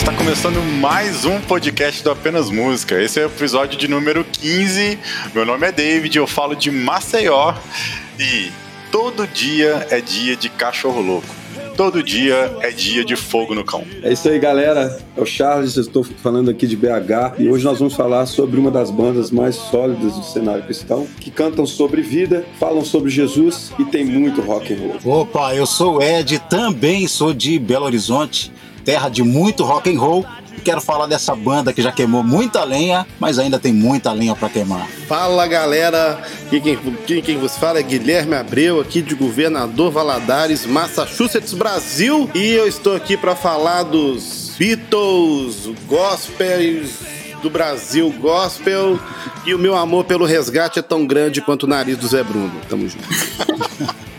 está começando mais um podcast do Apenas Música. Esse é o episódio de número 15. Meu nome é David, eu falo de Maceió e todo dia é dia de cachorro louco. Todo dia é dia de fogo no cão. É isso aí, galera. É o Charles, eu estou falando aqui de BH e hoje nós vamos falar sobre uma das bandas mais sólidas do cenário cristão, que cantam sobre vida, falam sobre Jesus e tem muito rock and roll. Opa, eu sou o Ed, também sou de Belo Horizonte, terra de muito rock and roll. Quero falar dessa banda que já queimou muita lenha, mas ainda tem muita lenha para queimar. Fala galera, quem, quem, quem você fala é Guilherme Abreu, aqui de Governador Valadares, Massachusetts, Brasil, e eu estou aqui para falar dos Beatles, gospels do Brasil gospel, e o meu amor pelo resgate é tão grande quanto o nariz do Zé Bruno. Tamo junto.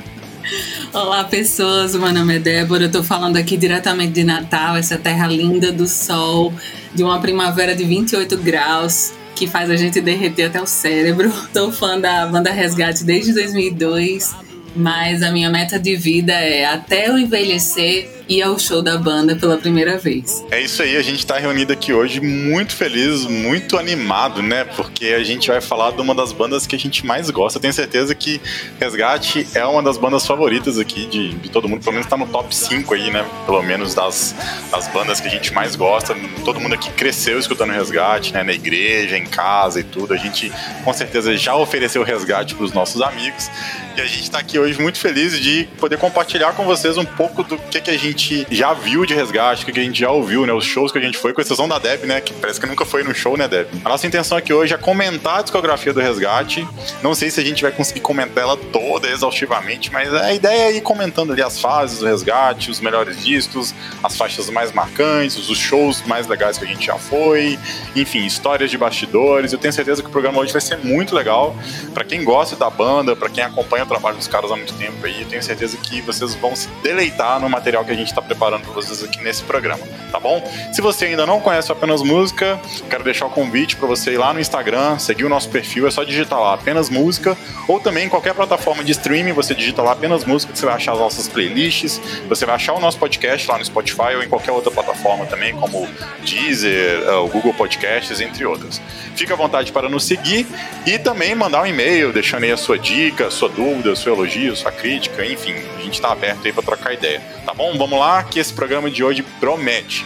Olá, pessoas. Meu nome é Débora. Eu tô falando aqui diretamente de Natal, essa terra linda do sol, de uma primavera de 28 graus que faz a gente derreter até o cérebro. Tô fã da banda Resgate desde 2002, mas a minha meta de vida é até eu envelhecer ir ao show da banda pela primeira vez. É isso aí, a gente está reunido aqui hoje muito feliz, muito animado, né? Porque a gente vai falar de uma das bandas que a gente mais gosta. Tenho certeza que Resgate é uma das bandas favoritas aqui de, de todo mundo, pelo menos está no top 5 aí, né? Pelo menos das, das bandas que a gente mais gosta. Todo mundo aqui cresceu escutando Resgate, né? Na igreja, em casa e tudo. A gente com certeza já ofereceu Resgate para os nossos amigos. E a gente está aqui hoje muito feliz de poder compartilhar com vocês um pouco do que, que a gente já viu de resgate, que a gente já ouviu, né? Os shows que a gente foi, com exceção da Deb, né? Que parece que nunca foi no show, né, Deb? A nossa intenção aqui hoje é comentar a discografia do resgate. Não sei se a gente vai conseguir comentar ela toda exaustivamente, mas a ideia é ir comentando ali as fases do resgate, os melhores discos, as faixas mais marcantes, os shows mais legais que a gente já foi, enfim, histórias de bastidores. Eu tenho certeza que o programa hoje vai ser muito legal. para quem gosta da banda, para quem acompanha o trabalho dos caras há muito tempo eu tenho certeza que vocês vão se deleitar no material que a gente está preparando para vocês aqui nesse programa, tá bom? Se você ainda não conhece Apenas Música, quero deixar o convite para você ir lá no Instagram, seguir o nosso perfil, é só digitar lá Apenas Música, ou também em qualquer plataforma de streaming, você digita lá Apenas Música, que você vai achar as nossas playlists, você vai achar o nosso podcast lá no Spotify ou em qualquer outra plataforma também, como Deezer, eh, o Google Podcasts, entre outras. Fique à vontade para nos seguir e também mandar um e-mail, deixando aí a sua dica, sua dúvida, seu elogio, sua crítica, enfim, a gente está aberto aí para trocar ideia, tá bom? Vamos lá, que esse programa de hoje promete.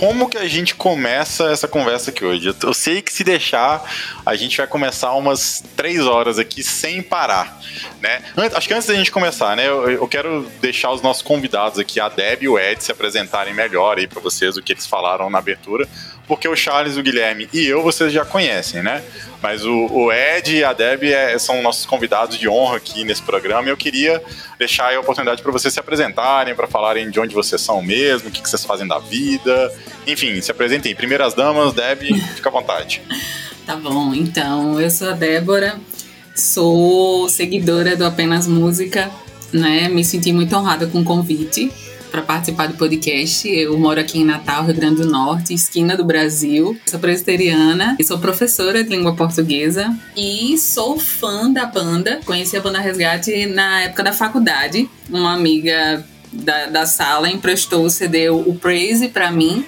Como que a gente começa essa conversa aqui hoje? Eu sei que se deixar, a gente vai começar umas três horas aqui sem parar, né? Acho que antes da gente começar, né, eu, eu quero deixar os nossos convidados aqui, a Deb e o Ed, se apresentarem melhor aí para vocês o que eles falaram na abertura, porque o Charles, o Guilherme e eu vocês já conhecem, né? Mas o, o Ed e a Deb é, são nossos convidados de honra aqui nesse programa e eu queria deixar a oportunidade para vocês se apresentarem, para falarem de onde vocês são mesmo, o que, que vocês fazem da vida. Enfim, se apresentem. Primeiras damas, Deb, fica à vontade. Tá bom, então, eu sou a Débora, sou seguidora do Apenas Música, né? Me senti muito honrada com o convite para participar do podcast. Eu moro aqui em Natal, Rio Grande do Norte, esquina do Brasil. Sou presbiteriana e sou professora de língua portuguesa e sou fã da banda. Conheci a banda Resgate na época da faculdade. Uma amiga da, da sala emprestou o CD o Praise para mim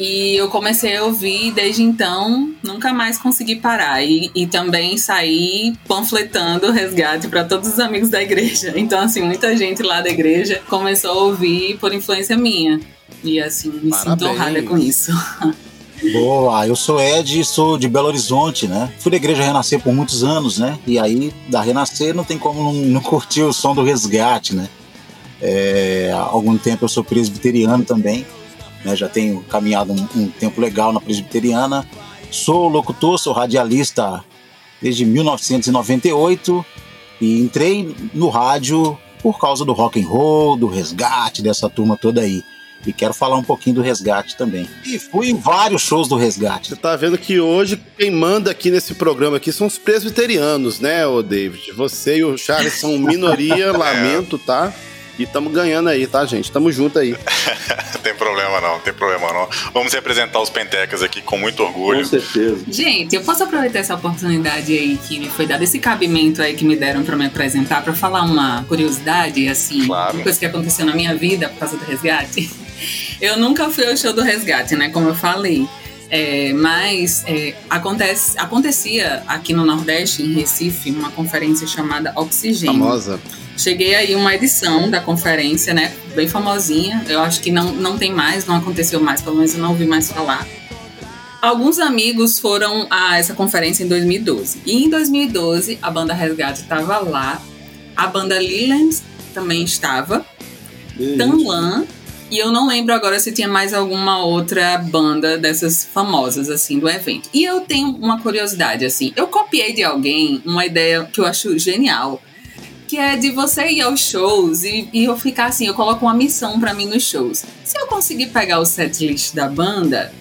e eu comecei a ouvir e desde então nunca mais consegui parar. E, e também saí panfletando o resgate para todos os amigos da igreja. Então, assim, muita gente lá da igreja começou a ouvir por influência minha. E assim, me Parabéns. sinto honrada com isso. Boa, eu sou Ed sou de Belo Horizonte, né? Fui da Igreja Renascer por muitos anos, né? E aí, da Renascer, não tem como não, não curtir o som do resgate, né? É, há algum tempo eu sou presbiteriano também, né, já tenho caminhado um, um tempo legal na presbiteriana. Sou locutor, sou radialista desde 1998 e entrei no rádio por causa do rock and roll, do resgate, dessa turma toda aí. E quero falar um pouquinho do resgate também. E fui em vários shows do resgate. Você tá vendo que hoje quem manda aqui nesse programa aqui são os presbiterianos, né, ô David? Você e o Charles são minoria, lamento, tá? E estamos ganhando aí, tá, gente? Tamo junto aí. tem problema não, tem problema não. Vamos representar os pentecas aqui com muito orgulho. Com certeza. Gente, eu posso aproveitar essa oportunidade aí que me foi dada, esse cabimento aí que me deram para me apresentar, para falar uma curiosidade, assim, Claro. uma coisa que aconteceu na minha vida por causa do resgate. Eu nunca fui ao show do resgate, né? Como eu falei. É, mas é, acontece, acontecia aqui no Nordeste, em Recife, uma conferência chamada Oxigênio. Famosa. Cheguei aí uma edição da conferência, né? Bem famosinha. Eu acho que não, não tem mais, não aconteceu mais, pelo menos eu não ouvi mais falar. Alguns amigos foram a essa conferência em 2012. E em 2012, a banda Resgate estava lá. A banda Leland também estava. Tanlan. E eu não lembro agora se tinha mais alguma outra banda dessas famosas, assim, do evento. E eu tenho uma curiosidade, assim. Eu copiei de alguém uma ideia que eu acho genial. Que é de você ir aos shows e, e eu ficar assim, eu coloco uma missão pra mim nos shows. Se eu conseguir pegar o setlist da banda,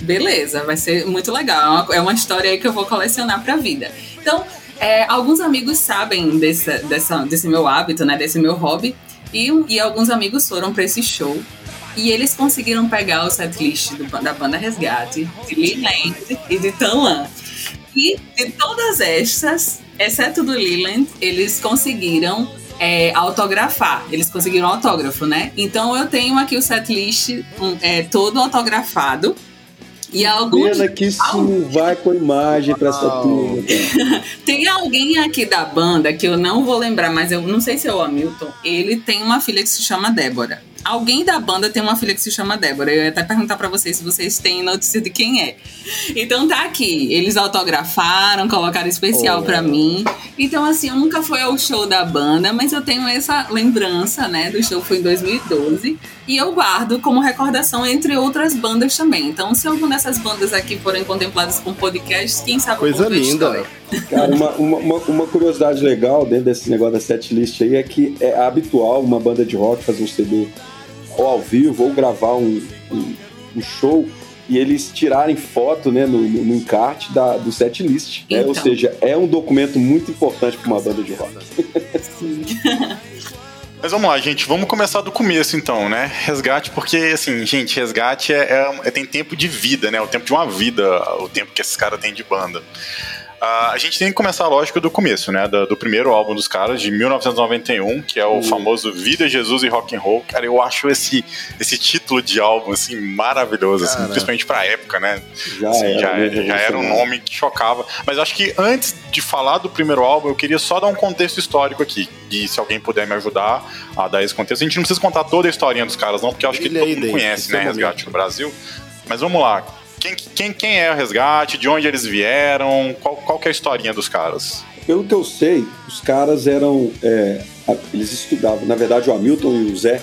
beleza, vai ser muito legal. É uma, é história aí que eu vou colecionar pra vida. Então, é, alguns amigos sabem desse, dessa, desse meu hábito, né? Desse meu hobby. E, e alguns amigos foram pra esse show. E eles conseguiram pegar o setlist da banda Resgate, de Leland e de Tanlan. E de todas estas, exceto do Leland, eles conseguiram é, autografar. Eles conseguiram autógrafo, né? Então eu tenho aqui o setlist um, é, todo autografado. E alguns. Pena que isso não vai com imagem pra essa turma. Tem alguém aqui da banda que eu não vou lembrar, mas eu não sei se é o Hamilton. Ele tem uma filha que se chama Débora. Alguém da banda tem uma filha que se chama Débora. Eu ia até perguntar pra vocês se vocês têm notícia de quem é. Então tá aqui. Eles autografaram, colocaram especial pra mim. Então, assim, eu nunca fui ao show da banda, mas eu tenho essa lembrança, né? Do show foi em 2012. E eu guardo como recordação entre outras bandas também. Então, se alguma dessas bandas aqui forem contempladas com podcast, quem sabe Coisa linda. Cara, uma, uma, uma- uma curiosidade legal dentro desse negócio da setlist aí é que é habitual uma banda de rock fazer um CD ou ao vivo ou gravar um, um, um show e eles tirarem foto né, no, no, no encarte da, do setlist. né? Ou Então. seja, é um documento muito importante para uma banda de rock. Mas vamos lá, gente, vamos começar do começo então, né? Resgate, porque assim, gente, resgate é, é- é- tem tempo de vida, né? O tempo de uma vida, o tempo que esses caras têm de banda. Ah, a gente tem que começar, lógico, do começo, né? Do, do primeiro álbum dos caras, de 1991, que é o famoso Vida, Jesus e Rock and Roll. Cara, eu acho esse, esse título de álbum, assim, maravilhoso, assim, principalmente pra época, né? Já Assim, era, já, né, já era um revolucionário. nome que chocava. Mas acho que antes de falar do primeiro álbum, eu queria só dar um contexto histórico aqui. E se alguém puder me ajudar a dar esse contexto. A gente não precisa contar toda a historinha dos caras, não, porque eu acho que Brilha todo mundo conhece, né, é Resgate no Brasil. Mas vamos lá. Quem, quem, quem é o Resgate? De onde eles vieram? Qual, qual é a historinha dos caras? Pelo que eu sei, os caras eram. é, eles estudavam, na verdade, o Hamilton e o Zé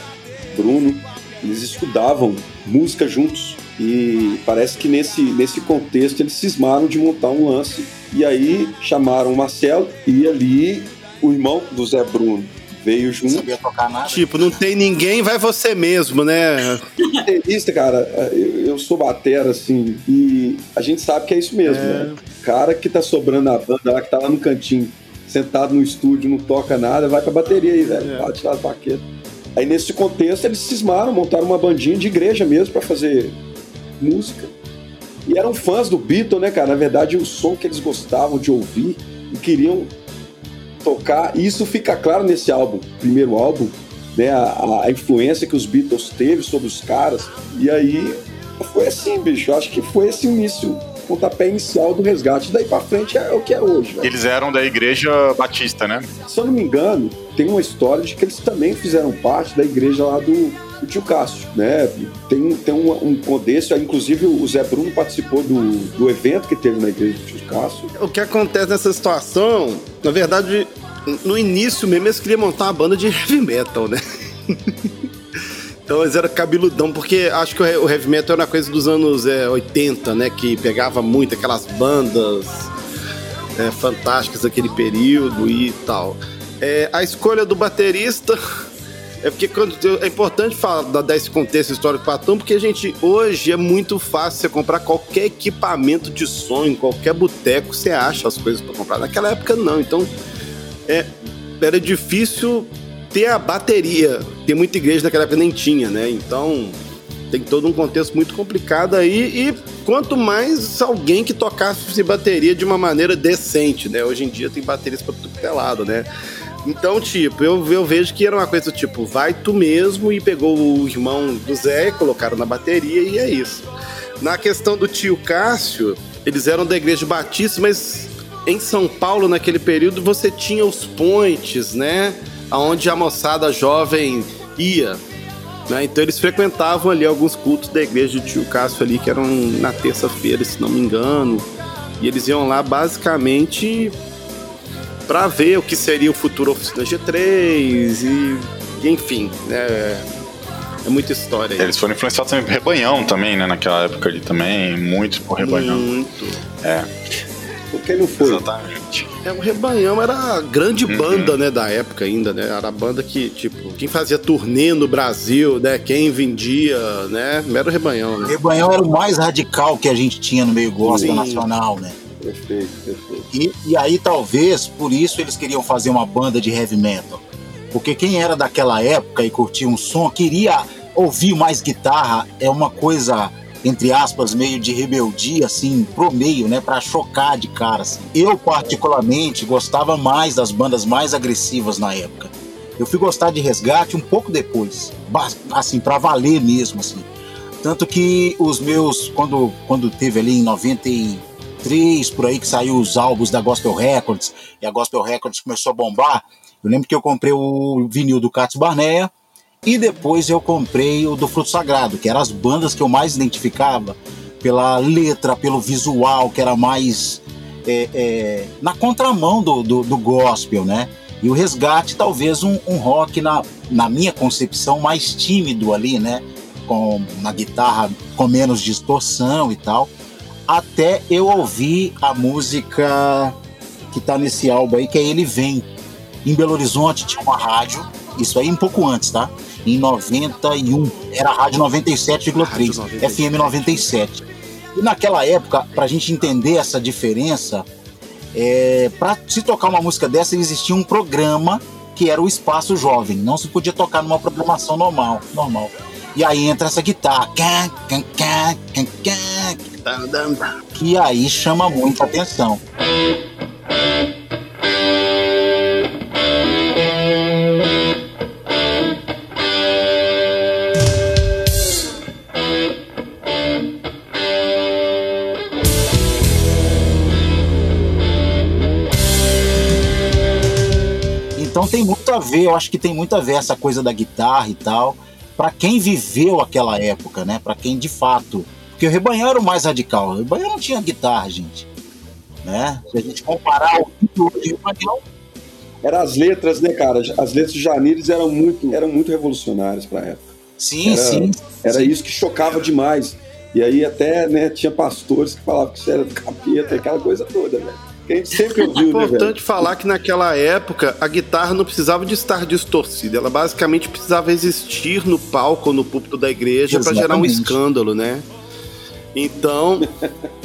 Bruno, eles estudavam música juntos. E parece que nesse, nesse contexto eles cismaram de montar um lance. E aí chamaram o Marcelo e ali o irmão do Zé Bruno veio Não junto. sabia tocar nada. Tipo, não tem ninguém, vai você mesmo, né? Baterista, cara, eu, eu sou batera, assim, e a gente sabe que é isso mesmo, né? O cara que tá sobrando na banda lá, que tá lá no cantinho, sentado no estúdio, não toca nada, vai pra bateria aí, velho. É. Para tirar as baquetas. Aí nesse contexto eles cismaram, montaram uma bandinha de igreja mesmo pra fazer música. E eram fãs do Beatle, né, cara? Na verdade, o som que eles gostavam de ouvir e queriam tocar. E isso fica claro nesse álbum, primeiro álbum, né? A, a influência que os Beatles teve sobre os caras. E aí foi assim, bicho. Eu acho que foi esse início, o pontapé inicial do resgate. Daí pra frente é o que é hoje, velho. Eles eram da Igreja Batista, né? Se eu não me engano, tem uma história de que eles também fizeram parte da igreja lá do, do tio Cássio, né? Tem, tem um, um contexto, inclusive o Zé Bruno participou do, do evento que teve na igreja do tio Cássio. O que acontece nessa situação, na verdade, no início mesmo eles queriam montar uma banda de heavy metal, né? Então eles eram cabeludão, porque acho que o heavy metal era uma coisa dos anos é, 80, né? Que pegava muito aquelas bandas é, fantásticas daquele período e tal. É, a escolha do baterista é porque quando, é importante falar, dar esse contexto histórico para Tom, porque gente hoje é muito fácil você comprar qualquer equipamento de som em qualquer boteco, você acha as coisas para comprar. Naquela época não, então é, era difícil ter a bateria. Tem muita igreja naquela época nem tinha, né? Então tem todo um contexto muito complicado aí e quanto mais alguém que tocasse bateria de uma maneira decente, né? Hoje em dia tem baterias para tudo pelado, é né? Então, tipo, eu, eu vejo que era uma coisa tipo, vai tu mesmo e pegou o irmão do Zé, colocaram na bateria e é isso. Na questão do tio Cássio, eles eram da igreja batista, mas em São Paulo, naquele período, você tinha os pontes, né? Onde a moçada jovem ia. Né? Então eles frequentavam ali alguns cultos da igreja do tio Cássio ali, que eram na terça-feira, se não me engano. E eles iam lá basicamente para ver o que seria o futuro Oficina G3 e, e enfim, né? É muita história aí. Eles foram influenciados também por Rebanhão também, né? Naquela época ali também, muito por Rebanhão. Muito. É. Porque não foi. Exatamente. É, o Rebanhão era a grande uhum. banda, né, da época ainda, né? Era a banda que, tipo, quem fazia turnê no Brasil, né? Quem vendia, né? Era o Rebanhão, né? Rebanhão era o mais radical que a gente tinha no meio gospel nacional, né? Perfeito, perfeito. E, e aí, talvez, por isso eles queriam fazer uma banda de heavy metal. Porque quem era daquela época e curtia um som, queria ouvir mais guitarra, é uma coisa entre aspas, meio de rebeldia, assim, pro meio, né, para chocar de cara, assim. Eu, particularmente, gostava mais das bandas mais agressivas na época. Eu fui gostar de Resgate um pouco depois, assim, para valer mesmo, assim. Tanto que os meus, quando, quando teve ali em 93, por aí, que saiu os álbuns da Gospel Records, e a Gospel Records começou a bombar, eu lembro que eu comprei o vinil do Cats Barnea, e depois eu comprei o do Fruto Sagrado, que eram as bandas que eu mais identificava pela letra, pelo visual, que era mais é, é, na contramão do, do, do, gospel, né? E o Resgate, talvez um, um, rock, na, na minha concepção, mais tímido ali, né? Com, na guitarra com menos distorção e tal. Até eu ouvir a música que tá nesse álbum aí, que é Ele Vem. Em Belo Horizonte tinha uma rádio, isso aí um pouco antes, tá? em 91. Era a Rádio 97,3, FM 97. E naquela época, para a gente entender essa diferença, é, para se tocar uma música dessa, existia um programa que era o Espaço Jovem. Não se podia tocar numa programação normal. normal. E aí entra essa guitarra. Que aí chama muita atenção. Então tem muito a ver, eu acho que tem muito a ver essa coisa da guitarra e tal, para quem viveu aquela época, né? Para quem de fato. Porque o Rebanhão era o mais radical. O Rebanhão não tinha guitarra, gente. Né? Se a gente comparar o Rebanhão. Era as letras, né, cara? As letras de Janires eram muito, eram muito revolucionárias para época. Sim, era, sim. Era sim. isso que chocava demais. E aí até, né, tinha pastores que falavam que isso era do capeta, aquela coisa toda, velho que a gente sempre ouviu. É importante né, falar que naquela época a guitarra não precisava de estar distorcida, ela basicamente precisava existir no palco, no púlpito da igreja para gerar um escândalo, né? Então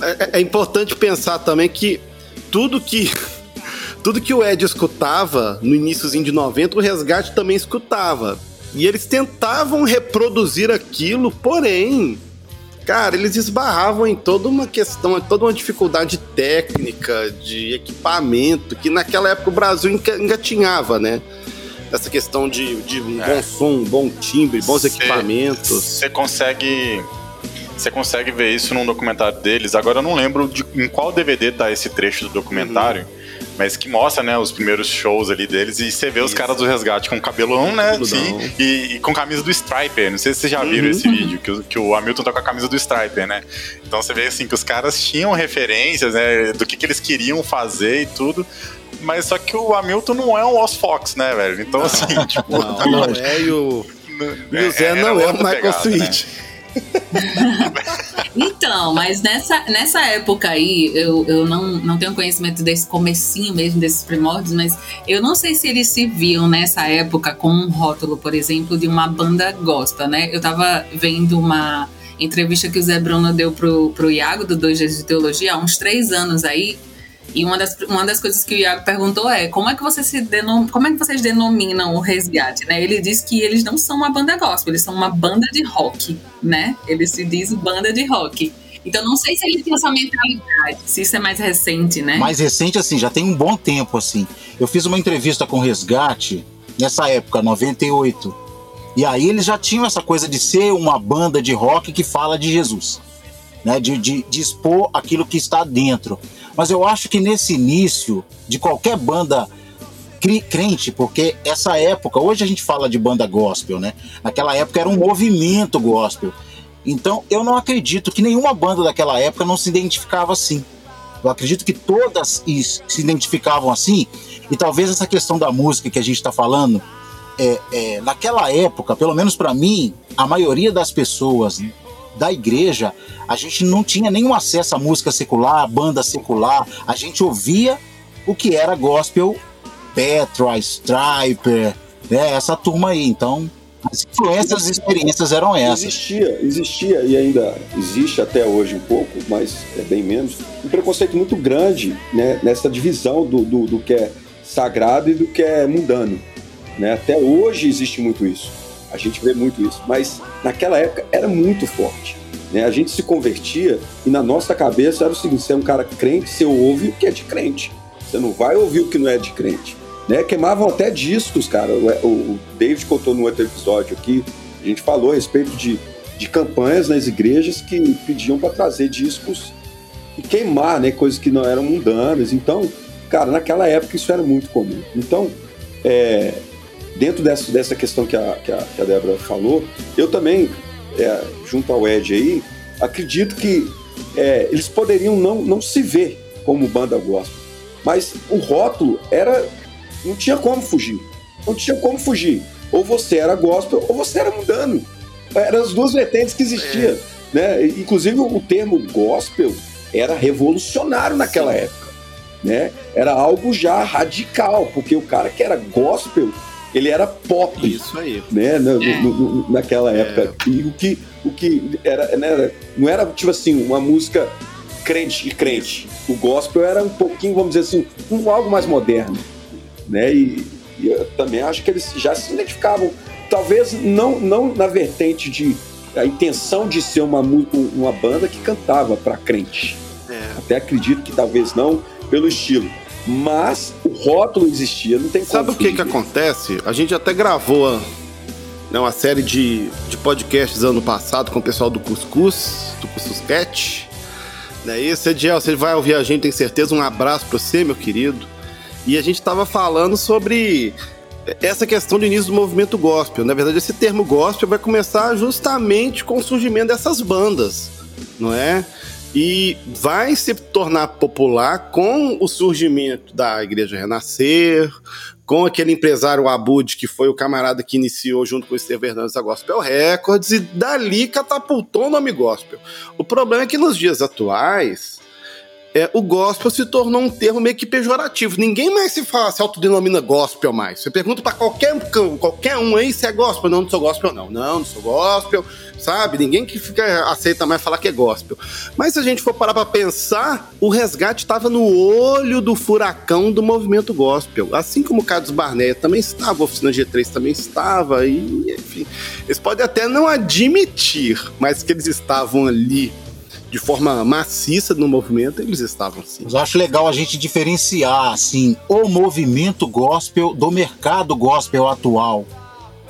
é, é importante pensar também que tudo que tudo que o Ed escutava no iníciozinho de 90, o Resgate também escutava. E eles tentavam reproduzir aquilo, porém, cara, eles esbarravam em toda uma questão, toda uma dificuldade técnica, de equipamento, que naquela época o Brasil engatinhava, né? Essa questão de, de um é. bom som, um bom timbre, bons cê, equipamentos. Você consegue. Você consegue ver isso num documentário deles. Agora eu não lembro de, em qual DVD tá esse trecho do documentário. Uhum mas que mostra, né, os primeiros shows ali deles e você vê Isso. os caras do resgate com cabelão, né, sim, e, e, com camisa do Striper. Não sei se vocês já viram uhum. esse vídeo, que, que o Hamilton tá com a camisa do Striper, né? Então você vê assim que os caras tinham referências, né, do que, que eles queriam fazer e tudo. Mas só que o Hamilton não é um Os Fox, né, velho? Então, assim, tipo. Não, não é, e o, e o Zé não é o Michael pegada, Sweet. Né? então, mas nessa, nessa época aí, eu, eu não, não tenho conhecimento desse comecinho mesmo, desses primórdios, mas eu não sei se eles se viam nessa época com um rótulo, por exemplo, de uma banda gospel, né? Eu tava vendo uma entrevista que o Zé Bruno deu pro, pro Iago, do Dois Dias de Teologia, há uns três anos aí, e uma das, uma das coisas que o Iago perguntou é como é que você se denom, como é que vocês denominam o resgate, né? Ele diz que eles não são uma banda gospel, eles são uma banda de rock, né? Ele se diz banda de rock. Então não sei se ele tem essa mentalidade, se isso é mais recente, né? Mais recente, assim, já tem um bom tempo, assim. Eu fiz uma entrevista com o Resgate nessa época, 98. E aí eles já tinham essa coisa de ser uma banda de rock que fala de Jesus. Né, de, de, de expor aquilo que está dentro. Mas eu acho que nesse início de qualquer banda crente, porque essa época, hoje a gente fala de banda gospel, né? Naquela época era um movimento gospel. Então eu não acredito que nenhuma banda daquela época não se identificava assim. Eu acredito que todas se identificavam assim, e talvez essa questão da música que a gente está falando, é, é, naquela época, pelo menos para mim, a maioria das pessoas da igreja, a gente não tinha nenhum acesso à música secular, banda secular. A gente ouvia o que era gospel, Petra, Striper, né, essa turma aí. Então, as influências, as experiências eram essas. Existia, existia e ainda existe até hoje um pouco, mas é bem menos, um preconceito muito grande né, nessa divisão do, do, do que é sagrado e do que é mundano. Né? Até hoje existe muito isso. A gente vê muito isso. Mas naquela época era muito forte. Né? A gente se convertia e na nossa cabeça era o seguinte: você é um cara crente, você ouve o que é de crente. Você não vai ouvir o que não é de crente. Né? Queimavam até discos, cara. O, David contou no outro episódio aqui, a gente falou a respeito de, de campanhas nas igrejas que pediam para trazer discos e queimar, né? Coisas que não eram mundanas. Então, cara, naquela época isso era muito comum. Então, é, dentro dessa, dessa questão que a, que a, que a Débora falou, eu também, é, junto ao Ed aí, acredito que é, eles poderiam não, não se ver como banda gospel, mas o rótulo era. não tinha como fugir. Não tinha como fugir. Ou você era gospel ou você era mundano. Eram as duas vertentes que existiam. É. Né? Inclusive o termo gospel era revolucionário naquela Sim. época. Né? Era algo já radical, porque o cara que era gospel ele era pop. Isso aí. Né, no, é. no, no, naquela é. época. É. E o que, o que era, né, não era tipo assim, uma música crente e crente. O gospel era um pouquinho, vamos dizer assim, um, algo mais moderno. Né? E, e eu também acho que eles já se identificavam, talvez não, não na vertente de a intenção de ser uma, uma banda que cantava para crente. É. Até acredito que talvez não pelo estilo mas o rótulo existia, não tem Sabe o que que acontece? A gente até gravou né, uma série de, de podcasts ano passado com o pessoal do Cuscuz, do Cuscuz Cat. Né? Esse Ediel, você vai ouvir a gente, tem certeza. Um abraço para você, meu querido. E a gente estava falando sobre essa questão do início do movimento gospel. Na verdade, esse termo gospel vai começar justamente com o surgimento dessas bandas, não é? E vai se tornar popular com o surgimento da Igreja Renascer, com aquele empresário Abud, que foi o camarada que iniciou junto com o Esteve Hernandes a Gospel Records, e dali catapultou o nome gospel. O problema é que nos dias atuais, é, o gospel se tornou um termo meio que pejorativo. Ninguém mais se fala, se autodenomina gospel mais. Você pergunta para qualquer, qualquer um aí se é gospel. Não, não sou gospel, não. Não, não sou gospel sabe? Ninguém que fica aceita mais falar que é gospel. Mas se a gente for parar para pensar, o resgate estava no olho do furacão do movimento gospel. Assim como o Carlos Barnett também estava, a Oficina G3 também estava, e enfim. Eles podem até não admitir, mas que eles estavam ali de forma maciça no movimento, eles estavam sim. Mas eu acho legal a gente diferenciar assim o movimento gospel do mercado gospel atual.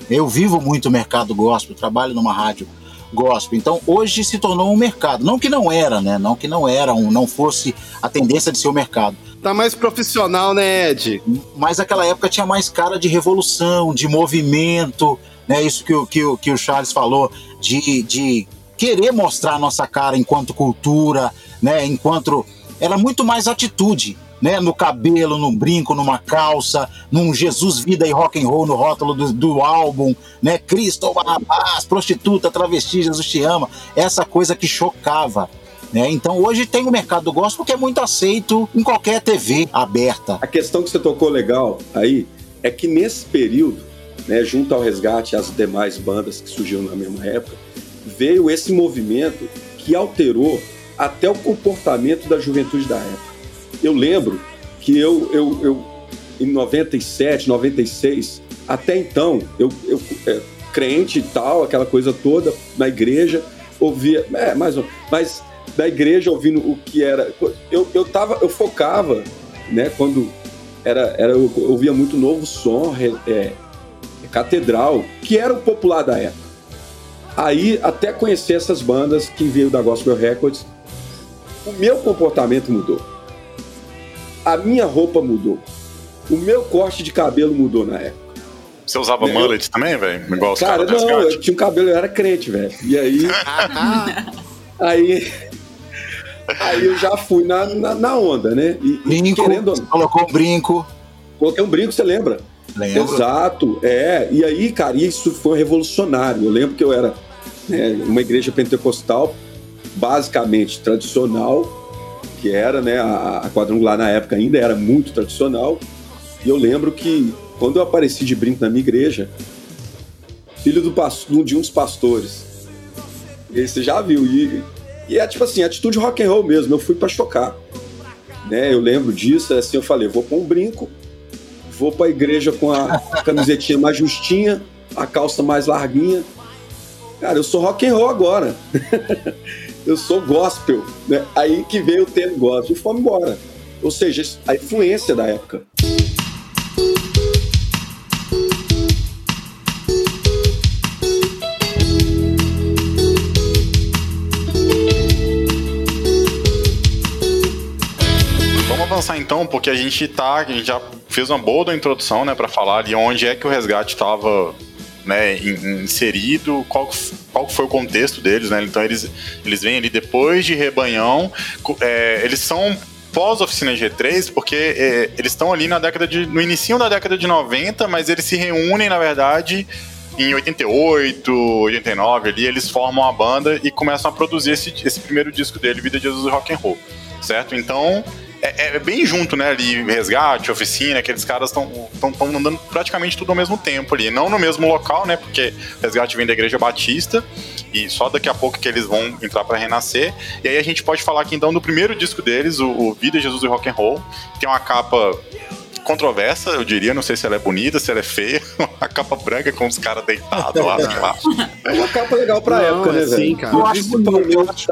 Eu vivo muito o mercado gospel, trabalho numa rádio gospel. Então hoje se tornou um mercado. Não que não era, né? Não que não era, um, não fosse a tendência de ser o mercado. Tá mais profissional, né, Ed? Mas naquela época tinha mais cara de revolução, de movimento, né? Isso que o, que o, que o Charles falou, de, de querer mostrar nossa cara enquanto cultura, né? Enquanto. Era muito mais atitude. né, no cabelo, no brinco, numa calça, num Jesus Vida e Rock and Roll no rótulo do, do álbum, né, Cristo Barrabás, prostituta, travesti, Jesus te ama, essa coisa que chocava. Né? Então hoje tem o mercado do gospel que é muito aceito em qualquer TV aberta. A questão que você tocou legal aí é que nesse período, né, junto ao resgate e as demais bandas que surgiram na mesma época, veio esse movimento que alterou até o comportamento da juventude da época. Eu lembro que eu, eu, eu em 97, 96, até então, eu, eu é, crente e tal, aquela coisa toda, na igreja, ouvia, é, mais mas da igreja ouvindo o que era. Eu, eu, tava, eu focava, né, quando era, era, eu ouvia muito novo som, é, catedral, que era o popular da época. Aí, até conhecer essas bandas que veio da Gospel Records, o meu comportamento mudou. A minha roupa mudou. O meu corte de cabelo mudou na época. Você usava né? mullet também, velho? Igual os cara, não, eu tinha um cabelo, eu era crente, velho. E aí. aí. Aí eu já fui na, na, na onda, né? E, brinco, querendo... colocou um brinco. Coloquei um brinco, você lembra? Lembro. Exato, é. E aí, cara, isso foi revolucionário. Eu lembro que eu era né, uma igreja pentecostal, basicamente tradicional, que era, né, a, quadrangular na época ainda era muito tradicional. E eu lembro que quando eu apareci de brinco na minha igreja, filho do de uns pastores, e você já viu, e, e é tipo assim, atitude rock and roll mesmo, eu fui para chocar. Né, eu lembro disso, é assim, eu falei, vou pôr um brinco, vou para a igreja com a camisetinha mais justinha, a calça mais larguinha. Cara, eu sou rock and roll agora. eu sou gospel. Né? Aí que veio o termo gospel e fomos embora. Ou seja, a influência da época. Avançar então, porque a gente tá, a gente já fez uma boa introdução, né, para falar ali onde é que o resgate estava né, inserido, qual, qual foi o contexto deles, né? Então eles, eles vêm ali depois de Rebanhão, é, eles são pós-oficina G3, porque é, eles estão ali na década de. no início da década de 90, mas eles se reúnem, na verdade, em 88, 89 ali, eles formam a banda e começam a produzir esse, esse primeiro disco dele, Vida de Jesus Rock and Roll. Certo? Então, é, é, bem junto, né? Ali, resgate, oficina, aqueles caras estão andando praticamente tudo ao mesmo tempo ali. Não no mesmo local, né? Porque resgate vem da Igreja Batista e só daqui a pouco que eles vão entrar para renascer. E aí a gente pode falar aqui então do primeiro disco deles, o, o Vida, Jesus e Rock and Roll. Tem uma capa controversa, eu diria. Não sei se ela é bonita, se ela é feia. Uma capa branca com os caras deitados lá. É uma capa legal pra não, época, né, é velho? cara. Eu acho, eu, acho,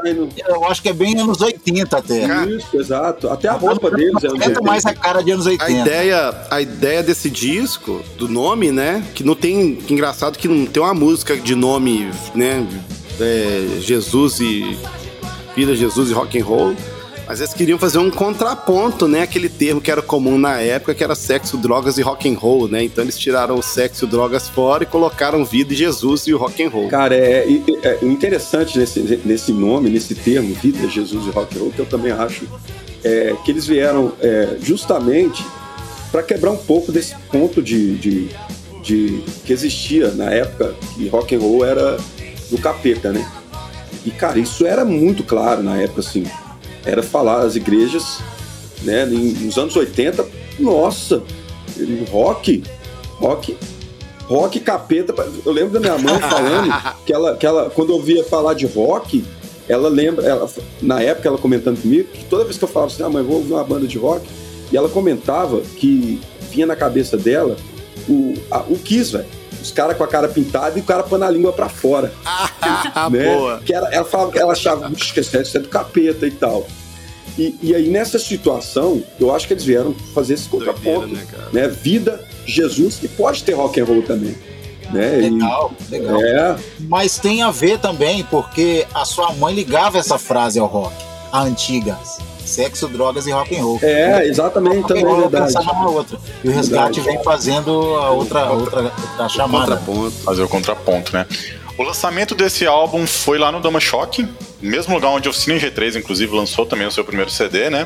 eu acho que é bem anos 80 até. Isso, exato. Até a roupa deles é anos mais a cara de anos 80. A ideia, a ideia desse disco, do nome, né? Que não tem. Que engraçado que não tem uma música de nome, né? É, Jesus e. Vida Jesus e rock and roll mas eles queriam fazer um contraponto, né? Aquele termo que era comum na época, que era sexo, drogas e rock and roll, né? Então eles tiraram o sexo, drogas fora e colocaram vida e Jesus e o rock and roll. Cara, é, é, é interessante nesse, nesse nome, nesse termo, vida, Jesus e rock and roll, que eu também acho é, que eles vieram é, justamente para quebrar um pouco desse ponto de, de, de, que existia na época que rock and roll era do capeta, né? E cara, isso era muito claro na época, assim era falar as igrejas, né, nos anos 80, nossa, rock, rock, rock capeta. Eu lembro da minha mãe falando que ela, que ela quando ouvia falar de rock, ela lembra, ela, na época ela comentando comigo, que toda vez que eu falava assim, ah, mãe, vou ouvir uma banda de rock, e ela comentava que vinha na cabeça dela o, a, o Kiss, velho os caras com a cara pintada e o cara põe a língua para fora. Ah, né? Boa. Que ela, ela, falava, ela achava que isso é do capeta e tal. E, e, aí, nessa situação, eu acho que eles vieram fazer esse contraponto. Né, né, Vida, Jesus, que pode ter rock and roll também. Né? Legal, e, legal. É... Mas tem a ver também, porque a sua mãe ligava essa frase ao rock, a antiga sexo, drogas e rock and roll. É, exatamente, também é verdade. Uma outra. E o resgate verdade. vem fazendo a outra, outra, outra chamada. Fazer o contraponto, né? O lançamento desse álbum foi lá no Dama Shock, mesmo lugar onde o Cine G3, inclusive, lançou também o seu primeiro CD, né?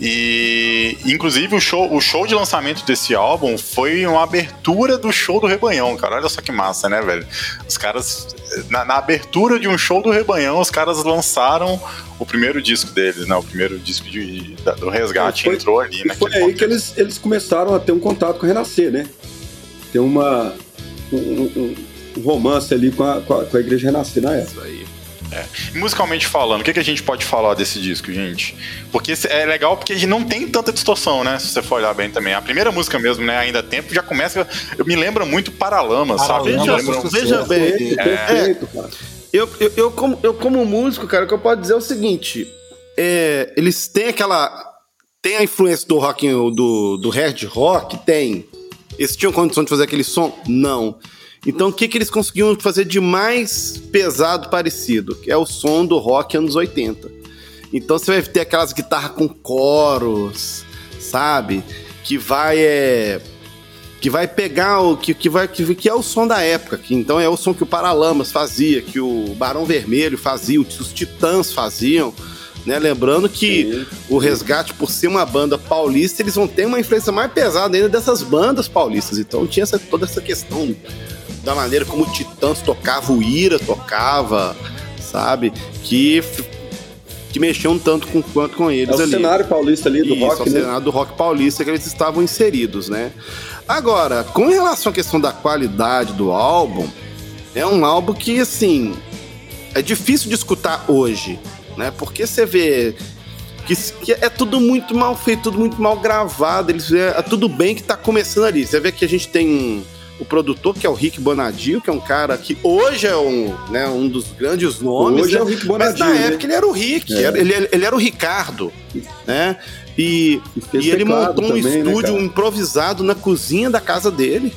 E, inclusive, o show, o show de lançamento desse álbum foi uma abertura do show do Rebanhão, cara. Olha só que massa, né, velho? Os caras, na, na abertura de um show do Rebanhão, os caras lançaram o primeiro disco deles, né? O primeiro disco de, do Resgate foi, entrou ali, né? Foi aí que eles, eles começaram a ter um contato com o Renascer, né? Tem uma. Um, um, um romance ali com a, com a, com a Igreja Renascer na época. Isso aí. É. Musicalmente falando, o que, que a gente pode falar desse disco, gente? Porque é legal porque a gente não tem tanta distorção, né? Se você for olhar bem também. A primeira música mesmo, né? Ainda tempo, já começa. Eu me lembra muito Paralamas, sabe? Veja, veja bem. É, é, eu, eu, eu, como, eu, como músico, cara, o que eu posso dizer é o seguinte: é, eles têm aquela. Tem a influência do rock, do, do hard rock? Tem. Eles tinham condição de fazer aquele som? Não. Então, o que, que eles conseguiam fazer de mais pesado parecido? Que é o som do rock anos 80. Então, você vai ter aquelas guitarras com coros, sabe? Que vai é, que vai pegar o que, que vai que, que, é o som da época, que então é o som que o Paralamas fazia, que o Barão Vermelho fazia, os Titãs faziam, né? Lembrando que o Resgate, por ser uma banda paulista, eles vão ter uma influência mais pesada ainda dessas bandas paulistas. Então tinha essa, toda essa questão da maneira como o Titãs tocava, o Ira tocava, sabe? Que que mexiam tanto com quanto com eles é o ali. cenário paulista ali do Isso, rock, é o né? cenário do rock paulista que eles estavam inseridos, né? Agora, com relação à questão da qualidade do álbum, é um álbum que assim é difícil de escutar hoje, né? Porque você vê que, que, é tudo muito mal feito, tudo muito mal gravado. Eles, é, é tudo bem que tá começando ali. Você vê que a gente tem o produtor, que é o Rick Bonadio, que é um cara que hoje é um, né, um dos grandes nomes. Hoje é o Rick Bonadio. Mas na né? época ele era o Rick, é. ele, ele era o Ricardo, né? E, e, e ele montou um também, né, estúdio né, improvisado na cozinha da casa dele,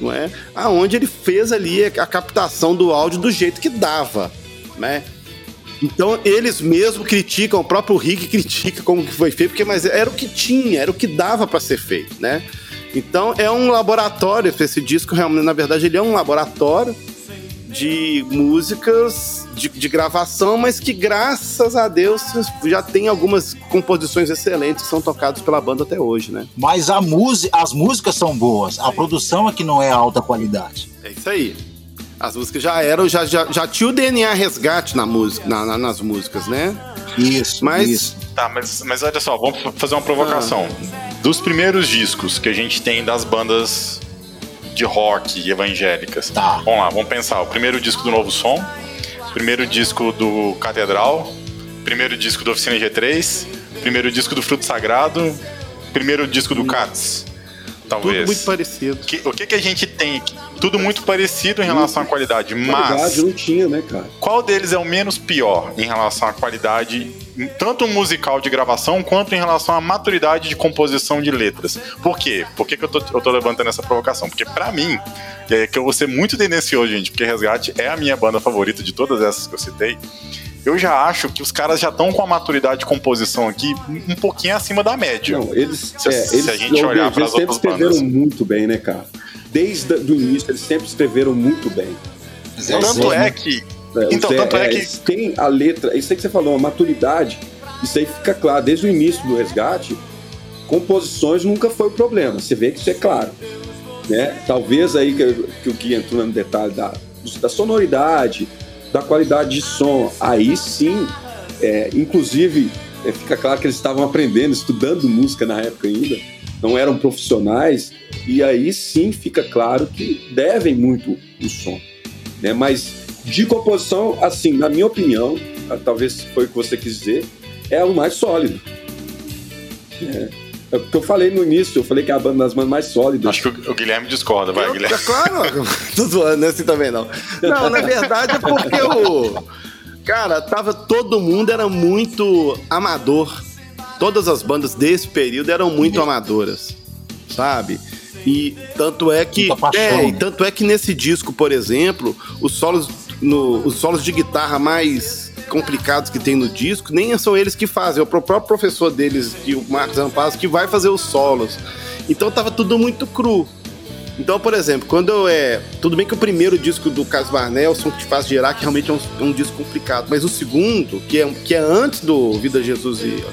não é? Aonde ele fez ali a captação do áudio do jeito que dava, né? Então eles mesmo criticam, o próprio Rick critica como que foi feito, porque mas era o que tinha, era o que dava para ser feito, né? Então é um laboratório, esse disco realmente, na verdade, ele é um laboratório de músicas de, de, gravação, mas que graças a Deus já tem algumas composições excelentes que são tocadas pela banda até hoje, né? Mas a música, as músicas são boas, a produção é que não é alta qualidade. É isso aí. As músicas já eram, já, já, já tinha o DNA resgate na música, na, na, nas músicas, né? Isso, mas, isso. Tá, mas, mas olha só, vamos fazer uma provocação. Ah. Dos primeiros discos que a gente tem das bandas de rock evangélicas. Tá. Vamos lá, vamos pensar. O primeiro disco do Novo Som, primeiro disco do Catedral, primeiro disco do Oficina G3, primeiro disco do Fruto Sagrado, primeiro disco do Cats. Talvez. Tudo muito parecido. Que, o que, que a gente tem aqui? Tudo muito parecido em relação à qualidade, mas. Qualidade não tinha, né, cara? Qual deles é o menos pior em relação à qualidade, tanto musical de gravação, quanto em relação à maturidade de composição de letras? Por quê? Por que, que eu, tô, eu tô levantando essa provocação? Porque, para mim, é que eu vou ser muito tendencioso, gente, porque Resgate é a minha banda favorita de todas essas que eu citei eu já acho que os caras já estão com a maturidade de composição aqui um pouquinho acima da média. Não, eles, se, é, se eles, a gente olhar para as outras escreveram bandas. muito bem, né, cara? Desde o início, eles sempre escreveram muito bem. É tanto é que. É, então, tanto é, é que. Tem a letra, isso aí que você falou, a maturidade, isso aí fica claro. Desde o início do resgate, composições nunca foi o problema. Você vê que isso é claro. Né? Talvez aí que, que o Gui entrou no detalhe da, da sonoridade, da qualidade de som. Aí sim, é, inclusive, é, fica claro que eles estavam aprendendo, estudando música na época ainda, não eram profissionais, e aí sim fica claro que devem muito o som. Né? Mas de composição, assim, na minha opinião, ah, talvez foi o que você quis dizer, é o mais sólido. É. É o que eu falei no início, eu falei que é a banda das bandas mais sólidas. Acho que o, Guilherme discorda, vai, eu, Guilherme. É claro, tô zoando, né? assim também não. Não, na verdade é porque o. Cara, tava. Todo mundo era muito amador. Todas as bandas desse período eram muito amadoras, sabe? E tanto é que. É, e tanto é que nesse disco, por exemplo, os solos, no, os solos de guitarra mais complicados que tem no disco, nem são eles que fazem, é o próprio professor deles, que o Marcos Ampaz, que vai fazer os solos. Então tava tudo muito cru. Então, por exemplo, quando eu é. Tudo bem que o primeiro disco do Carlos Barnet, o som que te faz gerar, que realmente é um, é um, disco complicado. Mas o segundo, que é, que é antes do Vida Jesus e,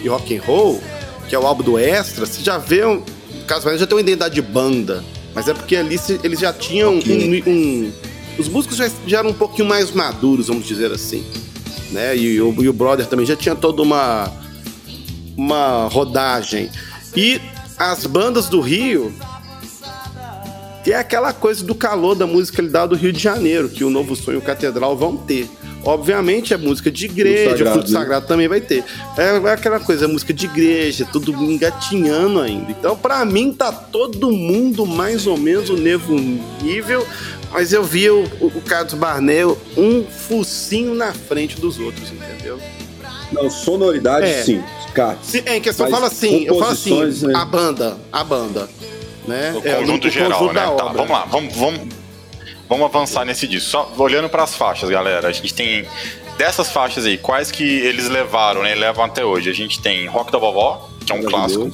e Rock and Roll, que é o álbum do Extra, você já vê. O Barnet já tem uma identidade de banda. Mas é porque ali eles já tinham okay. um, um, Os músicos já, já, eram um pouquinho mais maduros, vamos dizer assim. Né? E, o, e o Brother também já tinha toda uma. Uma rodagem. E as bandas do Rio que é aquela coisa do calor da musicalidade do Rio de Janeiro, que o Novo Sonho e Catedral vão ter. Obviamente, a música de igreja, sagrado, o fruto né? sagrado também vai ter. É, é aquela coisa, a música de igreja, tudo engatinhando ainda. Então, para mim, tá todo mundo mais ou menos no mesmo nível, mas eu vi o, o Carlos Barnel um focinho na frente dos outros, entendeu? Não, sonoridade é. sim. Cara, é, em questão, fala assim, eu falo assim, né? a banda, a banda né? O é, conjunto geral, conjunto né? Tá, vamos lá, vamos, vamos, vamos avançar nesse disco. Só olhando para as faixas, galera. A gente tem dessas faixas aí, quais que eles levaram, né? Levam até hoje. A gente tem Rock da Vovó, que é um clássico.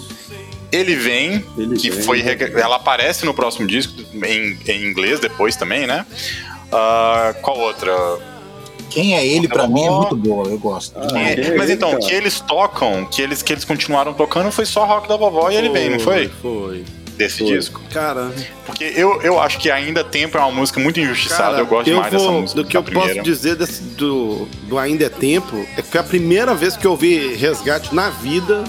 Ele vem, Ele que vem, foi. Ela aparece no próximo disco, em, em inglês depois também, né? Uh, qual outra? Quem é ele, para mim, é muito boa, eu gosto. Ah, é, mas então, que eles tocam, que eles, que eles continuaram tocando, foi só Rock da Vovó e ele vem, não foi? Foi desse Foi. disco. Cara. Porque eu, eu acho que Ainda Tempo é uma música muito injustiçada. Cara, eu gosto eu mais vou, dessa música. Do que eu primeira. posso dizer desse, do, do Ainda é Tempo é que a primeira vez que eu ouvi Resgate na vida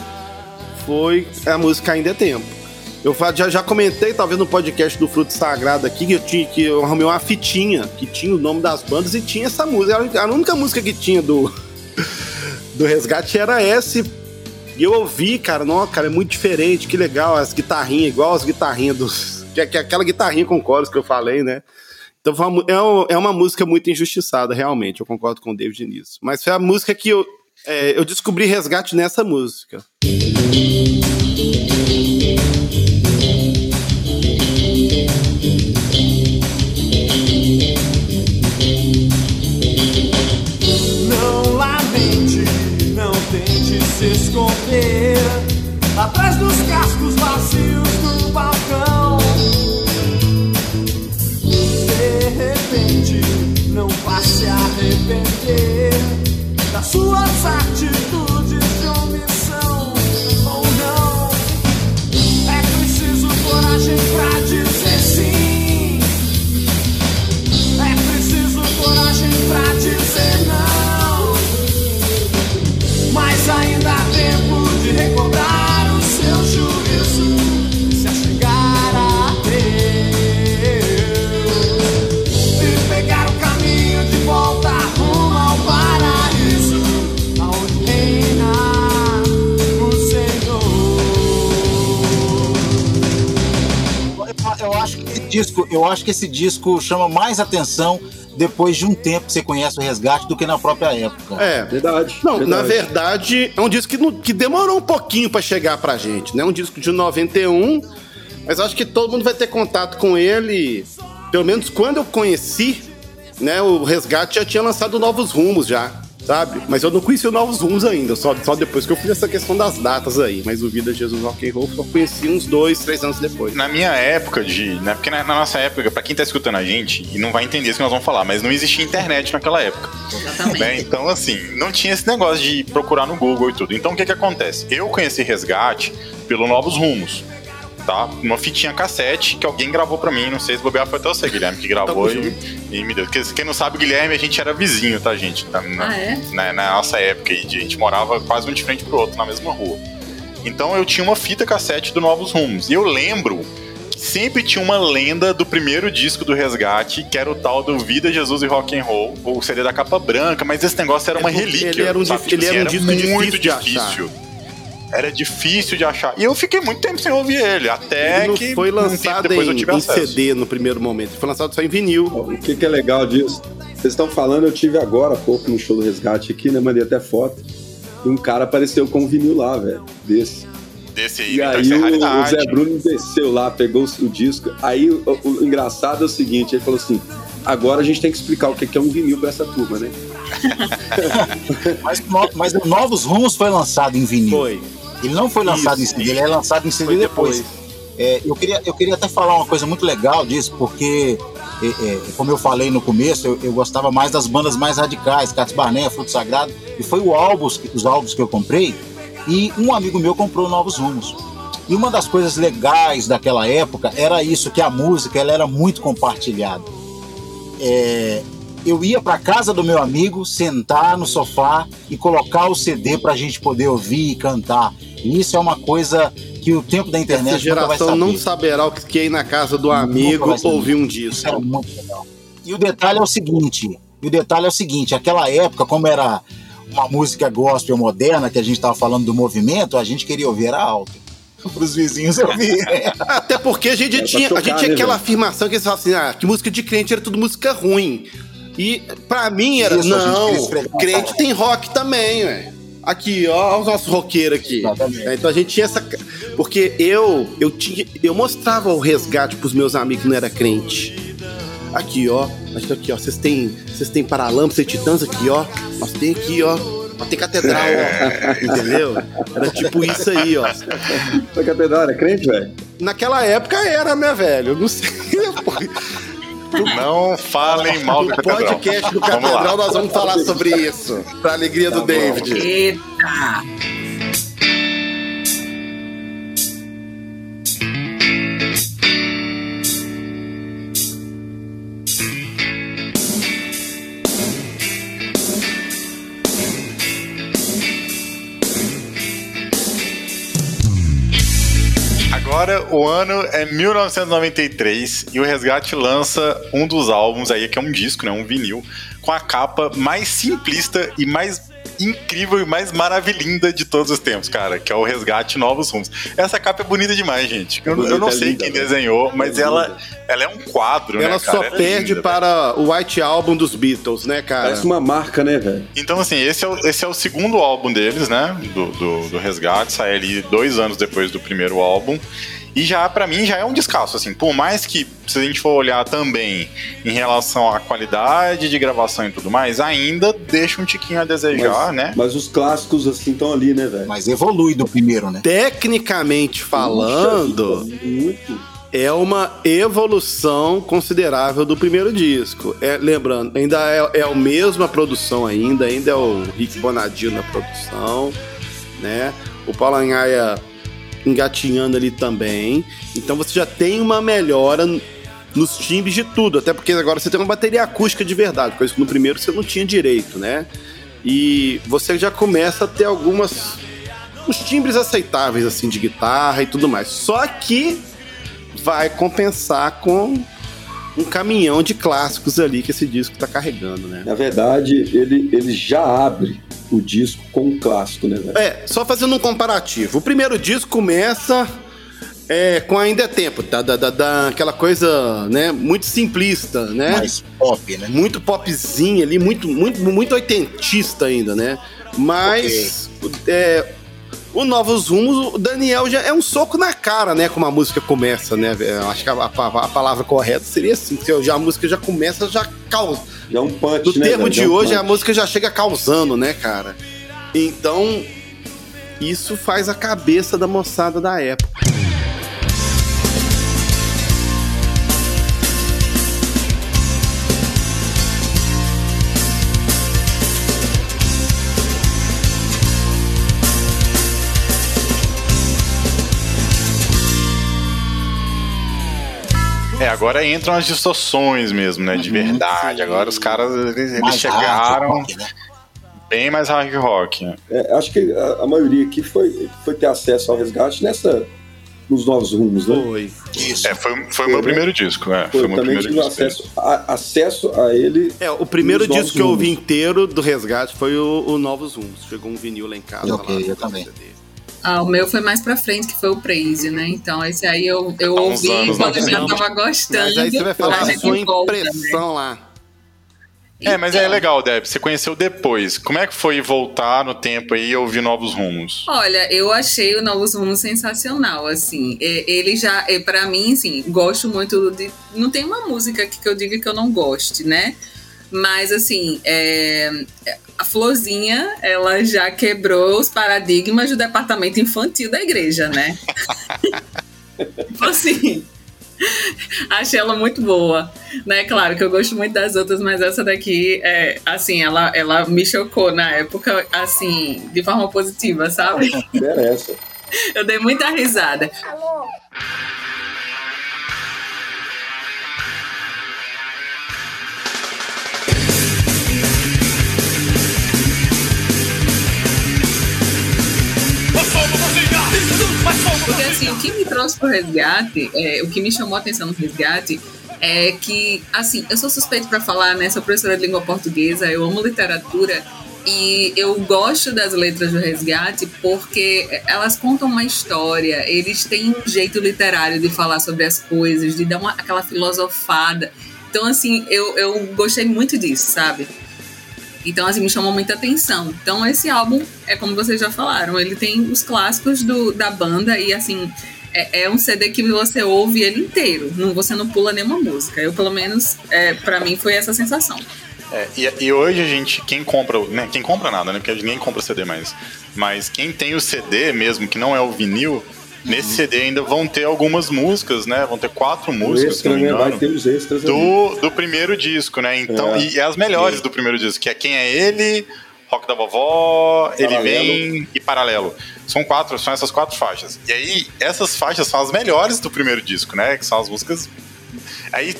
foi a música Ainda é Tempo. Eu já, já comentei, talvez, no podcast do Fruto Sagrado aqui, que eu, tinha, que eu arrumei uma fitinha que tinha o nome das bandas e tinha essa música. A única música que tinha do, do Resgate era essa e eu ouvi, cara, não, cara, é muito diferente, que legal, as guitarrinhas, igual as guitarrinhas dos. Que que é aquela guitarrinha com coros que eu falei, né? Então é, é uma música muito injustiçada, realmente. Eu concordo com o David nisso. Mas foi a música que eu, é, eu descobri resgate nessa música. se esconder atrás dos cascos eu acho que esse disco chama mais atenção depois de um tempo que você conhece o resgate do que na própria época. É, verdade. Não, verdade. na verdade, é um disco que, que demorou um pouquinho para chegar pra gente, né? Um disco de 91, mas acho que todo mundo vai ter contato com ele, pelo menos quando eu conheci, né? O Resgate já tinha lançado novos rumos já sabe? Mas eu não conheci o Novos Rumos ainda, só, só depois que eu fiz essa questão das datas aí. Mas o Vida Jesus Rock and Roll eu conheci uns dois, três anos depois. Na minha época de... Né, porque na, na, nossa época, pra quem tá escutando a gente, e não vai entender isso que nós vamos falar, mas não existia internet naquela época. Exatamente. Né? Então, assim, não tinha esse negócio de procurar no Google e tudo. Então, o que que acontece? Eu conheci Resgate pelo Novos Rumos tá? Uma fitinha cassete que alguém gravou pra mim. Não sei se bobear foi até você, Guilherme, que gravou e, e, me deu. Porque quem não sabe, Guilherme, a gente era vizinho, tá, gente? Na, ah, é? na, na nossa época, a gente morava quase um de frente pro outro na mesma rua. Então eu tinha uma fita cassete do Novos Rumos. E eu lembro que sempre tinha uma lenda do primeiro disco do Resgate, que era o tal do Vida, Jesus e Rock and Roll, ou CD da capa branca, mas esse negócio era uma é relíquia. Ele era um, sabe? Tipo ele era um assim, disco muito difícil. difícil era difícil de achar. E eu fiquei muito tempo sem ouvir ele, até ele que foi lançado um em, em CD no primeiro momento, foi lançado só em vinil. O que, que é legal disso? Vocês estão falando, eu tive agora há pouco no show do Resgate aqui, né? Mandei até foto. E um cara apareceu com um vinil lá, velho, desse. Desse aí, e então aí o, o, Zé Bruno desceu lá, pegou o, o disco. Aí o, o, engraçado é o seguinte, ele falou assim: agora a gente tem que explicar o que é um vinil pra essa turma, né? mas, mas Novos Rumos foi lançado em vinil. Foi. Ele não foi lançado isso, em CD, ele é lançado em CD depois. depois. É, eu, queria, eu queria até falar uma coisa muito legal disso, porque, é, é, como eu falei no começo, eu, eu, gostava mais das bandas mais radicais, Cats Barnea, Fruto Sagrado, e foi o álbuns, os álbuns que eu comprei, e um amigo meu comprou Novos Rumos. E uma das coisas legais daquela época era isso, que a música ela era muito compartilhada. Eu ia para casa do meu amigo, sentar no sofá e colocar o CD para a gente poder ouvir e cantar. E isso é uma coisa que o tempo da internet Essa geração não saberá o que é ir na casa do amigo ouvir um disco. Isso é muito legal. E o detalhe é o seguinte, e o detalhe é o seguinte, aquela época, como era uma música gospel moderna, que a gente estava falando do movimento, a gente queria ouvir era alto para os vizinhos ouvir. Até porque a gente é tinha, a gente tinha né, aquela afirmação que eles falavam assim, ah, que música de crente era tudo música ruim. E para mim era, Isso, não, crente tem rock também, ué. Aqui, ó, os nossos roqueiros aqui. É, então a gente tinha essa. Porque eu, eu tinha. Eu mostrava o resgate pros meus amigos que não era crente. Aqui, ó. Aqui, ó. Vocês têm. Vocês têm paralâmpidos e titãs aqui, ó. Nós tem aqui, ó. Nós tem catedral, ó. Entendeu? Era tipo isso aí, ó. A catedral era crente, velho? Naquela época era, né, velho? Eu não sei. Não falem mal do Catedral. No podcast do Catedral nós vamos falar sobre isso. Pra alegria do tá David. Eita! Agora o ano é 1993 e o Resgate lança um dos álbuns aí, que é um disco, né, um vinil, com a capa mais simplista e mais incrível e mais maravilhinda de todos os tempos, cara, que é o Resgate Novos Rumos. Essa capa é bonita demais, gente. Eu, bonita, eu não sei linda, quem desenhou, mas é ela, ela é um quadro, ela né, só ela é perde linda, para velho. o White Album dos Beatles, né, cara? Parece uma marca, né, velho? Então, assim, esse é, o, esse é o segundo álbum deles, né, do, do, do Resgate, sai ali dois anos depois do primeiro álbum. E já, para mim, já é um descasso, assim. Por mais que, se a gente for olhar também em relação à qualidade de gravação e tudo mais, ainda deixa um tiquinho a desejar, mas, né? Mas os clássicos, assim, estão ali, né, velho? Mas evolui do primeiro, né? Tecnicamente falando... muito é uma evolução considerável do primeiro disco. É, lembrando, ainda é, é a mesma produção ainda, ainda é o Rick Bonadio na produção, né? O Paulo Anhaia engatinhando ali também. Então você já tem uma melhora nos timbres de tudo, até porque agora você tem uma bateria acústica de verdade, coisa que no primeiro você não tinha direito, né? E você já começa a ter algumas os timbres aceitáveis assim de guitarra e tudo mais. Só que vai compensar com um caminhão de clássicos ali que esse disco está carregando, né? Na verdade, ele, ele já abre o disco com um clássico, né, velho? É, só fazendo um comparativo. O primeiro disco começa é, com Ainda é Tempo, tá? Da, da, da, aquela coisa, né, muito simplista, né? Mais pop, né? Muito popzinho ali, muito, muito, muito oitentista ainda, né? Mas okay. é, o Novos Rumos, o Daniel já é um soco na cara, né? Como a música começa, né? Eu acho que a, a, a, palavra correta seria assim, porque já, a música já começa, já causa. Já é um punch, No né, termo de é um hoje, punch. a música já chega causando, né, cara? Então, isso faz a cabeça da moçada da época. É, agora entram as distorções mesmo, né? De verdade. Agora os caras, eles, eles chegaram rock, né? bem mais hard rock. né? É, acho que a, a maioria aqui foi, foi ter acesso ao resgate nessa nos novos rumos, né? Foi. Isso. É, foi, foi o meu né? primeiro disco, né? Foi, Foi o meu também primeiro tive disco. acesso a, acesso a ele. É, o primeiro disco que eu ouvi inteiro do Resgate foi o, o Novos Rumos. Chegou um vinil lá em casa. Ok, lá, eu também. CD. Ah, o meu foi mais pra frente, que foi o Praise, né? Então, esse aí eu, eu ouvi anos, quando né? eu já tava gostando. Mas aí você vai falar a sua volta, né? impressão lá. É, mas Então, é legal, Deb. Você conheceu depois. Como é que foi voltar no tempo aí e ouvir novos rumos? Olha, eu achei o Novos Rumos sensacional, assim. E- Ele já, é, para mim, assim, gosto muito de. Não tem uma música aqui que eu diga que eu não goste, né? Mas, assim, é, a Florzinha, ela já quebrou os paradigmas do departamento infantil da igreja, né? Tipo assim. Achei ela muito boa, né? Claro que eu gosto muito das outras, mas essa daqui, é, assim, ela, ela me chocou na época, assim, de forma positiva, sabe? Interessa. Eu dei muita risada. Porque assim, o que me trouxe pro resgate, é, o que me chamou a atenção no resgate é que, assim, eu sou suspeito para falar, né? Sou professora de língua portuguesa, eu amo literatura e eu gosto das letras do resgate porque elas contam uma história, eles têm um jeito literário de falar sobre as coisas, de dar uma, aquela filosofada. Então, assim, eu, eu gostei muito disso, sabe? Então, assim, me chamou muita atenção. Então, esse álbum, é como vocês já falaram, ele tem os clássicos do, da banda e, assim, é, é um CD que você ouve ele inteiro. Não, você não pula nenhuma música. Eu, pelo menos, é, para mim, foi essa sensação. É, e, e hoje a gente, quem compra, né, quem compra nada, né? Porque nem compra CD mais. Mas quem tem o CD mesmo, que não é o vinil, nesse CD ainda vão ter algumas músicas, né? Vão ter quatro músicas, extra, né? Vai ter os extras ali. do, do primeiro disco, né? Então, É. e, e as melhores do primeiro disco, que é Quem é Ele, Rock da Vovó, Ele Paralelo. Vem e Paralelo. São quatro, são essas quatro faixas. E aí, essas faixas são as melhores do primeiro disco, né? Que são as músicas. Aí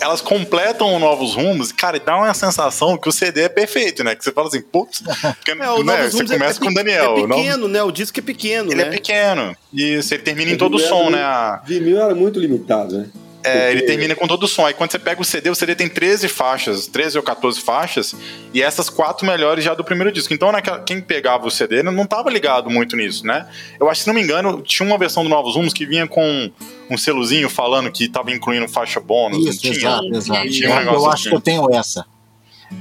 elas completam novos rumos, e, cara, e dá uma sensação que o CD é perfeito, né? Que você fala assim, putz, porque, É, o né, você é- começa é, com o Daniel. É pequeno, né? O disco é pequeno, ele né? é pequeno. E você termina em O todo o som, era né? A- Vinil era muito limitado, né? É, ele termina com todo o som. Aí quando você pega o CD, o CD tem 13 faixas, 13 ou 14 faixas, e essas quatro melhores já do primeiro disco. Então, naquela- quem pegava o CD não, não tava ligado muito nisso, né? Eu acho que, se não me engano, tinha uma versão do Novos Rumos que vinha com um selozinho falando que tava incluindo faixa bônus. não Isso, tinha? exato, exato. tinha um Eu- acho assim. que eu tenho essa.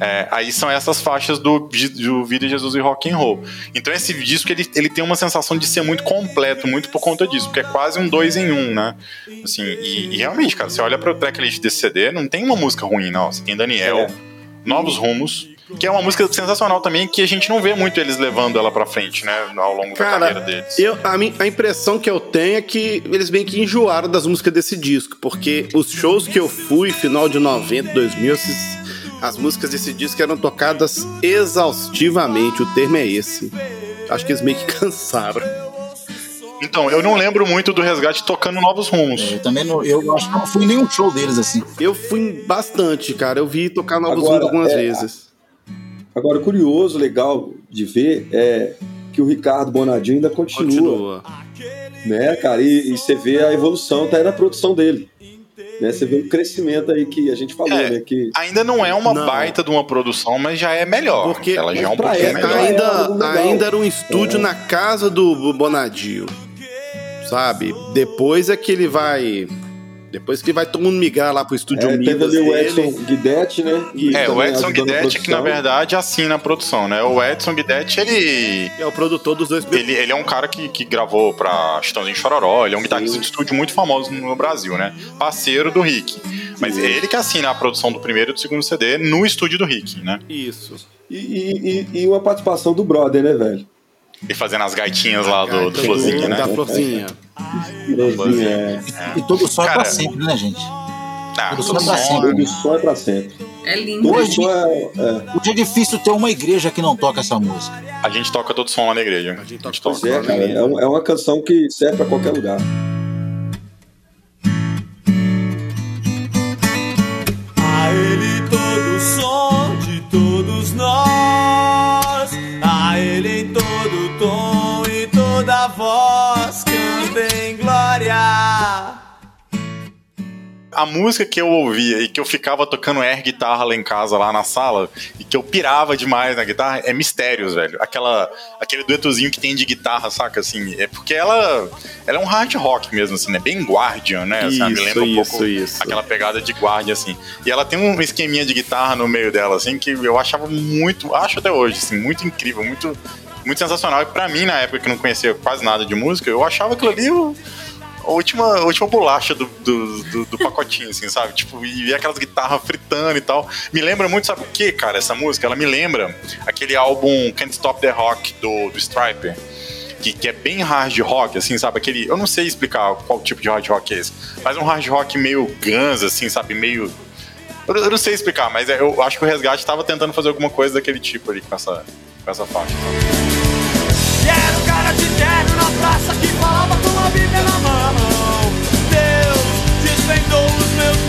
É, aí são essas faixas do, do Vida Jesus e Rock and Roll. Então esse disco ele, ele tem uma sensação de ser muito completo, muito por conta disso, porque é quase um dois em um, né? Assim, e, e realmente, cara, você olha pro tracklist desse CD, não tem uma música ruim, não. Você tem Daniel, É. Novos Rumos, que é uma música sensacional também, que a gente não vê muito eles levando ela pra frente, né? Ao longo da carreira Cara, deles. eu, a, mi- a impressão que eu tenho é que eles meio que enjoaram das músicas desse disco, porque os shows que eu fui, final de 90, 2000, esses- as músicas desse disco eram tocadas exaustivamente, o termo é esse. Acho que eles meio que cansaram. Então, eu não lembro muito do Resgate tocando Novos Rumos. Eu também não, eu acho que não fui em nenhum show deles assim. Eu fui bastante, cara. Eu vi tocar Novos Agora, Rumos algumas é, vezes. Agora, curioso, legal de ver é que o Ricardo Bonadinho ainda continua, Continua. né, cara? E, e você vê a evolução, tá aí na produção dele. Né? Você vê o crescimento aí que a gente falou, É. né? Que Ainda não é uma Não. baita de uma produção, mas já é melhor. Porque- ela já é um pouquinho melhor. Ainda, ainda era um estúdio É. na casa do Bonadio. Sabe? Depois é que ele vai. Depois que vai todo mundo migrar lá pro estúdio é, teve ali o. Edson Guidetti, né? que É, o Edson Guidetti que na verdade assina a produção, né? O Edson Guidetti, ele. É o produtor dos dois Ele, ele é um cara que, que gravou pra Chitãozinho Chororó, ele é um guitarrista de estúdio muito famoso no Brasil, né? Parceiro do Rick. Mas ele que assina a produção do primeiro e do segundo CD no estúdio do Rick, né? Isso. E, e, e- e uma participação do brother, né, velho? E fazendo as gaitinhas lá do, do Do- Florzinha, Da né? Florzinha. É. E todo som é pra sempre, né, gente? Ah, Tudo todo só pra som, cima. Todo som é pra sempre. É lindo. Hoje- é, é. Hoje é difícil ter uma igreja que não toca essa música. A gente toca todo som lá na igreja. A gente toca é, cara. É, um- é uma canção que serve pra qualquer lugar. A música que eu ouvia e que eu ficava tocando air guitarra lá em casa, lá na sala, e que eu pirava demais na guitarra, é Mistérios, velho. Aquela, aquele duetozinho que tem de guitarra, saca? Assim, é porque ela, ela é um hard rock mesmo, assim, né? Bem Guardian, né? Me Isso, lembra um isso, pouco isso. aquela pegada de Guardian, assim. E ela tem um esqueminha de guitarra no meio dela, assim, que eu achava muito, acho até hoje, assim, muito incrível, muito, muito sensacional. E pra mim, na época que não conhecia quase nada de música, eu achava aquilo ali a última, a última bolacha do, do, do- do pacotinho, assim, sabe? Tipo, e aquelas guitarras fritando e tal. Me lembra muito, sabe o que, cara, essa música? Ela me lembra aquele álbum Can't Stop the Rock do, do Striper. que, que é bem hard rock, assim, sabe? Aquele. Eu não sei explicar qual tipo de hard rock é esse, mas um hard rock meio Guns, assim, sabe? Meio. Eu, eu não sei explicar, mas é- eu acho que o Resgate tava tentando fazer alguma coisa daquele tipo ali com essa, com essa faixa. sabe? Era um cara de terno na praça que falava com a Bíblia na mão. Deus desvendou os meus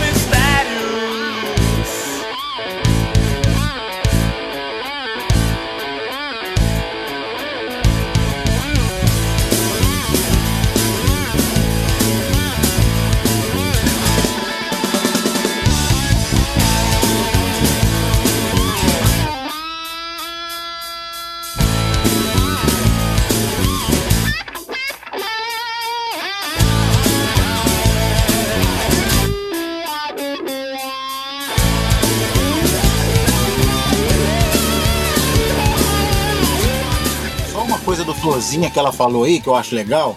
Florzinha que ela falou aí, que eu acho legal.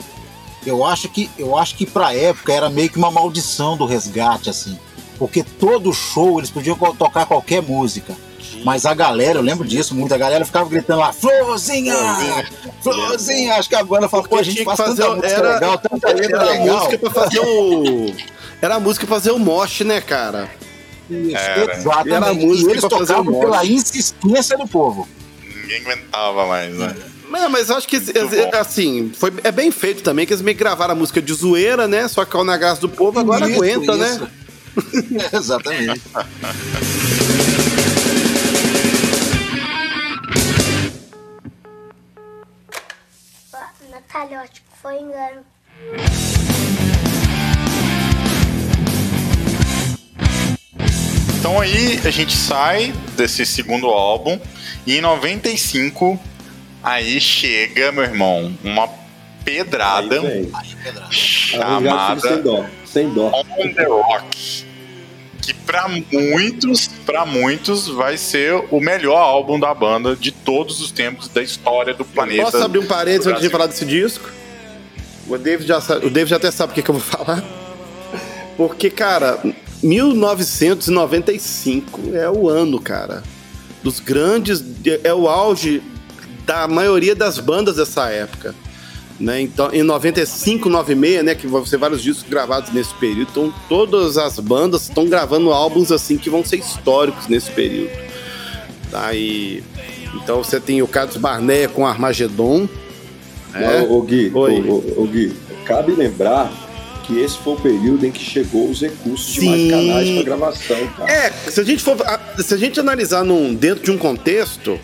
Eu acho que eu acho que pra época era meio que uma maldição do resgate, assim. Porque todo show eles podiam tocar qualquer música. Mas a galera, eu lembro disso, muita galera ficava gritando lá, Florzinha! Florzinha! Acho que a banda falou, pô, a gente faz fazer tanta o- música era- legal, tanta letra Era a legal. música pra fazer o. Era a música pra fazer o mosh, né, cara? Isso, Era. exatamente. Era a música e eles tocavam pela insistência do povo. Ninguém aguentava mais, né? Não, mas eu acho que, assim, foi, é bem feito também, que eles meio que gravaram a música de zoeira, né? Só que na graça do povo, agora Isso, aguenta, né? isso. Exatamente. Natália, eu acho que foi engano. Então aí a gente sai desse segundo álbum e em 95 aí chega, meu irmão, uma pedrada. Resgate sem chamada dó. Sem dó. On the Rock. Que pra muitos, para muitos vai ser o melhor álbum da banda de todos os tempos da história do planeta. Posso abrir um parênteses antes de falar desse disco? O David já, sa- o David já até sabe o que, que eu vou falar. Porque, cara, 1995 é o ano, cara. Dos grandes. É o auge da maioria das bandas dessa época. Né? Então, em 95, 96, né, que vão ser vários discos gravados nesse período, então todas as bandas estão gravando álbuns assim que vão ser históricos nesse período. Tá? E, então você tem o Carlos Barneia com Armagedon. É? Ô, ô, Gui, ô, ô, ô, Gui, cabe lembrar que esse foi o período em que chegou os recursos de Sim. mais canais para gravação, cara. É, se a gente for. Se a gente analisar num, dentro de um contexto,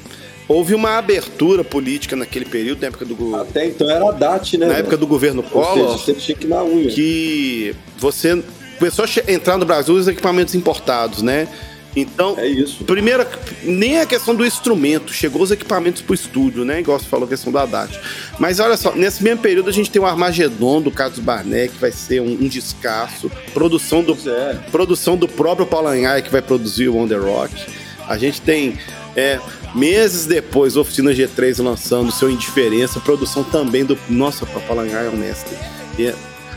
houve uma abertura política naquele período, na época do, Até então era a DAT, né? na época do governo Ou Collor, seja, você tinha que ir na unha. que você começou a entrar no Brasil os equipamentos importados, né? Então, É isso. Primeira, nem a questão do instrumento, chegou os equipamentos pro estúdio, né? Igual você falou, a questão da DAT. Mas olha só, nesse mesmo período a gente tem o Armagedon do Carlos Barnet, que vai ser um, um descasso. Produção do, é. produção do próprio Paulo Anhai, que vai produzir o On The Rock. A gente tem, é, meses depois, Oficina G3 lançando seu Indiferença, produção também do. Nossa, o Paulo Anhai é honesto. É,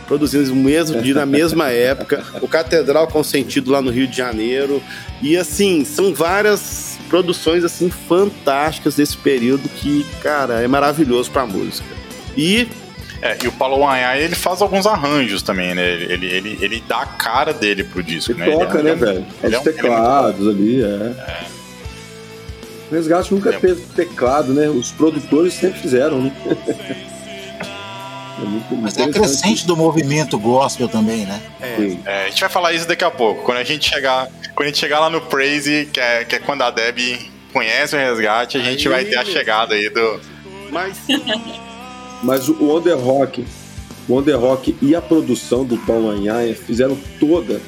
produzindo no mesmo dia, na mesma época. O Catedral Consentido lá no Rio de Janeiro. E assim, são várias produções assim fantásticas desse período que, cara, é maravilhoso pra música. E É, e o Paulo Anhai, ele faz alguns arranjos também, né? Ele, ele, ele, ele dá a cara dele pro disco, Ele né? Ele toca, é- né, ele é- velho? ele é Os um- ele é muito teclados ali, é. O Resgate nunca É. teve teclado, né? Os produtores sempre fizeram, né? é muito Mas é crescente do movimento gospel também, né? Sim. É, a gente vai falar isso daqui a pouco. Quando a gente chegar, quando a gente chegar lá no Praise, que é, que é quando a Deb conhece o resgate, a gente Aí. vai ter a chegada aí do. mas Mas o The Rock, o Rock e a produção do Paulo Anhaia fizeram toda.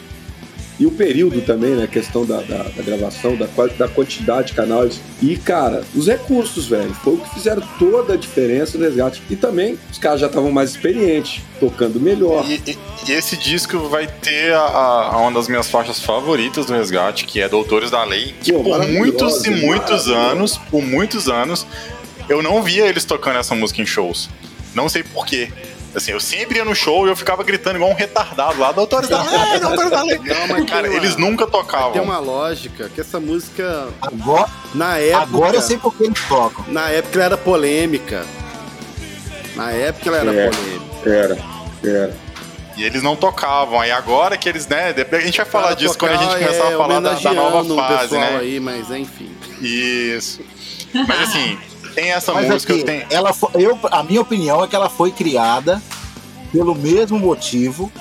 E o período também, né? A questão da, da, da gravação, da, da quantidade de canais. E, cara, os recursos, velho. Foi o que fizeram toda a diferença no resgate. E também, os caras já estavam mais experientes, tocando melhor. E, e- e esse disco vai ter a, a- uma das minhas faixas favoritas do Resgate, que é Doutores da Lei, que Pô, por muitos e muitos anos, por muitos anos, eu não via eles tocando essa música em shows. Não sei porquê. Assim, eu sempre ia no show e eu ficava gritando igual um retardado lá, Lei, Doutores da Lei. Não, mas Cara, uma- eles nunca tocavam. tem uma lógica que essa música, Agora, na época. agora eu sei por que eles tocam. Na época ela era polêmica. Na época ela era É. polêmica. Era, era. E eles não tocavam. Aí agora que eles, né? depois A gente vai falar disso quando a gente tocar, começar é, a falar da, da nova fase, né? Aí, mas enfim. Isso. Mas assim, tem essa Mas música, aqui, tem. ela foi, eu, a minha opinião é que ela foi criada pelo mesmo motivo.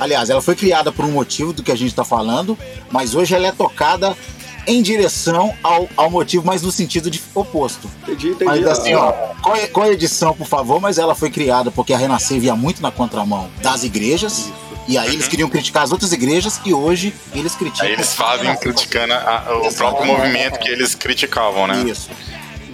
Aliás, ela foi criada por um motivo do que a gente está falando, mas hoje ela é tocada em direção ao, ao motivo, mas no sentido de oposto. Entendi, entendi. Mas assim, Ah, ó, com a- com a edição, por favor, mas ela foi criada porque a Renascer via muito na contramão das igrejas. E aí eles queriam criticar as outras igrejas e hoje eles criticam. Aí eles fazem criticando a- o Exato. próprio movimento que eles criticavam, né? Isso.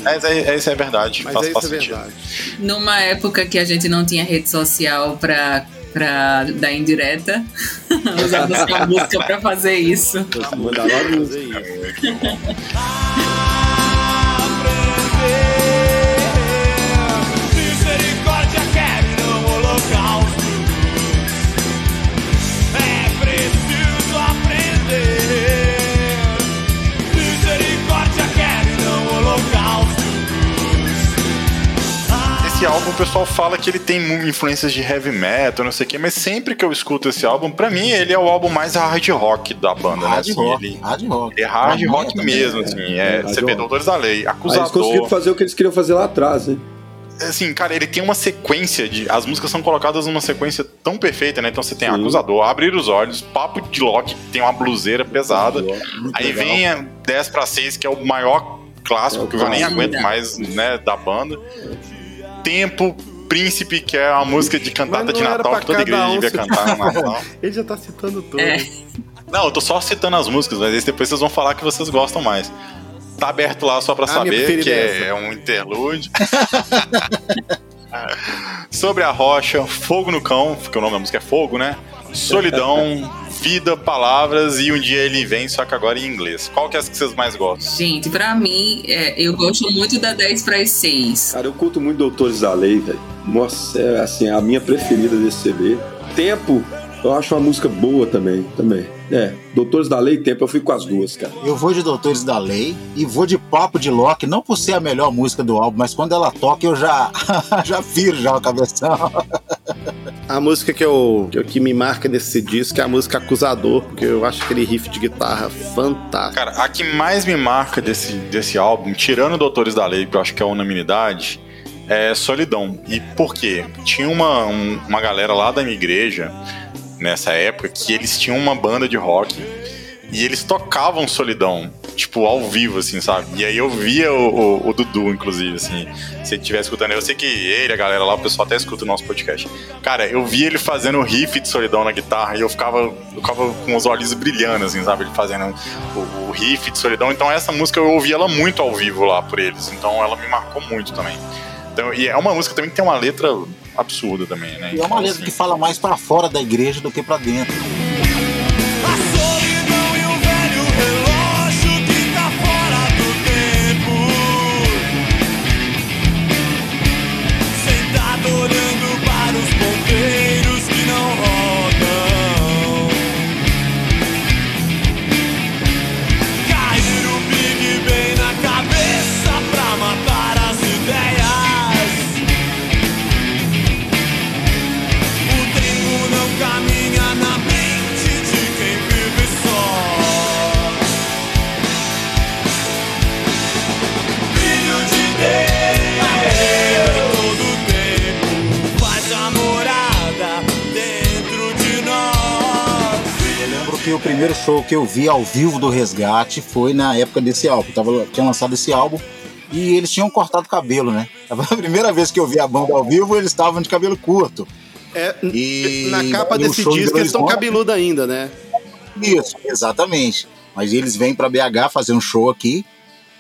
Mas é, é- isso é verdade. Mas faz, é faz é sentido. verdade. Numa época que a gente não tinha rede social pra, pra dar indireta, usava essa música pra fazer isso. Você manda Esse álbum, o pessoal fala que ele tem influências de heavy metal, não sei o quê, mas sempre que eu escuto esse álbum, pra mim ele é o álbum mais hard rock da banda, né? Hard Assim, rock. ele, Hard rock. é hard Pra mim rock também. mesmo, assim. É, você vê rock. Doutores da Lei, Aí eles conseguiram Acusador. fazer o que eles queriam fazer lá atrás, né? Assim, cara, ele tem uma sequência de. As músicas são colocadas numa sequência tão perfeita, né? Então você tem Sim. Acusador, Abrir os Olhos, Papo de Loki, que tem uma bluseira pesada. Muito Aí legal. vem a 10 pra 6, que é o maior clássico É o que eu nem aguento mais, né, da banda. Tempo, Príncipe, que é uma música de cantata de Natal que toda igreja um devia cantar no Natal. Ele já tá citando tudo. É. Não, eu tô só citando as músicas, mas depois vocês vão falar que vocês gostam mais. Tá aberto lá só pra saber, que é é um interlude. Sobre a rocha, Fogo no Cão, porque o nome da música é Fogo, né? Solidão, Vida, Palavras e Um Dia Ele Vem, só que agora em inglês. Qual que é as que vocês mais gostam? Gente, pra mim, é, eu gosto muito da 10 para as 6. Cara, eu curto muito Doutores da Lei, velho. Nossa, é assim, a minha preferida desse CD. Tempo, eu acho uma música boa também, também. É, Doutores da Lei e Tempo, eu fico com as duas, cara. Eu vou de Doutores da Lei e vou de Papo de Loki, não por ser a melhor música do álbum, mas quando ela toca eu já já viro já o cabeção. A música que, eu, que, que me marca nesse disco é a música Acusador, porque eu acho aquele riff de guitarra fantástico. Cara, a que mais me marca desse, desse álbum, tirando Doutores da Lei, que eu acho que é unanimidade, é Solidão. E por quê? Tinha uma, um- uma galera lá da minha igreja, nessa época, que eles tinham uma banda de rock e eles tocavam Solidão, tipo, ao vivo, assim, sabe? E aí eu via o, o- o Dudu, inclusive, assim, se ele estiver escutando. Eu sei que ele, a galera lá, o pessoal até escuta o nosso podcast. Cara, eu via ele fazendo o riff de Solidão na guitarra e eu ficava, eu ficava com os olhos brilhando, assim, sabe? Ele fazendo o, o riff de Solidão. Então essa música eu ouvi ela muito ao vivo lá por eles. Então ela me marcou muito também. Então, e é uma música também que tem uma letra absurda também, né? E é uma Então, letra assim, que fala mais pra fora da igreja do que pra dentro. O primeiro show que eu vi ao vivo do Resgate foi na época desse álbum. Tava, tinha lançado esse álbum e eles tinham cortado cabelo, né? A primeira vez que eu vi a banda ao vivo, eles estavam de cabelo curto. É, E- na capa e desse show de disco eles estão cabeludos ainda, né? Isso, exatamente. Mas eles vêm pra BH fazer um show aqui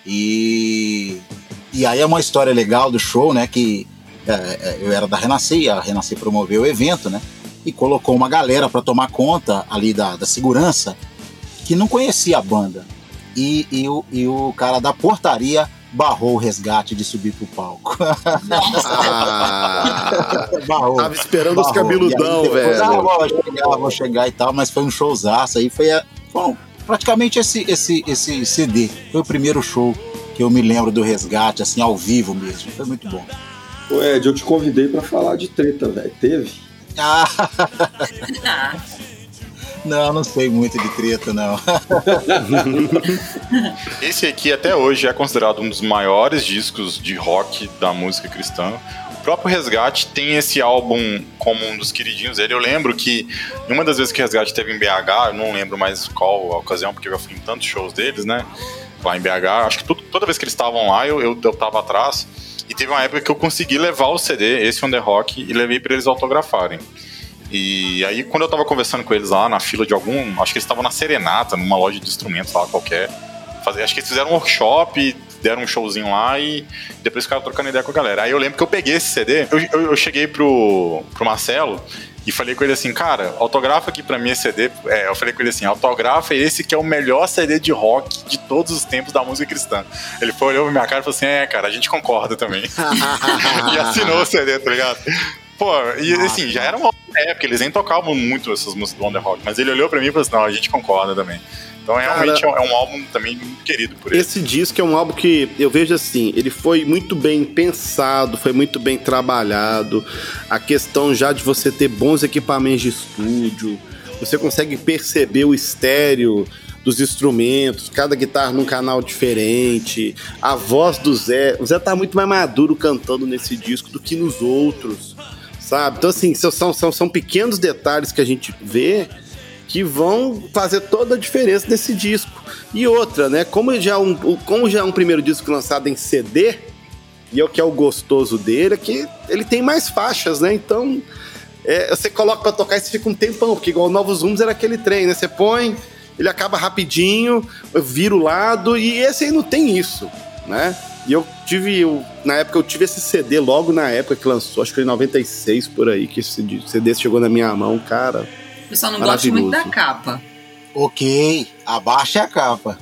e e aí é uma história legal do show, né? Que é, é, eu era da Renascer, a Renascer promoveu o evento, né? E colocou uma galera pra tomar conta ali da, da segurança que não conhecia a banda. E, e, o, e o cara da portaria barrou o resgate de subir pro palco. Ah, barrou. tava esperando os Barrou. cabeludão, E aí depois, Ah, velho. vou chegar, vou chegar e tal, mas foi um showzaço aí, foi, bom, praticamente esse, esse, esse CD, foi o primeiro show que eu me lembro do resgate, assim, ao vivo mesmo, foi muito bom. Ô Ed, eu te convidei pra falar de treta, velho. Teve? Ah, não, não sei muito de treta, não. Esse aqui até hoje é considerado um dos maiores discos de rock da música cristã. O próprio Resgate tem esse álbum como um dos queridinhos dele. Eu lembro que uma das vezes que Resgate teve em BH, eu não lembro mais qual a ocasião, porque eu já fui em tantos shows deles, né? Lá em BH, acho que tudo- toda vez que eles estavam lá, eu, eu, eu tava atrás. E teve uma época que eu consegui levar o CD, esse On The Rock, e levei pra eles autografarem. E aí, quando eu tava conversando com eles lá na fila de algum. Acho que eles estavam na Serenata, numa loja de instrumentos lá qualquer. Acho que eles fizeram um workshop, deram um showzinho lá e depois ficaram trocando ideia com a galera. Aí eu lembro que eu peguei esse CD, eu, eu, eu cheguei pro, pro Marcelo e falei com ele assim, cara, autografa aqui pra mim esse CD. É, eu falei com ele assim, autografa esse que é o melhor CD de rock de todos os tempos da música cristã. Ele foi, olhou pra minha cara e falou assim, é, cara, a gente concorda também. e assinou o CD, tá ligado? Pô, e assim, já era uma outra época, eles nem tocavam muito essas músicas do Wonder Rock, mas ele olhou pra mim e falou assim, não, a gente concorda também. Então realmente é um- é um álbum também muito querido por ele. Esse disco é um álbum que eu vejo assim, ele foi muito bem pensado, foi muito bem trabalhado. A questão já de você ter bons equipamentos de estúdio, você consegue perceber o estéreo dos instrumentos, cada guitarra num canal diferente, a voz do Zé. O Zé tá muito mais maduro cantando nesse disco do que nos outros, sabe? Então, assim, são, são, são pequenos detalhes que a gente vê que vão fazer toda a diferença nesse disco. E outra, né? Como já é um, como já é um primeiro disco lançado em CD, e é o que é o gostoso dele, é que ele tem mais faixas, né? Então, é, você coloca pra tocar e você fica um tempão, porque igual o Novos Rumos era aquele trem, né? Você põe, ele acaba rapidinho, vira o lado, e esse aí não tem isso, né? E eu tive, eu- na época eu tive esse CD logo na época que lançou, acho que foi em 96 por aí, que esse CD chegou na minha mão, cara. Eu só não gosto muito da capa. ok, abaixa a capa.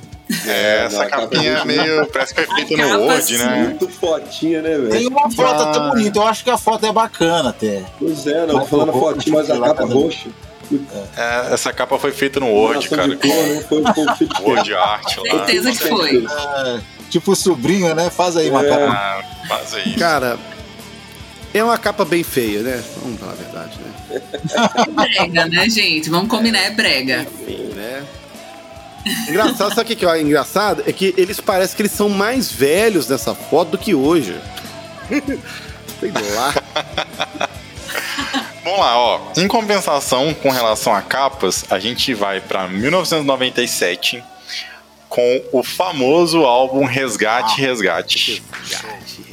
É, essa não, a capa capinha é é meio. Parece que foi feita no Word, né? Muito fotinha, né, Tem velho? uma foto Ah. até bonita, eu acho que a foto é bacana até. Pois é, não, Mas falando a fotinha, mas a capa roxa. É, essa capa foi feita no Word, Combinação cara. cor, né? Foi, foi Word Art lá. Certeza que foi. É, tipo o sobrinho, né? Faz aí É. capa. Ah, faz aí. Cara, é uma capa bem feia, né? Vamos falar a verdade, né? Brega, né, gente? Vamos combinar, é brega. né? Engraçado, sabe o que que é engraçado? É que eles parecem que eles são mais velhos nessa foto do que hoje. Sei lá. Vamos lá, ó. Em compensação com relação a capas, a gente vai pra 1997 com o famoso álbum Resgate, Resgate. Uma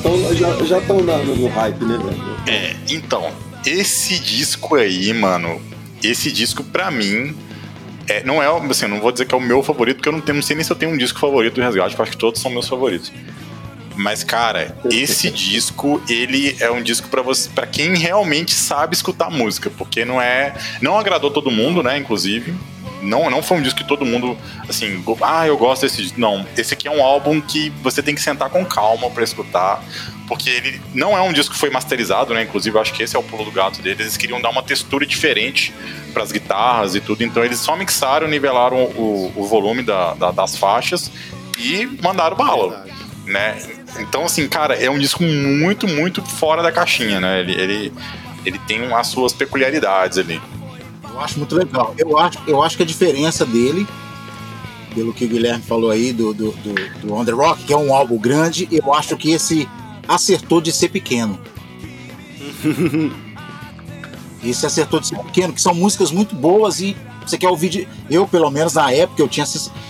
estão já, já tão na- no, hype, né, velho? É, então, esse disco aí, mano, esse disco pra mim é, não é, assim, não vou dizer que é o meu favorito, porque eu não, tenho, não sei nem se eu tenho um disco favorito do Resgate, porque acho que todos são meus favoritos. Mas, cara, esse disco, ele é um disco pra você, para quem realmente sabe escutar música, porque não é, não agradou todo mundo, né, inclusive. Não, não foi um disco que todo mundo, assim, ah, eu gosto desse disco. Não, esse aqui é um álbum que você tem que sentar com calma pra escutar, porque ele não é um disco que foi masterizado, né? Inclusive, eu acho que esse é o pulo do gato deles. Eles queriam dar uma textura diferente pras guitarras e tudo, então eles só mixaram, nivelaram o, o volume da- da- das faixas e mandaram bala né? Então, assim, cara, é um disco muito, muito fora da caixinha, né? Ele, ele, ele tem as suas peculiaridades ali. Eu acho muito legal. Eu acho, eu acho que a diferença dele, pelo que o Guilherme falou aí do, do, do, do On The Rock, que é um álbum grande, eu acho que esse acertou de ser pequeno. esse acertou de ser pequeno, que são músicas muito boas e você quer ouvir de. Eu, pelo menos na época, eu tinha.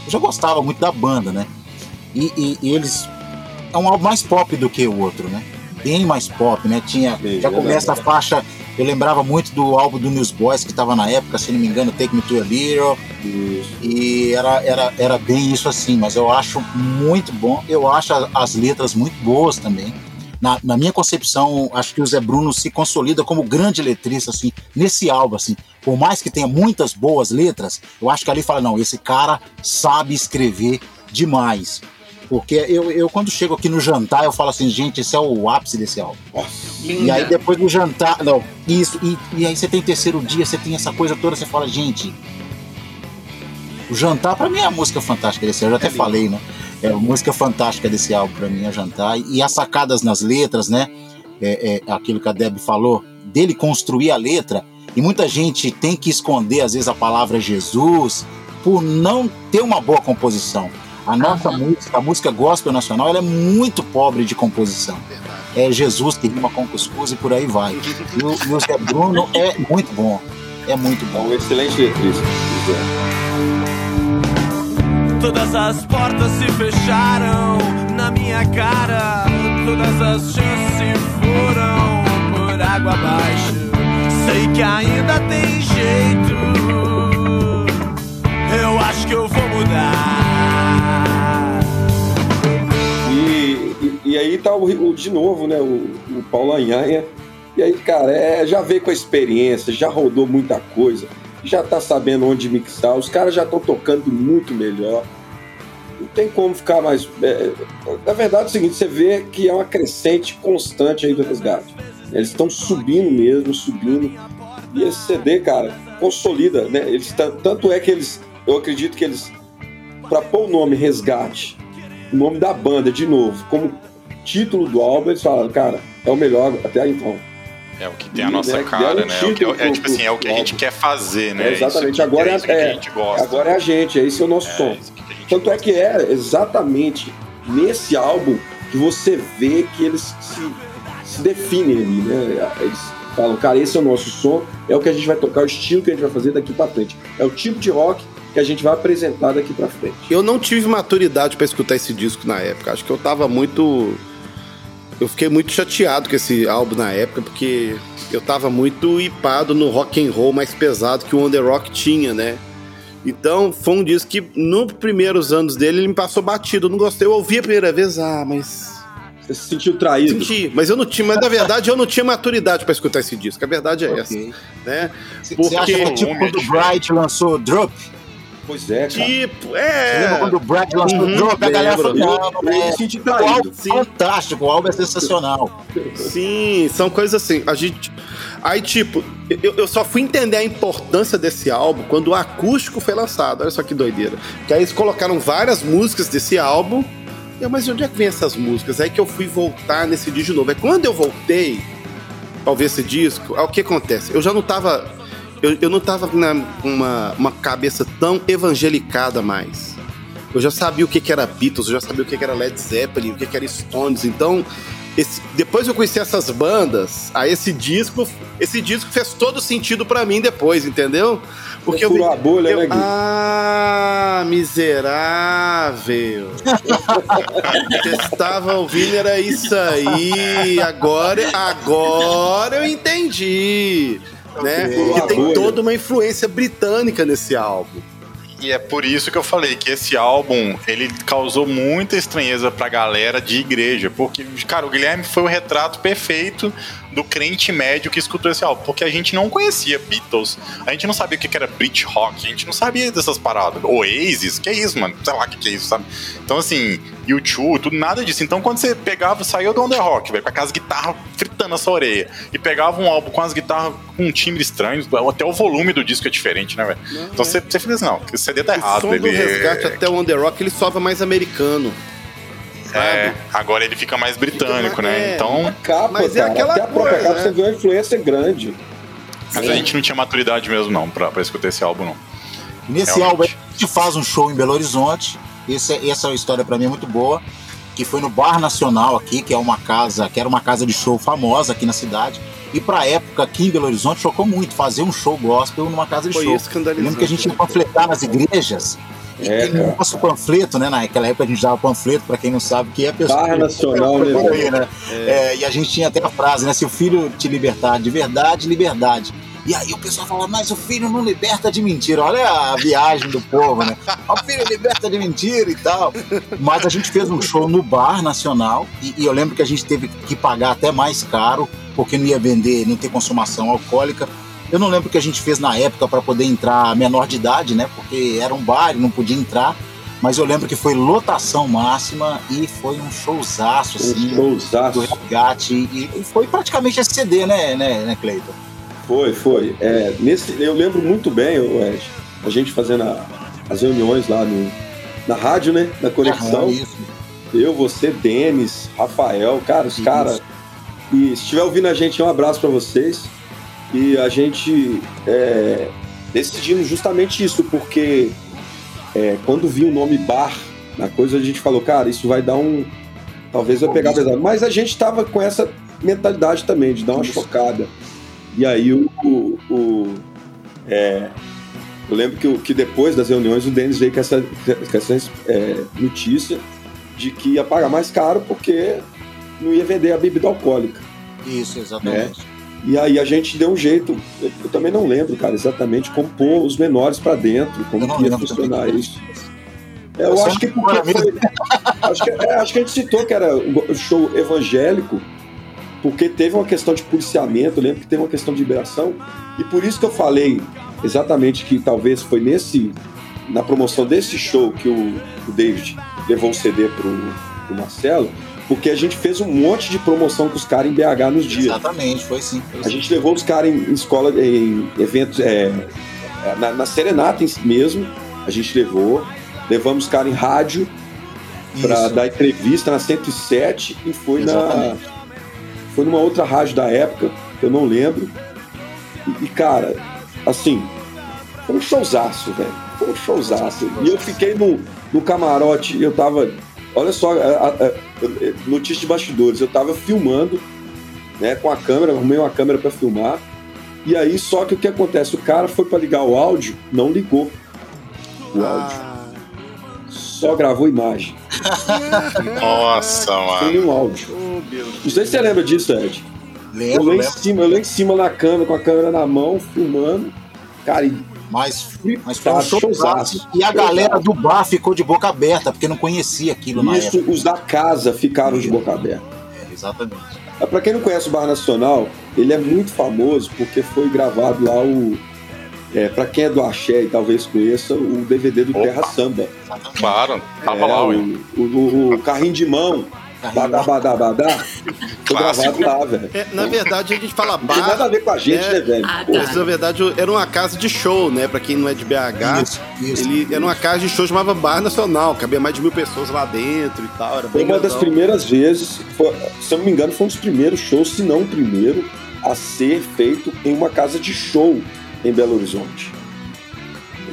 Eu já gostava muito da banda, né? E, e- e eles. É um álbum mais pop do que o outro, né? Bem mais pop, né? Tinha. Já começa a faixa Eu lembrava muito do álbum do Newsboys que estava na época, se não me engano, Take Me to a Little. E era, era, era bem isso assim, mas eu acho muito bom. Eu acho as letras muito boas também. Na, na, minha concepção, acho que o Zé Bruno se consolida como grande letrista, assim, nesse álbum, assim. Por mais que tenha muitas boas letras, eu acho que ali fala, não, esse cara sabe escrever demais. Porque eu, eu, quando chego aqui no jantar, eu falo assim, gente, esse é o ápice desse álbum. E aí depois do jantar, não, isso, e, e aí você tem terceiro dia, você tem essa coisa toda, você fala, gente, o jantar para mim é a música fantástica desse álbum, eu já até é falei, né? É a música fantástica desse álbum para mim é jantar. E as sacadas nas letras, né? É, é, aquilo que a Deb falou, dele construir a letra, e muita gente tem que esconder, às vezes, a palavra Jesus por não ter uma boa composição. A nossa música, a música gospel nacional, ela é muito pobre de composição. É Jesus que rima com cuscuz e por aí vai. E o, e o Zé Bruno é muito bom. É muito bom. É um excelente letrista. Todas as portas se fecharam na minha cara. Todas as chances se foram por água abaixo. Sei que ainda tem jeito. Eu acho que eu vou mudar. Aí tá o, o de novo, né? O, o Paulo Anhanha. E aí, cara, é, já veio com a experiência, já rodou muita coisa, já tá sabendo onde mixar, os caras já estão tocando muito melhor. Não tem como ficar mais. É, na verdade, é o seguinte: você vê que é uma crescente constante aí do resgate. Eles estão subindo mesmo, subindo. E esse CD, cara, consolida, né? Eles, tanto é que eles. Eu acredito que eles. Para pôr o nome Resgate, o nome da banda de novo, como título do álbum, eles falaram, cara, é o melhor até então. É o que tem a nossa cara, né? É, o é, tipo assim, é o que a gente quer fazer, né? É exatamente, agora é, é, agora é a gente, esse é o nosso é, som. Tanto é que é exatamente nesse álbum que você vê que eles se, se definem ali, né? Eles falam, cara, esse é o nosso som, é o que a gente vai tocar, o estilo que a gente vai fazer daqui para frente. É o tipo de rock que a gente vai apresentar daqui para frente. Eu não tive maturidade para escutar esse disco na época. Acho que eu tava muito eu fiquei muito chateado com esse álbum na época, porque eu tava muito hipado no rock and roll mais pesado que o On The Rock tinha, né? Então, foi um disco que, nos primeiros anos dele, ele me passou batido. Eu não gostei. Eu ouvi a primeira vez, ah, mas. Você se sentiu traído? Senti, mas eu não tinha, mas na verdade eu não tinha maturidade para escutar esse disco. A verdade é okay. essa. Né? Porque... Você acha que tipo quando o Bright lançou Drop? Pois é, cara. Tipo, é. Você lembra quando o Brad lançou uhum, o Drop? A galera falou, não, é, o álbum fantástico, o álbum é sensacional. Sim, são coisas assim. A gente. Aí, tipo, eu, eu só fui entender a importância desse álbum quando o acústico foi lançado. Olha só que doideira. Que aí eles colocaram várias músicas desse álbum. Eu, mas de onde é que vem essas músicas? Aí que eu fui voltar nesse disco de novo. É quando eu voltei pra ouvir esse disco, o que acontece? Eu já não tava eu, eu não tava com uma, uma cabeça tão evangelicada mais. Eu já sabia o que, que era Beatles, eu já sabia o que, que era Led Zeppelin, o que, que era Stones. Então, esse, depois eu conheci essas bandas, aí esse disco, esse disco fez todo sentido para mim depois, entendeu? Porque eu, eu, a bolha, eu, né, Gui? Ah, miserável. que estava ouvindo era isso aí. Agora, agora eu entendi né? E tem toda uma influência britânica nesse álbum. E é por isso que eu falei que esse álbum ele causou muita estranheza pra galera de igreja, porque, cara, o Guilherme foi o retrato perfeito do crente médio que escutou esse álbum, porque a gente não conhecia Beatles, a gente não sabia o que era Brit Rock, a gente não sabia dessas paradas. Oasis, que é isso, mano? Sei lá o que é isso, sabe? Então, assim, YouTube, tudo, nada disso. Então, quando você pegava, saiu do Under Rock, velho, com aquelas guitarras fritando a sua orelha, e pegava um álbum com as guitarras com um timbre estranho, até o volume do disco é diferente, né, velho? Então, é. você, você fez, não, o CD tá errado. O som do Resgate até o Under Rock, ele soava mais americano. É, agora ele fica mais britânico, fica, né? É, então. Capa, mas é aquela Até a própria capa né? você vê uma influência grande. Mas Sim. a gente não tinha maturidade mesmo, não, pra, pra escutar esse álbum, não. Nesse Realmente. álbum a gente faz um show em Belo Horizonte. Esse, é, essa é uma história para mim muito boa. Que foi no Bar Nacional aqui, que é uma casa, que era uma casa de show famosa aqui na cidade. E pra época aqui em Belo Horizonte chocou muito fazer um show gospel numa casa de foi show. Escandalizante. lembro que a gente ia panfletar nas igrejas É, tem o nosso panfleto, né? Naquela época a gente dava panfleto, pra quem não sabe, que é pessoa. Barra Nacional, né, né? É, e a gente tinha até a frase, né? Se o filho te libertar de verdade, liberdade. E aí o pessoal fala, mas o filho não liberta de mentira. Olha a viagem do povo, né? O filho liberta de mentira e tal. Mas a gente fez um show no Bar Nacional e, e eu lembro que a gente teve que pagar até mais caro, porque não ia vender, não ter consumação alcoólica. Eu não lembro o que a gente fez na época para poder entrar menor de idade, né? Porque era um bar e não podia entrar. Mas eu lembro que foi lotação máxima e foi um showzaço, assim, Um do showzaço. resgate. E, e foi praticamente esse CD, né, né, né Cleiton? Foi, foi. É, nesse, eu lembro muito bem, Ed, a gente fazendo a- as reuniões lá no, na rádio, né? Na conexão. Aham. Eu, você, Denis, Rafael, cara, os caras. E se estiver ouvindo a gente, um abraço pra vocês. E a gente é, decidimos justamente isso, porque é, quando vi o nome bar na coisa, a gente falou, cara, isso vai dar um. Talvez vai pegar pesado. Mas a gente tava com essa mentalidade também, de dar uma chocada. E aí o. o- o- é, eu lembro que, que depois das reuniões o Denis veio com essa, com essa é, notícia de que ia pagar mais caro porque não ia vender a bebida alcoólica. Isso, exatamente. E aí a gente deu um jeito, eu, eu também não lembro, cara, exatamente como pôr os menores pra dentro, como Eu que ia funcionar também. isso. É, eu Você acho que porque foi, acho, que, é, acho que a gente citou que era um show evangélico, porque teve uma questão de policiamento, eu lembro que teve uma questão de liberação, e por isso que eu falei exatamente que talvez foi nesse na promoção desse show que o, o David levou o CD pro, pro Marcelo, porque a gente fez um monte de promoção com os caras em BH nos dias. Exatamente, foi sim. Foi A sim. gente levou os caras em, escola, em eventos, é, é, na, na Serenata em si mesmo, a gente levou. Levamos os caras em rádio para dar entrevista na 107 e foi na exatamente. foi numa outra rádio da época, que eu não lembro. E, e, cara, assim, foi um showzaço, velho. Foi um showzaço. E eu fiquei no, no camarote, eu tava. Olha só, a- a- a- notícia de bastidores, eu tava filmando, né, com a câmera, arrumei uma câmera para filmar. E aí, só que o que acontece? O cara foi para ligar o áudio, não ligou o áudio. Ah, Só gravou imagem, Nossa, sem mano. nenhum áudio. oh, Não sei se você lembra disso, Ed. Eu Lembro, lá em cima, eu lá em cima na câmera, com a câmera na mão, filmando. Cara, e Mas, mas foi um Tá, showzaço. showzaço. E a galera do bar ficou de boca aberta, porque não conhecia aquilo na isso, época. os da casa ficaram de boca aberta. É, exatamente. Ah, Pra quem não conhece o Bar Nacional, ele é muito famoso porque foi gravado lá o. É, pra quem é do Axé e talvez conheça, o DVD do Opa. Terra Samba. Claro, tava É, lá, ué. o, o- o carrinho de mão, badá, badá, badá, Clássico. gravado lá, velho. É, na verdade, a gente fala Não tem nada a bar, ver com a gente, É. né, velho? Ah, tá. mas na verdade era uma casa de show, né? Pra quem não é de BH. Isso, isso. Ele era uma casa de show chamava Bar Nacional, cabia mais de mil pessoas lá dentro e tal. Era Foi bem uma das grandão. primeiras vezes, foi- se eu não me engano, foi um dos primeiros shows, se não o primeiro, a ser feito em uma casa de show em Belo Horizonte.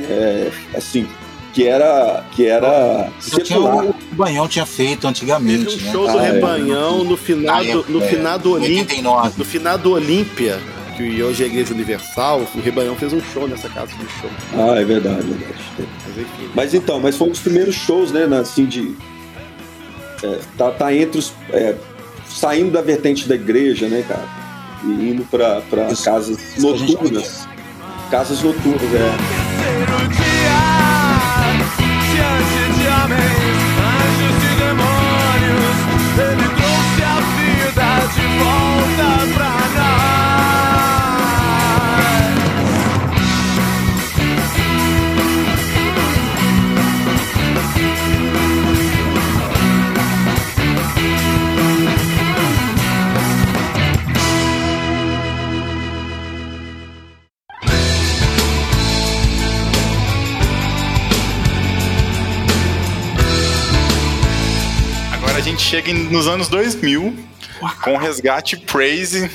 É, assim, que era, que era secular. O Banhão tinha feito Teve antigamente, um né? show do Ah, é. Rebanhão no final Na do, no é, final do Olímpia. 89. No final do Olímpia, que hoje é a Igreja Universal, o Rebanhão fez um show nessa casa de show. Ah, é verdade, verdade. Mas enfim. Mas então, mas foi um dos primeiros shows, né, assim, de... é, tá, tá entre os... é, saindo da vertente da igreja, né, cara? E indo Isso, casas noturnas. Casas noturnas, é. Chega nos anos 2000 com o Resgate Praise,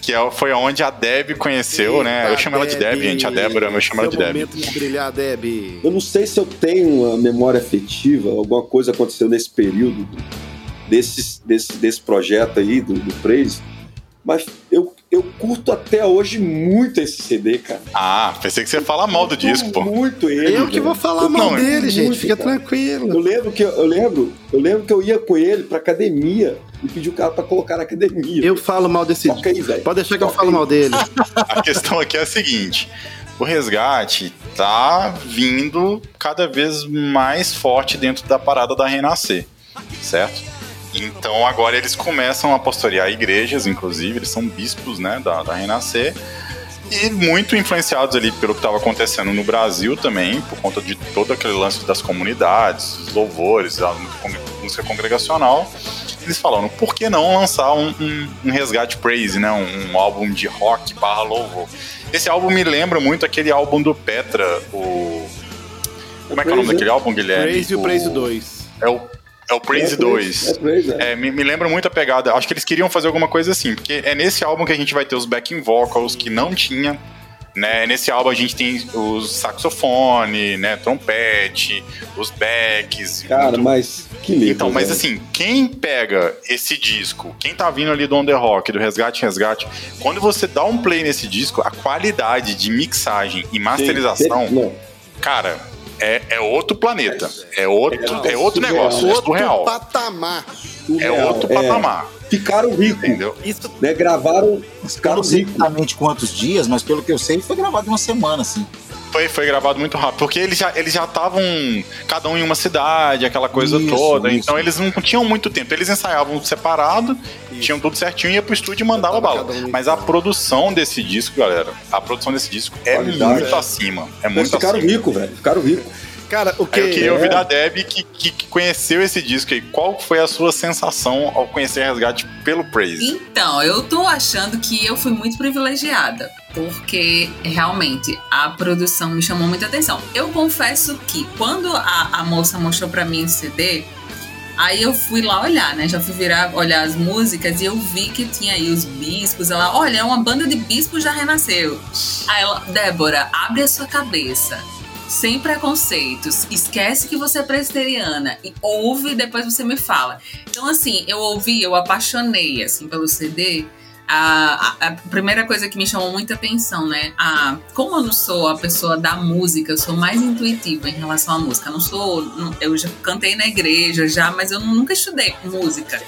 que é, foi onde a Deb conheceu, né? Eu Eita, chamo ela de Deb, gente. A Débora, eu chamo ela de Deb. de brilhar, Deb. Eu não sei se eu tenho uma memória afetiva, alguma coisa aconteceu nesse período desse, desse, desse projeto aí, do, do Praise, mas eu, eu eu curto até hoje muito esse CD, cara. Ah, pensei que você ia falar mal do disco, pô. Muito ele. Eu que vou falar mal Não, dele, gente. muito, Fica cara. tranquilo. Eu lembro que eu lembro, eu lembro que eu ia com ele pra academia e pedi o cara pra colocar na academia. Eu falo mal desse velho. Pode deixar que eu Toca falo aí. mal dele. A questão aqui é a seguinte: o resgate tá vindo cada vez mais forte dentro da parada da Renascer, certo? Então agora eles começam a pastorear igrejas, inclusive, eles são bispos né, da, da Renascer. E muito influenciados ali pelo que estava acontecendo no Brasil também, por conta de todo aquele lance das comunidades, os louvores, a música congregacional. Eles falaram, por que não lançar um, um- um resgate praise, né? Um, um álbum de rock barra louvor. Esse álbum me lembra muito aquele álbum do Petra, o... Como é que é o nome daquele álbum, Guilherme? Praise e o Praise 2. É o, é o Praise É 2. É Praise, é. É, me, me lembra muito a pegada. Acho que eles queriam fazer alguma coisa assim, porque é nesse álbum que a gente vai ter os backing vocals que não tinha. Né? Nesse álbum a gente tem os saxofone, né? Trompete, os backs. Cara, muito- mas que letra, Então, mas velho. assim, quem pega esse disco, quem tá vindo ali do On The Rock, do Resgate Resgate, quando você dá um play nesse disco, a qualidade de mixagem e masterização, Sim, Não, cara, é, é outro planeta. É outro, É é outro negócio, é surreal. patamar. É outro É, patamar, Ficaram ricos, entendeu? Isso né? Gravaram, não ficaram sei exatamente quantos dias, mas pelo que eu sei, foi gravado em uma semana, assim. Foi, foi gravado muito rápido, porque eles já eles já estavam cada um em uma cidade, aquela coisa Isso, toda. isso. Então eles não tinham muito tempo. Eles ensaiavam separado, tinham tudo certinho, ia pro estúdio e mandava bala. um Mas a produção desse disco, galera, a produção desse disco é Qualidade, muito é. acima. É muito ficaram acima. ricos, velho. Ficaram ricos. Cara, o que. Aí eu queria É. ouvir da Deb que, que, que conheceu esse disco aí. Qual foi a sua sensação ao conhecer Resgate pelo Praise? Então, eu tô achando que eu fui muito privilegiada, porque realmente a produção me chamou muita atenção. Eu confesso que quando a, a moça mostrou pra mim o CD, aí eu fui lá olhar, né? Já fui virar, olhar as músicas e eu vi que tinha aí os bispos. Ela, olha, é uma banda de bispos já renasceu. Aí ela, Débora, abre a sua cabeça. Sem preconceitos, esquece que você é presbiteriana e ouve e depois você me fala. Então, assim, eu ouvi, eu apaixonei, assim, pelo CD. A, a, primeira coisa que me chamou muita atenção, né? A, como eu não sou a pessoa da música, eu sou mais intuitiva em relação à música. Eu não sou. não- eu já cantei na igreja já, mas eu nunca estudei música.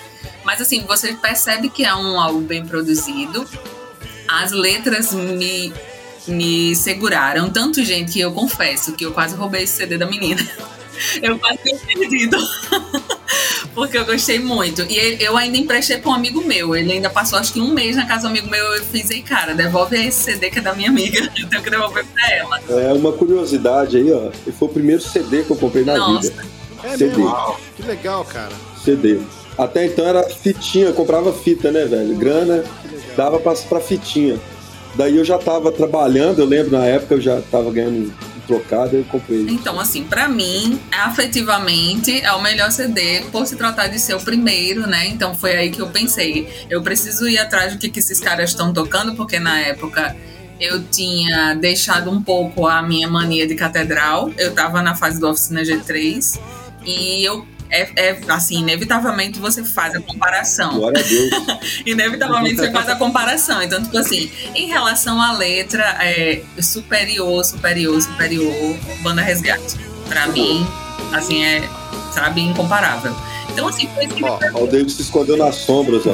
Mas assim, você percebe que é um álbum bem produzido. As letras me, me seguraram. Tanto, gente, que eu confesso que eu quase roubei esse CD da menina. Eu quase tinha perdido. Porque eu gostei muito. E ele- eu ainda emprestei pra um amigo meu. Ele ainda passou acho que um mês na casa do amigo meu. Eu fiz, ei, cara, devolve esse CD que é da minha amiga. Eu tenho que devolver pra ela. É uma curiosidade aí, ó. Foi o primeiro CD que eu comprei na Nossa. vida. É CD. mesmo? Que legal, cara. CD. Até então era fitinha, eu comprava fita, né, velho? Grana dava pra, pra fitinha. Daí eu já tava trabalhando, eu lembro na época eu já tava ganhando trocado, eu comprei. Então, assim, pra mim, afetivamente, é o melhor CD por se tratar de ser o primeiro, né? Então foi aí que eu pensei, eu preciso ir atrás do que, que esses caras estão tocando, porque na época eu tinha deixado um pouco a minha mania de catedral. Eu tava na fase do Oficina G3 e eu. É, é, assim, inevitavelmente você faz a comparação. Glória a Deus. Inevitavelmente você faz a comparação. Então, tipo assim, em relação à letra, é superior, superior, superior, Banda Resgate. Pra mim, assim, é, sabe, incomparável. Então, assim, foi isso que me Ó, Ó, o David se escondeu nas sombras, ó.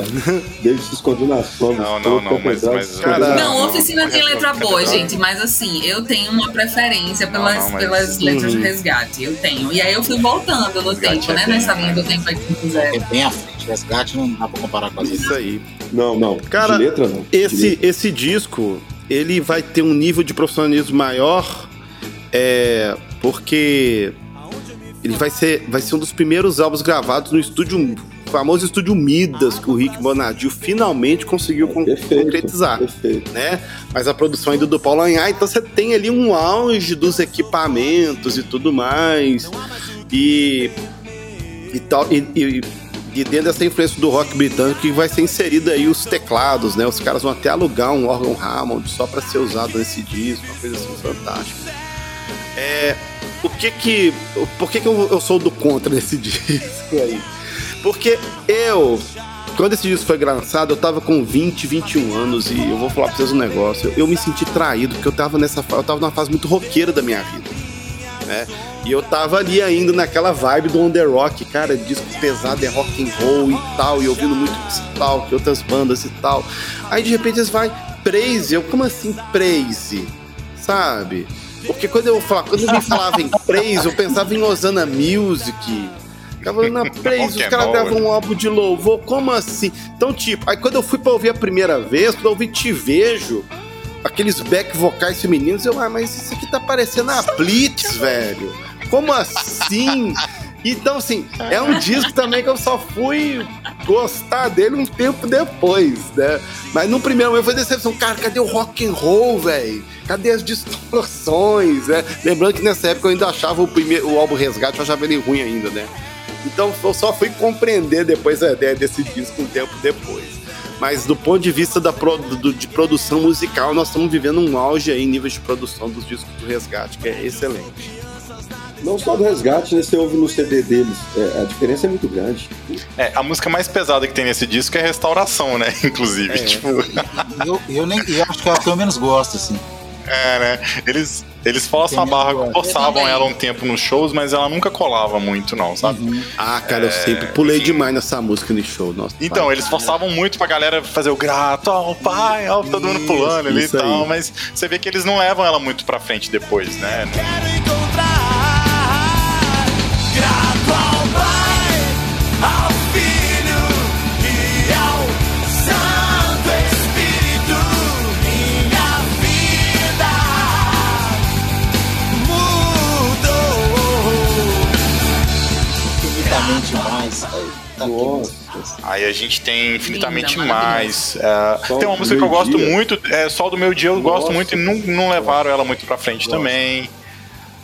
David se escondeu nas sombras. Não, não, não, foi mas- mas- Cara, Não, não, oficina não, tem não, letra boa, gente, mas assim, eu tenho uma preferência pelas, Não, não, mas- pelas letras Uhum. de resgate. Eu tenho. E aí eu fui voltando no Resgate tempo, é né? bem, Nessa linha do tempo aí que fizeram. É bem à frente. Resgate não dá pra comparar com as outras. Isso aí. Não, não. Cara, de letra não. De Esse, letra. esse disco, ele vai ter um nível de profissionalismo maior, é, porque ele vai ser, vai ser um dos primeiros álbuns gravados no estúdio, famoso estúdio Midas, que o Rick Bonadio finalmente conseguiu con- Perfeito. concretizar. Perfeito. né? Mas a produção ainda do Paulo Anhar, então você tem ali um auge dos equipamentos e tudo mais. E e tal e, e- e dentro dessa influência do rock britânico que vai ser inserido aí os teclados, né? Os caras vão até alugar um órgão Hammond só para ser usado nesse disco, uma coisa assim fantástica. É, o que que por que que eu, eu sou do contra nesse disco aí? Porque eu quando esse disco foi lançado, eu tava com 20, 21 anos e eu vou falar pra vocês um negócio. Eu, eu me senti traído porque eu tava nessa eu tava numa fase muito roqueira da minha vida, né? E eu tava ali ainda naquela vibe do under rock, cara, disco pesado é rock and roll e tal, e ouvindo muito tal, que outras bandas e tal. Aí de repente eles vai Praise, eu como assim Praise? Sabe? Porque quando eu falava, quando me falava em Praise, eu pensava em Osana Music. Ficava na Praise, os caras gravam um álbum de louvor, como assim? Então, tipo, aí quando eu fui pra ouvir a primeira vez, quando eu ouvi Te Vejo, aqueles back vocais femininos, eu, ah, mas isso aqui tá parecendo a Blitz, velho. Como assim? Então, assim, é um disco também que eu só fui gostar dele um tempo depois, né? Mas no primeiro momento foi decepção. Cara, cadê o rock and roll, velho? Cadê as distorções, né? Lembrando que nessa época eu ainda achava o, primeiro, o álbum Resgate, eu achava ele ruim ainda, né? Então eu só fui compreender depois a ideia desse disco um tempo depois. Mas do ponto de vista da pro, do, de produção musical, nós estamos vivendo um auge aí em níveis de produção dos discos do Resgate, que é excelente. Não só do resgate, né? Você ouve no CD deles. É, a diferença é muito grande. É, a música mais pesada que tem nesse disco é Restauração, né? Inclusive. É, tipo... eu, eu, nem, eu acho que é a que eu menos gosto, assim. É, né? Eles, eles forçam a barra, forçavam ela um tempo nos shows, mas ela nunca colava muito, não, sabe? Uhum. Ah, cara, eu sempre pulei enfim. demais nessa música no show. Nossa, então, pai, eles forçavam muito pra galera fazer o grato, ó, oh, pai, ó, todo mundo pulando ali e tal, mas você vê que eles não levam ela muito pra frente depois, né? Quero Aí a gente tem infinitamente Linda, mais. É, tem uma música que eu gosto dia. muito, é Sol do Meu Dia, eu Nossa. gosto muito e não, não levaram ela muito pra frente Nossa. também.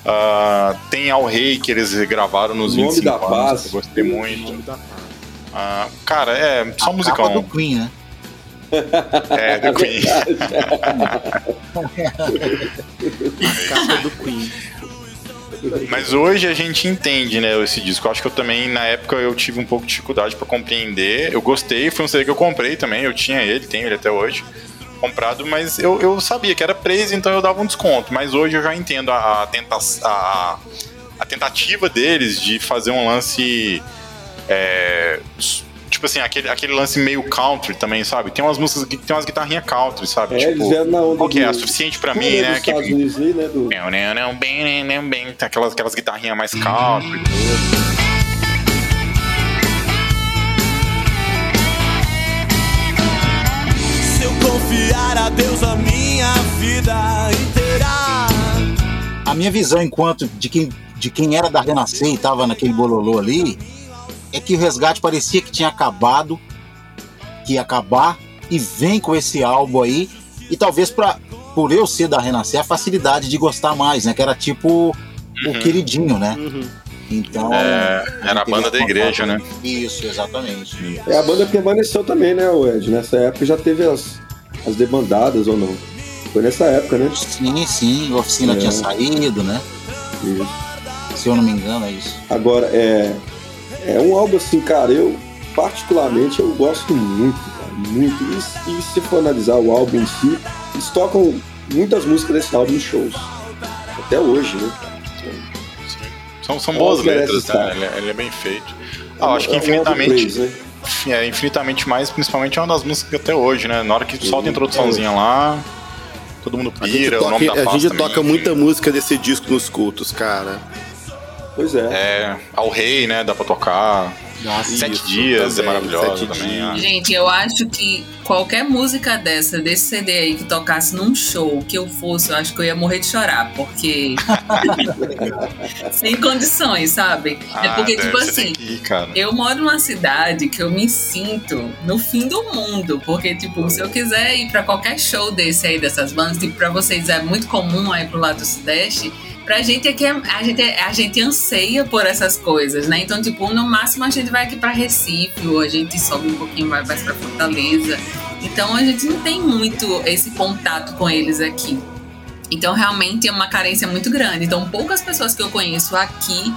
Uh, tem Ao Rei que eles gravaram nos 25 da anos, paz. eu gostei muito. Uh, cara, é só a musicão. Capa do Queen, né? É, do Queen. a capa do Queen. Mas hoje a gente entende, né, esse disco. Eu acho que eu também, na época, eu tive um pouco de dificuldade para compreender. Eu gostei, foi um CD que eu comprei também, eu tinha ele, tenho ele até hoje. Comprado, mas eu, eu sabia que era preso, então eu dava um desconto. Mas hoje eu já entendo a, a, tenta a, a tentativa deles de fazer um lance. É, tipo assim, aquele, aquele lance meio country também, sabe? Tem umas músicas que tem umas guitarrinhas country, sabe? É, tipo, eles na onda qual que é? Suficiente pra mim, né? Que, Unidos, né do... Tem aquelas, aquelas guitarrinhas mais country. Se a Deus a minha vida inteira. A minha visão enquanto de quem, de quem era da Renascer e tava naquele bololô ali, é que o resgate parecia que tinha acabado, que ia acabar, e vem com esse álbum aí, e talvez pra, por eu ser da Renascer, a facilidade de gostar mais, né? Que era tipo uhum. o queridinho, né? Uhum. Então. É, era a banda da igreja, né? Isso, exatamente. É a banda que permaneceu também, né, Ed? Nessa época já teve as, as debandadas ou não? Foi nessa época, né? Sim, sim, a oficina é. tinha saído, né? Isso. Se eu não me engano, é isso. Agora, é, é um álbum assim, cara, eu particularmente eu gosto muito, cara, muito. E, e se for analisar o álbum em si, eles tocam muitas músicas desse álbum em shows. Até hoje, né? São, são boas letras, né? Ele, é, ele, é bem feito. Ah, eu acho que é infinitamente. né? É, infinitamente mais, principalmente é uma das músicas até hoje, né? Na hora que solta a introduçãozinha lá, todo mundo pira, toca, o nome da A gente toca também, muita música desse disco nos cultos, cara. Pois é. É, ao rei, né? Dá pra tocar. Nossa, Sete isso, dias também, é maravilhoso Sete também. dias. ah. Gente, eu acho que qualquer música dessa, desse CD aí, que tocasse num show que eu fosse, eu acho que eu ia morrer de chorar, porque. Sem condições, sabe? é Ah, porque, deve, tipo assim. ir, cara. Eu moro numa cidade que eu me sinto no fim do mundo, porque, tipo, se eu quiser ir pra qualquer show desse aí, dessas bandas, tipo, pra vocês é muito comum aí pro lado do Sudeste, pra gente é que é- a gente, é- a gente anseia por essas coisas, né? Então, tipo, no máximo a gente vai aqui pra Recife, ou a gente sobe um pouquinho, vai mais pra Fortaleza. Então, a gente não tem muito esse contato com eles aqui. Então, realmente é uma carência muito grande. Então, poucas pessoas que eu conheço aqui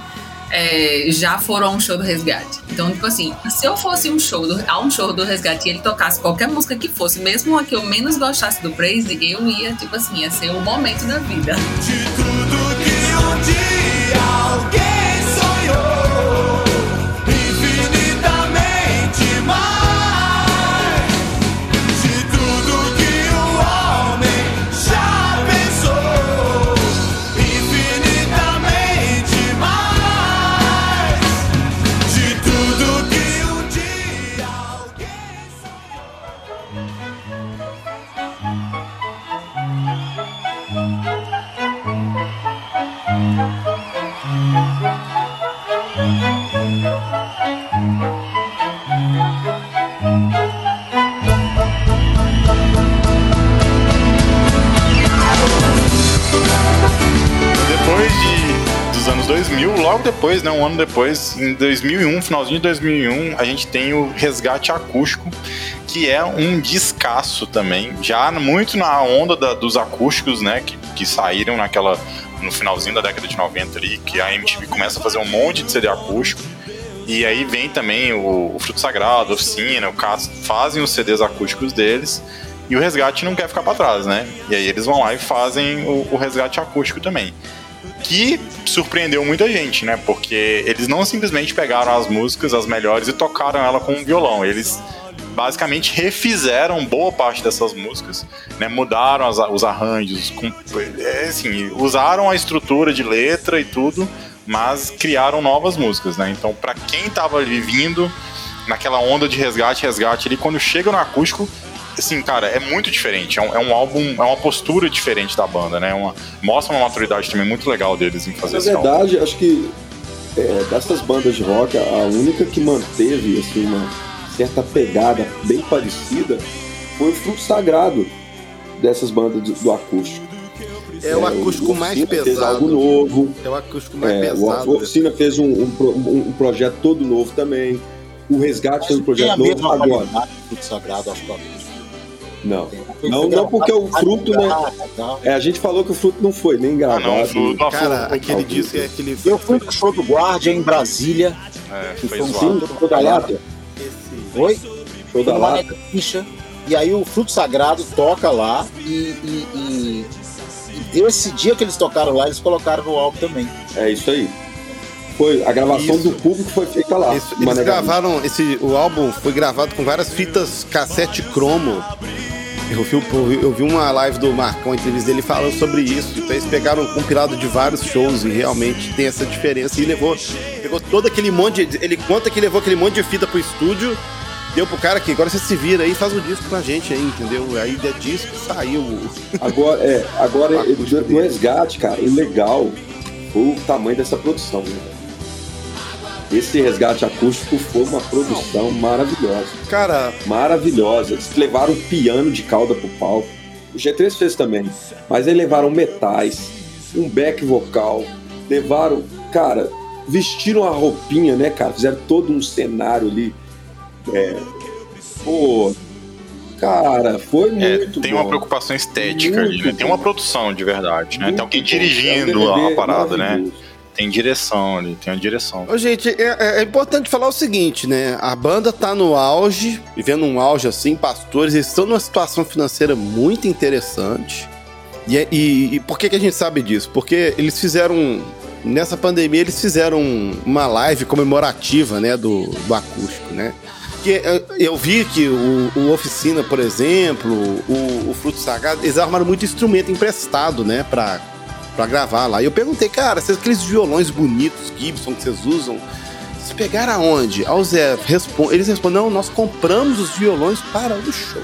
é, já foram a um show do Resgate. Então, tipo assim, se eu fosse um show do, a um show do Resgate e ele tocasse qualquer música que fosse, mesmo a que eu menos gostasse do Praise, eu ia, tipo assim, ia ser o momento da vida. Dia alguém 2000, logo depois, né, um ano depois, em 2001, finalzinho de 2001, a gente tem o Resgate Acústico, que é um descasso também, já muito na onda da- dos acústicos, né, que, que saíram naquela no finalzinho da década de 90 ali, que a MTV começa a fazer um monte de CD acústico. E aí vem também o, o Fruto Sagrado, a Oficina, o Caso, fazem os CDs acústicos deles. E o resgate não quer ficar para trás, né? E aí eles vão lá e fazem o, o resgate acústico também. Que surpreendeu muita gente, né? Porque eles não simplesmente pegaram as músicas, as melhores, e tocaram ela com um violão. Eles basicamente refizeram boa parte dessas músicas, né? Mudaram as- os arranjos, com, é, assim, usaram a estrutura de letra e tudo, mas criaram novas músicas, né? Então, para quem tava ali vindo naquela onda de resgate, resgate ali, quando chega no acústico, assim, cara, é muito diferente. É um, é um álbum, é uma postura diferente da banda, né? Uma, mostra uma maturidade também muito legal deles em fazer Na esse álbum. verdade, acho que é, dessas bandas de rock, a única que manteve assim, uma certa pegada bem parecida foi o Fruto Sagrado dessas bandas do, do acústico. É o acústico o mais Oficina Fez algo pesado. novo. É o acústico mais É, pesado. o Oficina fez um, um um- projeto todo novo também. O Resgate fez um projeto novo agora. qualidade do fruto sagrado, acho que. Não. Não, não, porque o fruto, né? Tal. É, a gente falou que o fruto não foi nem Ah, gravado. não, o Fruto Cara, foi, aquele disco é aquele. Eu fui no show do Guardia em Brasília, é, que foi foi um zoado. show Show da Lata? Oi? Foi E aí o Fruto Sagrado toca lá e, e- e- e esse dia que eles tocaram lá, eles colocaram no álbum também. É isso aí. Foi, a gravação Isso. do público foi feita lá. Isso, eles Mané gravaram esse o álbum foi gravado com várias fitas cassete cromo. Eu vi, eu vi- uma live do Marcão, uma entrevista dele falando sobre isso. Então eles pegaram um compilado de vários shows e realmente tem essa diferença. E levou, pegou todo aquele monte de. Ele conta que levou aquele monte de fita pro estúdio, deu pro cara que agora você se vira aí e faz o disco pra gente aí, entendeu? Aí de disco saiu. o- Agora, é, agora do dele. resgate, cara, o legal foi o tamanho dessa produção. Né? Esse resgate acústico foi uma produção maravilhosa. Cara, Maravilhosa. Eles levaram um piano de cauda pro palco. O G3 fez também. Mas eles levaram metais, um back vocal, levaram, cara, vestiram a roupinha, né, cara? Fizeram todo um cenário ali. É, pô, cara, foi É, muito tem bom. uma preocupação estética ali, né? Muito Tem uma produção de verdade, né? Muito Tem alguém dirigindo É um a parada, né? Tem direção ali, tem a direção. Ô, gente, é, é- é importante falar o seguinte, né? A banda tá no auge, vivendo um auge assim, pastores, eles estão numa situação financeira muito interessante. E, é- e- e por que, que a gente sabe disso? Porque eles fizeram. Nessa pandemia, eles fizeram uma live comemorativa, né? Do, do acústico, né? Que é, eu vi que o, o Oficina, por exemplo, o, o Fruto Sagrado, eles arrumaram muito instrumento emprestado, né? Pra, pra gravar lá. E eu perguntei, cara, se aqueles violões bonitos Gibson que vocês usam, vocês pegaram aonde? Aí o Zé responde, eles respondem, não, nós compramos os violões para o show.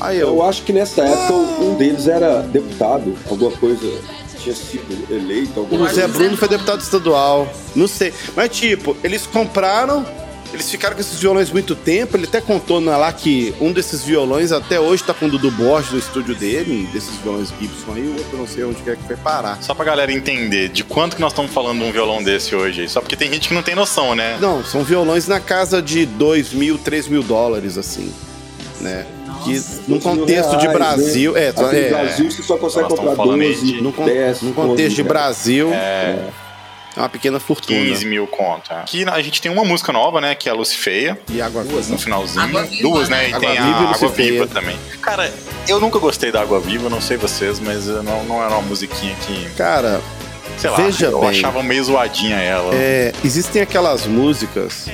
Aí eu, Eu acho que nessa época um deles era deputado, alguma coisa tinha sido eleito, alguma o Zé Zé Bruno foi deputado estadual, não sei. Mas tipo, eles compraram, eles ficaram com esses violões muito tempo, ele até contou na- lá que um desses violões até hoje tá com o Dudu Borges no estúdio dele, um desses violões Gibson aí, o outro eu não sei onde que é que foi parar. Só pra galera entender de quanto que nós estamos falando de um violão desse hoje aí. Só porque tem gente que não tem noção, né? Não, são violões na casa de 2 mil, 3 mil dólares, assim. Né? Que num contexto de reais, Brasil. né? É, Aqui é, no Brasil você só consegue comprar estamos falando aí 12, de- num, con- 10. num contexto de 11, Brasil. É, É uma pequena fortuna. 15 mil conto. é. Aqui a gente tem uma música nova, né? Que é a Lucifeia. E água No viva. finalzinho. Água Viva, Duas, né? E Água tem Viva e a Água. Viva também. Cara, eu nunca gostei da Água Viva, não sei vocês, mas não, não era uma musiquinha que, Cara, sei lá, Veja eu bem. achava meio zoadinha ela. é, existem aquelas músicas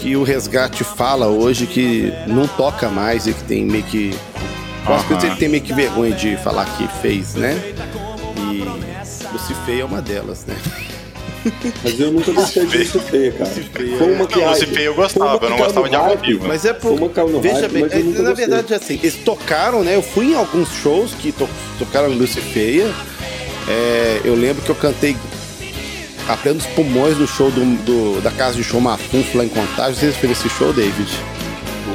que o resgate fala hoje que não toca mais e que tem meio que. Umas Aham. coisas que ele tem meio que vergonha de falar que fez, né? Lucifeia é uma delas, né? Mas eu nunca gostei de Lucifeia, cara. Foi uma que Não, Lucifeia eu gostava, eu não gostava de Água Viva. Mas é por. Veja bem, é, na verdade, assim, eles tocaram, né? Eu fui em alguns shows que to- tocaram Lucifeia. É, eu lembro que eu cantei a plenos pulmões no show do, do- da casa de show Mafunfo lá em Contagem. Vocês viram esse show, David?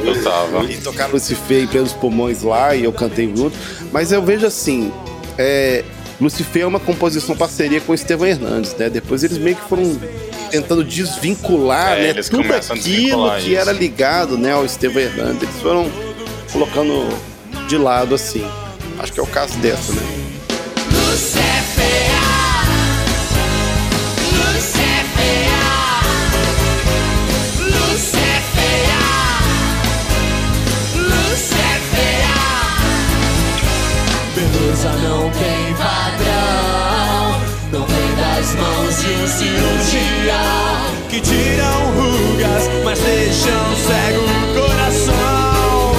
Eu tava. E tocaram Lucifer em plenos pulmões lá e eu cantei junto. Mas eu vejo assim, é, Lucifer é uma composição parceria com o Estevão Hernandes, né? Depois eles meio que foram tentando desvincular, É, né? Tudo aquilo que isso. era ligado, né, ao Estevão Hernandes. Eles foram colocando de lado assim. Acho que é o caso dessa, né? De um cirurgião que tiram rugas, mas deixam cego o coração.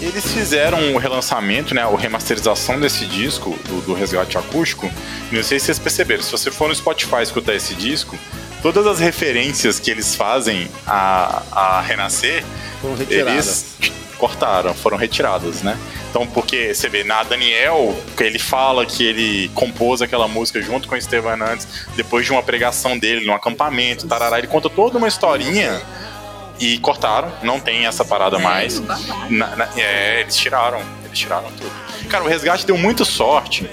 Eles fizeram o relançamento, né, a remasterização desse disco, do, do Resgate Acústico. Não sei se vocês perceberam, se você for no Spotify escutar esse disco, todas as referências que eles fazem a, a Renascer, eles cortaram, foram retiradas, né? Então, porque você vê, na Daniel, que ele fala que ele compôs aquela música junto com o Estevam Hernandes, depois de uma pregação dele num acampamento, tarará, ele conta toda uma historinha e cortaram, não tem essa parada mais. babado. Na- na- é, eles tiraram, eles tiraram tudo. Cara, o Resgate deu muita sorte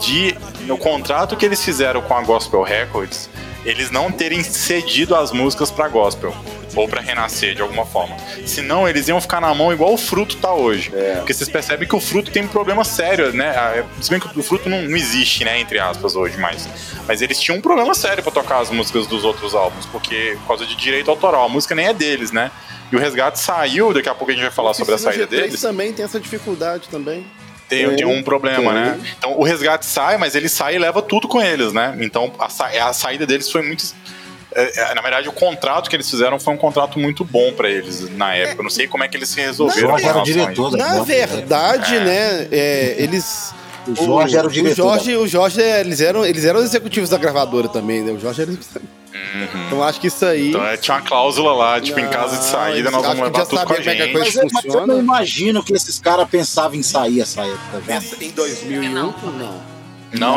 de, no contrato que eles fizeram com a Gospel Records, eles não terem cedido as músicas pra Gospel. Ou pra renascer de alguma forma. Senão eles iam ficar na mão igual o fruto tá hoje. Porque vocês percebem que o fruto tem um problema sério, né? Ah, Se bem que o fruto não, não existe, né? Entre aspas, hoje mais. Mas eles tinham um problema sério pra tocar as músicas dos outros álbuns. Porque por causa de direito autoral. A música nem é deles, né? E o Resgate saiu, daqui a pouco a gente vai falar sobre a saída G3 deles. também tem essa dificuldade também. Tem, tem um problema, tem. né? Então o resgate sai, mas ele sai e leva tudo com eles, né? Então a, sa- a saída deles foi muito. É, é, na verdade, o contrato que eles fizeram foi um contrato muito bom pra eles na época. Eu não sei como é que eles se resolveram. Jorge era o diretor isso. da Na Gospel, verdade, né, é, eles. O Jorge era o diretor. O Jorge, o Jorge é, eles, eram, eles eram executivos da gravadora também, né? O Jorge era. Então acho que isso aí. Então é, tinha uma cláusula lá, tipo, em caso de Não, saída, nós vamos levar tudo com a é gente. Mas, eu- mas eu não imagino que esses caras pensavam em sair essa época, tá vendo? Em 2001, não. Não,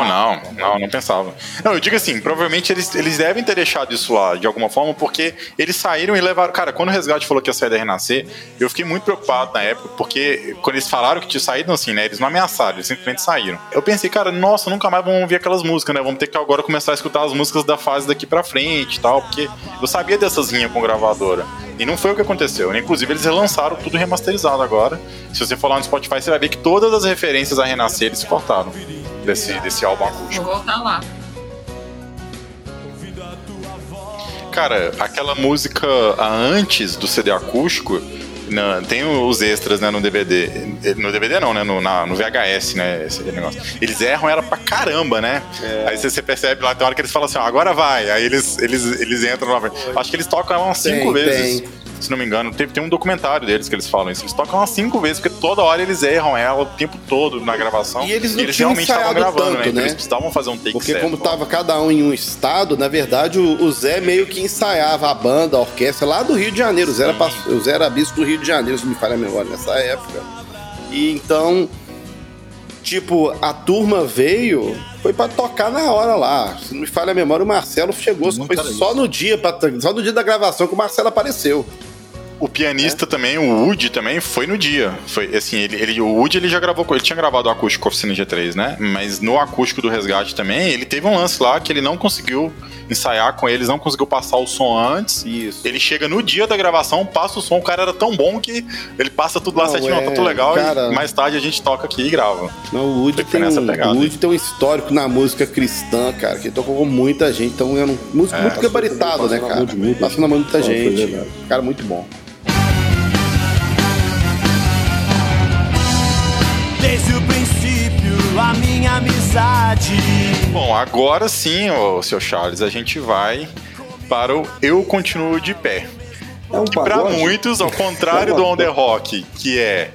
não, não, não pensava. Não, eu digo assim, provavelmente eles, eles devem ter deixado isso lá de alguma forma, porque eles saíram e levaram. Cara, quando o Resgate falou que ia sair da Renascer, eu fiquei muito preocupado na época, porque quando eles falaram que tinha saído, assim, né? Eles não ameaçaram, eles simplesmente saíram. Eu pensei, cara, nossa, nunca mais vamos ouvir aquelas músicas, né? Vamos ter que agora começar a escutar as músicas da fase daqui pra frente e tal, porque eu sabia dessas linhas com gravadora. E não foi o que aconteceu. né? Inclusive, eles relançaram tudo remasterizado agora. Se você for lá no Spotify, você vai ver que todas as referências a Renascer eles cortaram desse, desse álbum acústico. Vou voltar lá. Cara, aquela música a antes do CD acústico, na- tem os extras, né, no DVD. No DVD não, né, no, na- no VHS, né, esse negócio. Eles erram ela pra caramba, né? Aí você, você percebe lá, tem hora que eles falam assim, ó, agora vai. Aí eles, eles, eles entram lá. Acho que eles tocam ela umas Tem, cinco vezes. Se não me engano, tem, tem um documentário deles que eles falam isso. Eles tocam umas cinco vezes, porque toda hora eles erram ela o tempo todo na gravação. E eles não tinham realmente estavam gravando, tanto, né? Né? eles precisavam fazer um take Porque certo. como tava cada um em um estado, na verdade o, o Zé meio que ensaiava a banda, a orquestra lá do Rio de Janeiro. O Zé era, o Zé era bispo do Rio de Janeiro, se me falha a memória, nessa época. E então, tipo, a turma veio, foi pra tocar na hora lá. Se não me falha a memória, o Marcelo chegou, Muito foi só no dia, pra, só no dia da gravação que o Marcelo apareceu. O pianista também, o Woody também, foi no dia. Foi assim, ele, ele, o Woody ele já gravou, ele tinha gravado o acústico Oficina G3, né? Mas no acústico do Resgate também, ele teve um lance lá que ele não conseguiu ensaiar com eles, não conseguiu passar o som antes. Isso. Ele chega no dia da gravação, passa o som, o cara era tão bom que ele passa tudo lá Não, certinho, é, tá tudo legal, cara- e mais tarde a gente toca aqui e grava. Não, o Woody, tem, um, pegada o. Woody tem um histórico na música cristã, cara, que tocou com muita gente. Então é um músico muito gabaritado, né, cara? Passou na mão de muita gente. Cara, muito bom. Desde o princípio, a minha amizade. Bom, agora sim, ô, seu Charles, a gente vai para o Eu Continuo de Pé. É um Que pra pagode? muitos, ao contrário do On The Rock, que é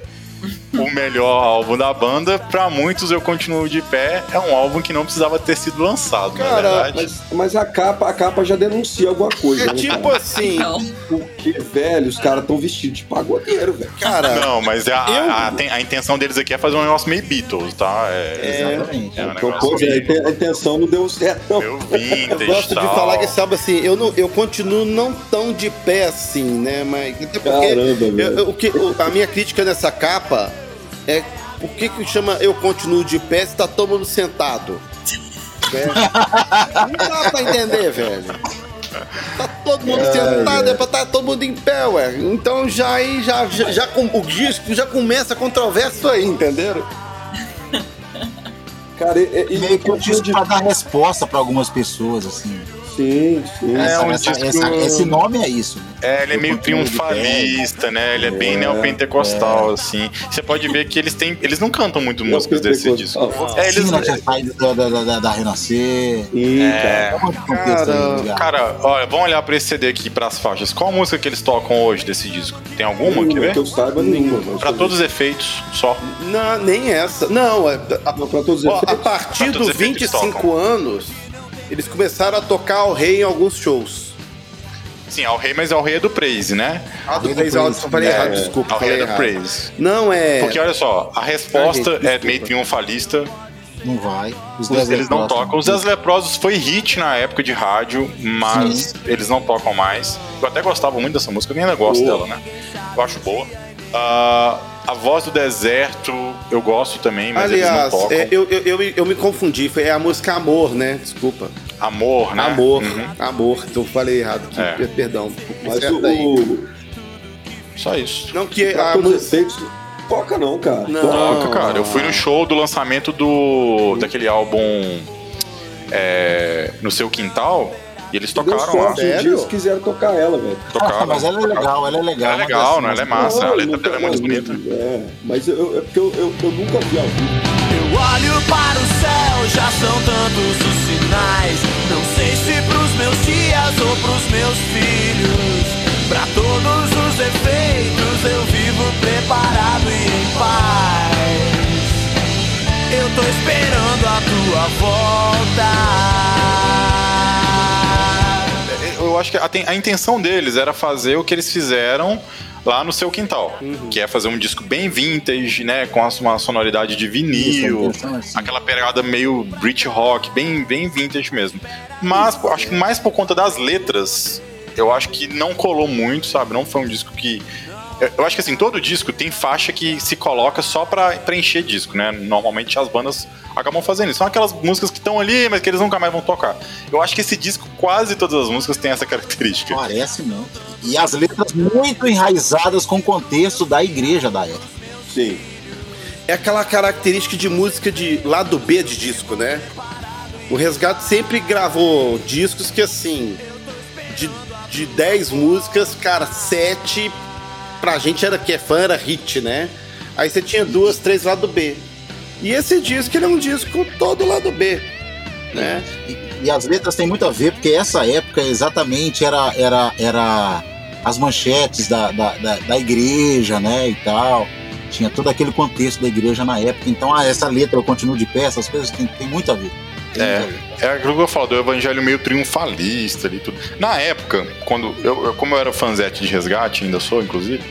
o melhor álbum da banda, pra muitos Eu Continuo de Pé é um álbum que não precisava ter sido lançado, na Cara, verdade. Mas, mas a capa, a capa já denuncia alguma coisa, É né? tipo cara? assim, Não. Porque, velho, os caras estão vestidos de pagodeiro, velho. cara. Não, mas a, Eu- a, a- a intenção deles aqui é fazer um negócio meio Beatles, tá? É, Exatamente. é um Então, pois é, a intenção não deu certo, não. Eu vintage gosto de tal. falar que sabe assim, eu, não, eu continuo não tão de pé assim, né? Mas até porque Caramba, eu- eu- o que, o- a minha crítica nessa capa é por que, que chama eu continuo de pé se tá todo mundo sentado? Né? Não dá pra entender, velho. Tá todo mundo Ai, sentado, é pra estar todo mundo em pé, ué. Então já aí, já, já, já com, o disco já começa controverso aí, entenderam? Cara, e, e, Meio que um e, disco pra dar resposta pra algumas pessoas, assim. Sim, sim. É Essa- um essa- disco- essa- esse nome é isso. né? É, ele é meio triunfalista, né? Ele é bem É, neopentecostal, assim. Você pode ver que eles têm. Eles não cantam muito músicas desse disco. Neopentecostal. É, eles. Sim, né, da, da, da, da Renascer. Sim, É, cara. Cara, olha, vamos olhar pra esse CD aqui, pras faixas. Qual a música que eles tocam hoje desse disco? Tem alguma? Quer Nenhuma, ver? que eu saiba nenhuma. mas Pra todos os efeitos, só. Não, nem essa. Não, é, a, Não, pra todos os Ó, a efeitos. partir dos os efeitos 25 anos, eles começaram a tocar o rei em alguns shows. Sim, Al Rei, mas Al Rei é do Praise, né? Ah, do do Praise, eu falei É, errado, desculpa, Al Rei é do. Praise. Não, é... Porque olha só, a resposta gente, é meio triunfalista. Não vai. Os Eles, Dez eles não Leprosos tocam. Os Dez Leprosos foi hit na época de rádio, mas eles não tocam mais. Eu até gostava muito dessa música, eu nem ainda gosto Boa. dela, né? Eu acho boa. Ah, a Voz do Deserto eu gosto também, mas eles Aliás, não tocam. é, eu, eu, eu, me- eu me confundi, foi a música Amor, né? Desculpa. Amor, né? Amor, Uhum. amor. Então eu falei errado aqui, É. per- perdão. Mas o, Só isso. Não que a música... toca não, cara. Não. Toca, cara. Eu fui no show do lançamento do daquele álbum é, No Seu Quintal e eles Deu tocaram lá. sorte, um dia Sério? eles quiseram tocar ela, velho. Ah, Tocaram. mas ela é legal, ela é legal. Ela é legal, não, ela é massa. a letra dela é muito mas- bonita. É, mas eu, é porque eu, eu, eu nunca vi ao vivo. Eu olho para o céu, já são tantos os sinais. Não sei se pros meus dias ou pros meus filhos. Pra todos os efeitos, eu vivo preparado e em paz. Eu tô esperando a tua volta. Eu acho que a, a intenção deles era fazer o que eles fizeram lá no seu quintal, que é fazer um disco bem vintage, né, com as- uma sonoridade de Isso, vinil, assim. aquela pegada meio Brit rock, bem bem vintage mesmo. Mas pô, acho que mais por conta das letras, eu acho que não colou muito, sabe? Não foi um disco que eu- acho que assim, todo disco tem faixa que se coloca só pra preencher disco, né? Normalmente as bandas acabam fazendo isso. São aquelas músicas que estão ali, mas que eles nunca mais vão tocar. Eu acho que esse disco, quase todas as músicas têm essa característica. Parece não. E as letras muito enraizadas com o contexto da igreja da época. Sim. É aquela característica de música de lado B de disco, né? O Resgate sempre gravou discos que, assim, de, de 10 músicas, cara, 7 pra gente era que é fã, era hit, né? Aí você tinha duas, três lado B. E esse disco, ele é um disco todo lado B, né? E, e as letras têm muito a ver, porque essa época exatamente era, era, era as manchetes da, da, da, da igreja, né, e tal. Tinha todo aquele contexto da igreja na época. Então, ah, essa letra, eu continuo de pé, essas coisas tem, tem muito a ver. É. ver. É aquilo que eu falo, do evangelho meio triunfalista ali tudo. Na época, quando eu, eu- como eu era fanzete de resgate, ainda sou, inclusive,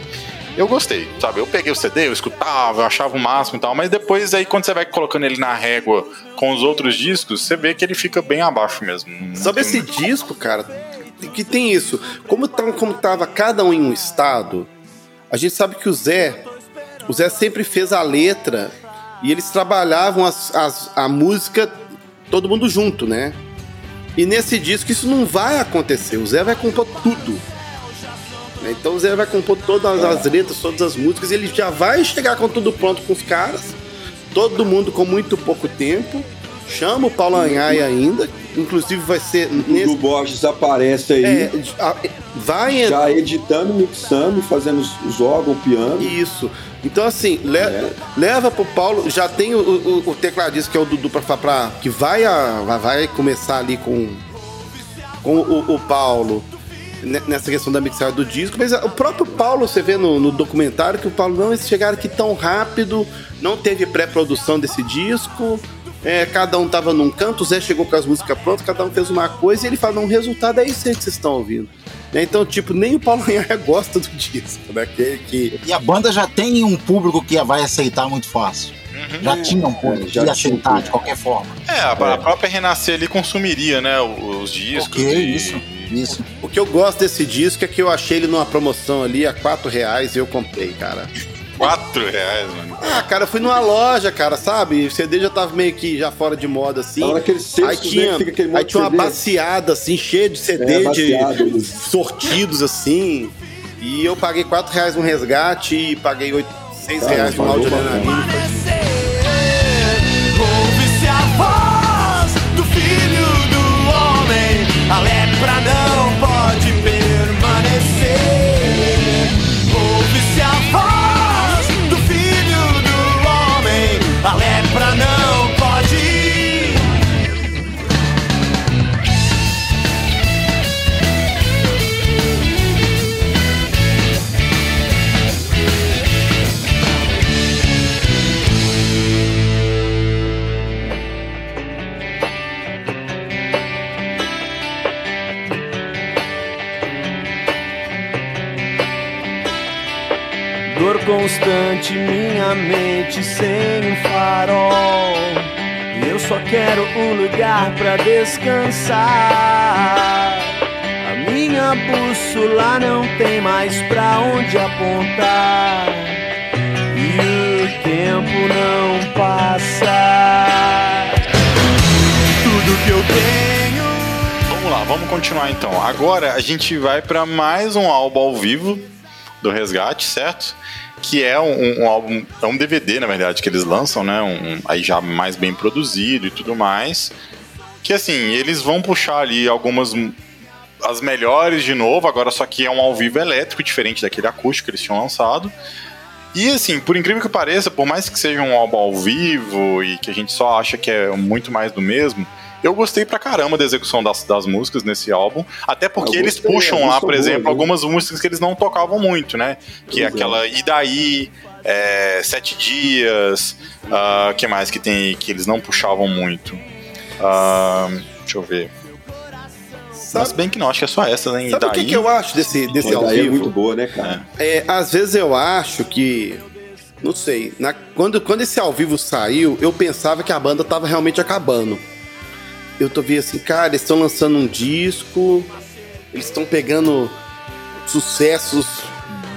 eu gostei, sabe? Eu peguei o CD, eu escutava, eu achava o máximo e tal, mas depois aí quando você vai colocando ele na régua com os outros discos, você vê que ele fica bem abaixo mesmo. Sabe esse disco, cara? que tem isso. Como, tava, como tava cada um em um estado, a gente sabe que o Zé, o Zé sempre fez a letra e eles trabalhavam as, as, a música todo mundo junto, né? E nesse disco isso não vai acontecer. O Zé vai compor tudo. Né? Então o Zé vai compor todas as letras, todas as músicas, e ele já vai chegar com tudo pronto com os caras. Todo mundo com muito pouco tempo. Chama o Paulo Anhai ainda. Inclusive vai ser. O Nesse, Borges aparece aí, é, a- vai já editando, mixando, fazendo os, os órgãos, o piano. Isso. Então, assim, le- É. leva pro Paulo. Já tem o, o, o tecladista que é o Dudu pra, pra, que vai, a, vai- começar ali com, com o, o Paulo ne- nessa questão da mixagem do disco. Mas o próprio Paulo, você vê no, no documentário que o Paulo, não, eles chegaram aqui tão rápido, não teve pré-produção desse disco. É, cada um tava num canto, o Zé chegou com as músicas prontas, cada um fez uma coisa e ele não, o resultado é isso aí que vocês estão ouvindo. Né? Então, tipo, nem o Paulo Anhar gosta do disco, né? Que, que, E a banda já tem um público que vai aceitar muito fácil. Já tinha um público É, já que ia um aceitar de qualquer forma. É, a, a própria Renascer ali consumiria, né, os discos. Ok, e- isso. Isso. O que eu gosto desse disco é que eu achei ele numa promoção ali a 4 reais e eu comprei, cara. Quatro reais, mano. Ah, cara, eu fui numa loja, cara, sabe? O CD já tava meio que já fora de moda, assim. Aí tinha, aí tinha uma baciada, assim, cheia de CD, É, de sortidos, assim. E eu paguei 4 reais no resgate e paguei 8, 6 Ah, reais no áudio. Ouve-se a voz do filho do homem. A Dor constante, minha mente sem um farol. E eu só quero um lugar pra descansar. A minha bússola não tem mais pra onde apontar. E o tempo não passa. Tudo que eu tenho. Vamos lá, vamos continuar então. Agora a gente vai pra mais um álbum ao vivo do Resgate, certo? Que é um, um álbum, é um DVD na verdade que eles lançam, né? Um, aí já mais bem produzido e tudo mais. Que assim, eles vão puxar ali algumas as melhores de novo, agora só que é um ao vivo elétrico, diferente daquele acústico que eles tinham lançado. E assim, por incrível que pareça, por mais que seja um álbum ao vivo e que a gente só acha que é muito mais do mesmo, eu gostei pra caramba da execução das, das músicas nesse álbum. Até porque eles puxam lá, por exemplo, viu? algumas músicas que eles não tocavam muito, né? Que é Pois é. aquela E daí, é, Sete Dias, ah, que mais que tem que eles não puxavam muito? Ah, deixa eu ver. Mas Sabe, bem que não, acho que é só essa, né? E sabe o que, daí, que eu acho desse, desse ao daí é vivo? muito boa, né, cara? É, às vezes eu acho que. Não sei. na- quando, quando esse ao vivo saiu, eu pensava que a banda tava realmente acabando. Eu tô vendo assim, cara, eles estão lançando um disco, eles estão pegando sucessos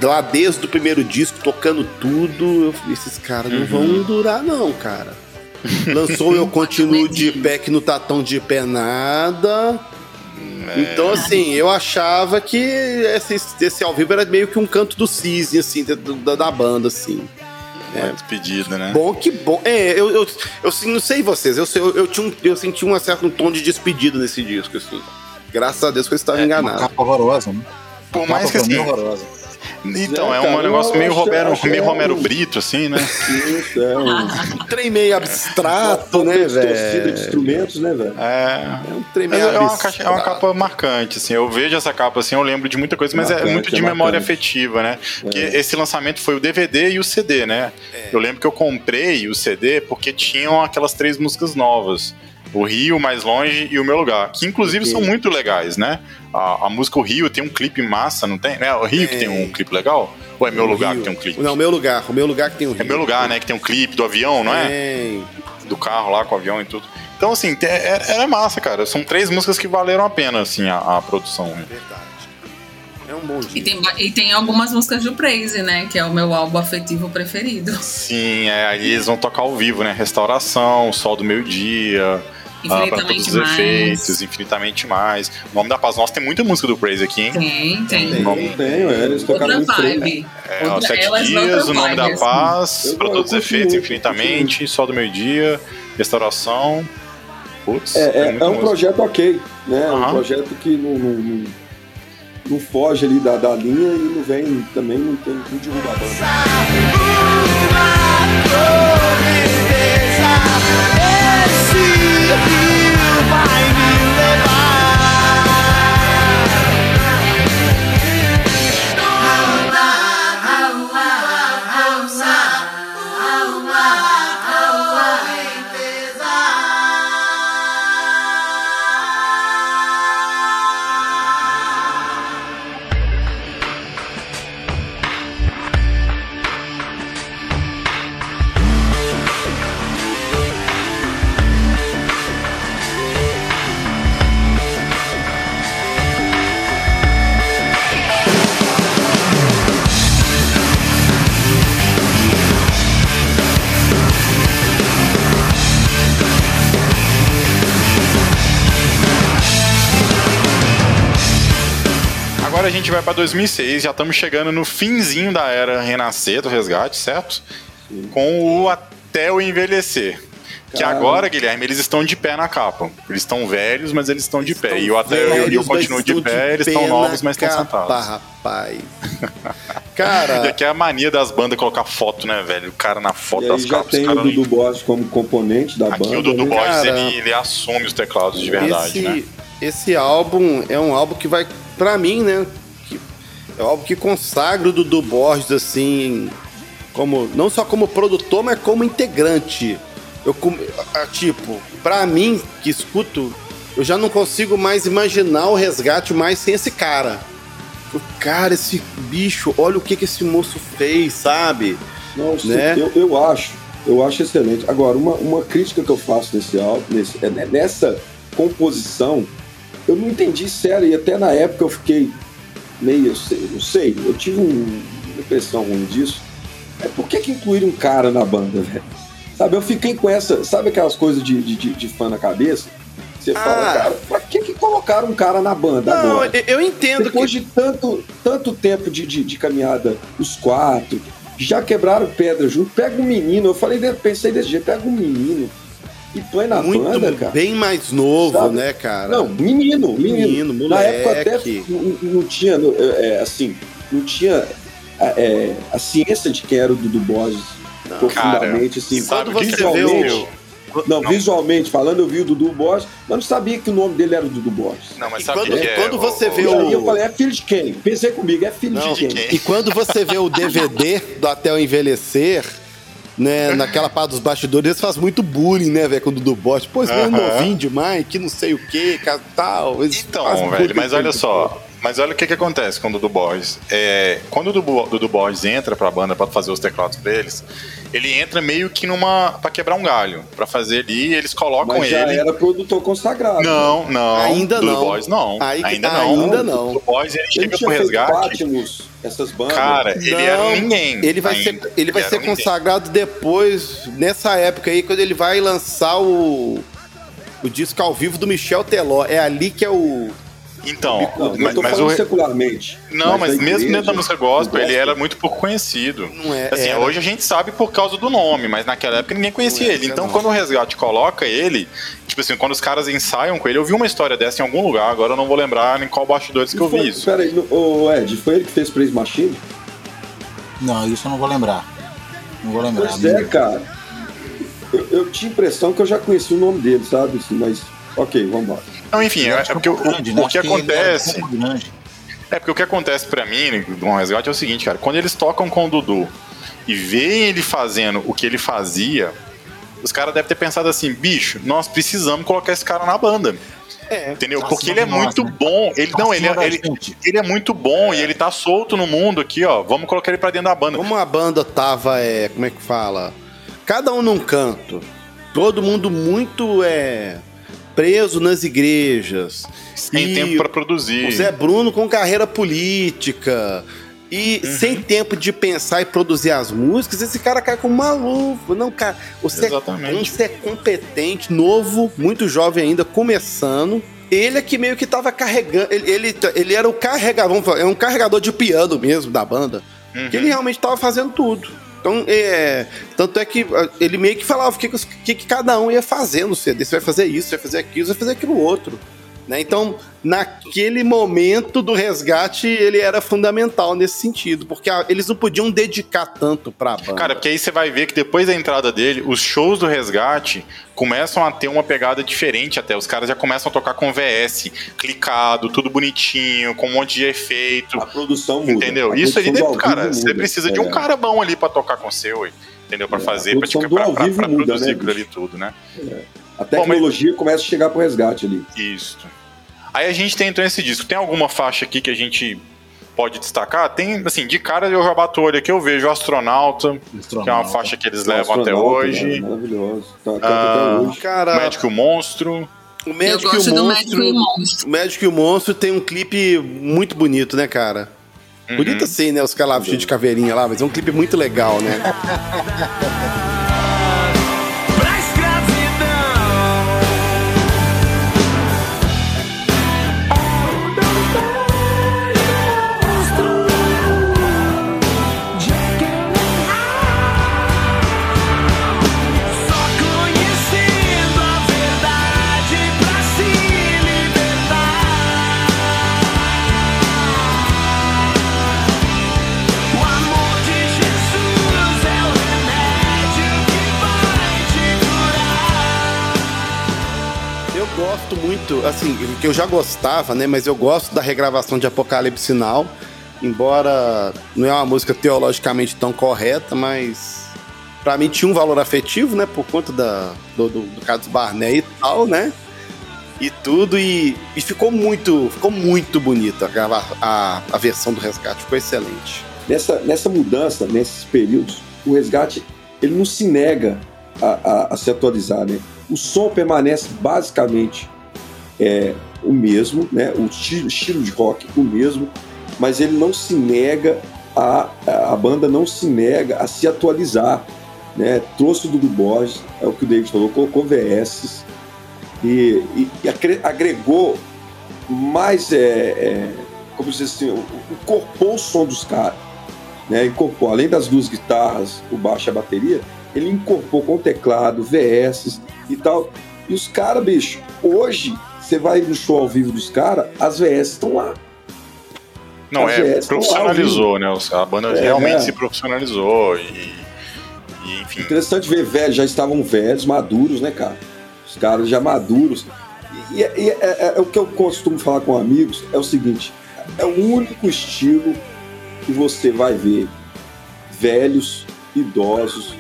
lá desde o primeiro disco, tocando tudo. Eu falei, esses caras não vão durar, não, cara. Lançou Eu Continuo de Pé, que não tá tão de pé nada. Então, assim, eu achava que esse, esse ao vivo era meio que um canto do cisne, assim, da, da banda, assim. Uma despedida, né? Bom, que bom. É, eu, eu, eu, assim, não sei vocês, eu, sei- eu, eu, tinha um, eu senti um certo tom de despedida nesse disco, assim. Graças a Deus que eu estava Uma enganado. capa horrorosa, né? Por mais que assim. horrorosa. Então, É, é um negócio meio, Romero, acho meio é Romero Brito, assim, né? Isso, é um... Trem meio abstrato, né, Torcida de velho? instrumentos, né, velho? É. É um trem meio é uma, caixa- é uma capa marcante, assim. Eu vejo essa capa assim, eu lembro de muita coisa, mas é Marcante, muito de é memória afetiva, né? Porque É. esse lançamento foi o DVD e o CD, né? Eu lembro que eu comprei o CD porque tinham aquelas três músicas novas. O Rio, Mais Longe e O Meu Lugar. Que inclusive são muito legais, né? A, a música O Rio tem um clipe massa, não tem? É o Rio que tem um clipe legal? Ou é meu No lugar Rio. que tem um clipe? Não, meu lugar. O meu lugar que tem o Rio. É meu lugar, né? Que tem um clipe do avião, não é? Tem. Do carro lá com o avião e tudo. Então, assim, te- é, é massa, cara. São três músicas que valeram a pena, assim, a, a produção. né? Verdade. É um bom E dia. tem, ba- e tem algumas músicas do Praise, né? Que é o meu álbum afetivo preferido. Sim, é, aí eles vão tocar ao vivo, né? Restauração, Sol do Meio-Dia, para todos Infinitamente os mais. efeitos, infinitamente mais. O nome da paz. Nossa, tem muita música do Praise aqui, hein? Tem, tem. Tem. Não tenho, é, eles tocaram Outra vibe. É, Outra- Sete elas Dias, O Nome da vibe, assim. Paz, Eu- para todos os efeitos, infinitamente, Sol do Meio-Dia, Restauração. Putz, É, é, é um música. projeto ok, né? Aham. Um projeto que não, não, não, não foge ali da, da linha e não vem também, não tem não derruba a banda. Agora a gente vai pra 2006, já estamos chegando no finzinho da era Renascer do Resgate, certo? Com o Até o Envelhecer. Que Cara. agora, Guilherme, eles estão de pé na capa. Eles estão velhos, mas eles estão de pé. E o Até eu, eu Velhos, continuo de pé, eles pé estão novos, mas estão sentados. rapaz. E Cara, aqui é a mania das bandas colocar foto, né, velho? O cara na foto E das já capas. tem os o cara Dudu Borges como componente da Aqui banda. o Dudu né? Borges, Cara, ele, ele assume os teclados de verdade, esse, né? esse álbum é um álbum que vai, pra mim, né? é álbum que consagra o Dudu Borges, assim, como, não só como produtor, mas como integrante. Eu, tipo, pra mim, que escuto, eu já não consigo mais imaginar o resgate mais sem esse cara. O cara, esse bicho, olha o que, que esse moço fez, sabe? Não, né? eu, eu acho, eu acho excelente. Agora, uma, uma crítica que eu faço nesse álbum, nesse, é, nessa composição, eu não entendi sério, e até na época eu fiquei meio, eu sei, não sei, eu tive um- uma impressão ruim disso. É por que, que incluíram um cara na banda, velho? Sabe, eu fiquei com essa, sabe aquelas coisas de, de, de- fã na cabeça? Você fala, Ah. cara, pra que, que colocaram um cara na banda Não, agora? eu, eu entendo Depois que. de tanto, tanto tempo de, de, de caminhada, os quatro, já quebraram pedra junto, pega um menino. Eu falei, pensei desse jeito, pega um menino e põe na muito banda, cara. bem mais novo, Sabe? né, cara? Não, menino, menino. Menino, Na época até moleque. não, não tinha, não, é, é, assim, não tinha é, a ciência de quem era o Dudu Borges profundamente, assim. sabe quando que você que vê o- Não, Não. visualmente falando, eu vi o Dudu Borges, mas não sabia que o nome dele era o Dudu Borges. Não, mas sabe quando- que, que é? quando você vê o- eu falei, é filho de quem? Pensei comigo, é filho Não, de de quem? quem? E quando você vê o DVD do Até o Envelhecer, né, naquela parte dos bastidores, eles fazem muito bullying, né, velho, com o Dudu Borges. Pô, esse menino Aham. novinho demais, que não sei o que, tal. Eles Então, velho, mas olha só. Mas olha o que, que acontece com o Dudu Borges. É, quando o Dudu, Dudu Borges entra pra banda pra fazer os teclados pra eles, ele entra meio que numa. pra quebrar um galho. Pra fazer ali, eles colocam Mas já ele. era produtor consagrado. Não, não. Ainda Dudu não. Borges não. Aí que- ainda não. ainda não. Dudu Borges ele Ele chega pro resgate. Patmos, essas bandas. Cara, ele era um ninguém. Ele vai ainda. ser, ele vai era ser um ninguém. consagrado depois, nessa época aí, quando ele vai lançar o, o disco ao vivo do Michel Teló. É ali que é o. Então, Não, eu mas, tô mas falando o. secularmente. Não, mas, da mesmo dentro da música gospel, ele era muito pouco conhecido. Não é, Assim, era. hoje a gente sabe por causa do nome, mas naquela época ninguém conhecia é, ele. Então, não. quando o Resgate coloca ele, tipo assim, quando os caras ensaiam com ele, eu vi uma história dessa em algum lugar, agora eu não vou lembrar em qual bastidores que eu vi Foi- isso. Peraí, ô Ed, foi ele que fez Praise Machine? Não, isso eu não vou lembrar. Não vou lembrar. Pois é, cara. Eu, eu tinha impressão que eu já conhecia o nome dele, sabe? Assim, mas, ok, vamos lá. Não, enfim, é, é acho porque o, grande, né? o que Acho ele era um acontece. É porque o que acontece pra mim do Um Resgate é o seguinte, cara. Quando eles tocam com o Dudu e veem ele fazendo o que ele fazia, os caras devem ter pensado assim, bicho, nós precisamos colocar esse cara na banda. É. Entendeu? Tá Porque acima ele é nós, muito né? bom. Ele, não, ele, é- ele, ele é muito bom e ele tá solto no mundo aqui, ó. Vamos colocar ele pra dentro da banda. Como a banda tava, é, como é que fala? Cada um num canto. Todo mundo muito é preso nas igrejas. Sem tempo pra produzir. O Zé Bruno com carreira política. E Uhum. sem tempo de pensar e produzir as músicas, esse cara cai com uma luva. Não, cara, você, Exatamente. você é competente, novo, muito jovem ainda, começando. Ele é que meio que tava carregando. Ele, ele, ele era o carregador, vamos falar, é um carregador de piano mesmo da banda. Uhum. Que ele realmente tava fazendo tudo. Então, é, tanto é que ah, ele meio que falava o que, que, que cada um ia fazer no CD. Você vai fazer isso, você vai fazer aquilo, você vai fazer aquilo outro. Né? Então, naquele momento do resgate, ele era fundamental nesse sentido, porque ah, eles não podiam dedicar tanto pra banda. Cara, porque aí você vai ver que depois da entrada dele, os shows do resgate começam a ter uma pegada diferente até. Os caras já começam a tocar com VS, clicado, tudo bonitinho, com um monte de efeito. A produção muda. Entendeu? A Isso ali, cara, você muda. precisa de É. um cara bom ali pra tocar com você, ué. Entendeu? Pra É, a fazer, pra, pra, pra, pra, muda, produzir né, aquilo ali tudo, né? A tecnologia começa a chegar pro resgate ali. Isso. Aí a gente tem então esse disco. Tem alguma faixa aqui que a gente pode destacar? Tem, assim, de cara eu já bato o olho aqui, eu vejo Astronauta, que é uma faixa que eles levam até Astronauta, hoje. né? Maravilhoso. Tá, tá Ah, até hoje. Cara, Médico e o Monstro. o Eu Médico e gosto o do Monstro. Médico e o Monstro. O Médico e o Monstro tem um clipe muito bonito, né, cara? Uhum. Bonito assim, né? Os caras lá vestidos de caveirinha lá, mas é um clipe muito legal, né? assim, que eu já gostava, né? Mas eu gosto da regravação de Apocalipse Sinal. Embora não é uma música teologicamente tão correta, mas pra mim tinha um valor afetivo, né? Por conta da, do, do, do Carlos Barnet e tal, né? E tudo, e, e ficou muito ficou muito bonito a, grava- a, a versão do resgate, ficou excelente. Nessa, nessa mudança, nesses períodos, o resgate ele não se nega a, a- a se atualizar, né? O som permanece basicamente é, o mesmo, né? O estilo, de rock o mesmo, mas ele não se nega a a banda não se nega a se atualizar, né? Trouxe o Dudu Borges, é o que o David falou, colocou VS e, e- e agregou mais é, é, como se diz assim, incorporou o som dos caras né, incorporou, além das duas guitarras, o baixo e a bateria, ele incorporou com teclado, VS e tal. E os caras, bicho, hoje você vai no show ao vivo dos caras, as VS estão lá. Não, As é, profissionalizou, né? A banda É, realmente é. se profissionalizou e, e, enfim. Interessante ver velhos, já estavam velhos, maduros, né, cara? Os caras já maduros. E, e- e é, é- é o que eu costumo falar com amigos, é o seguinte, é o único estilo que você vai ver velhos, idosos,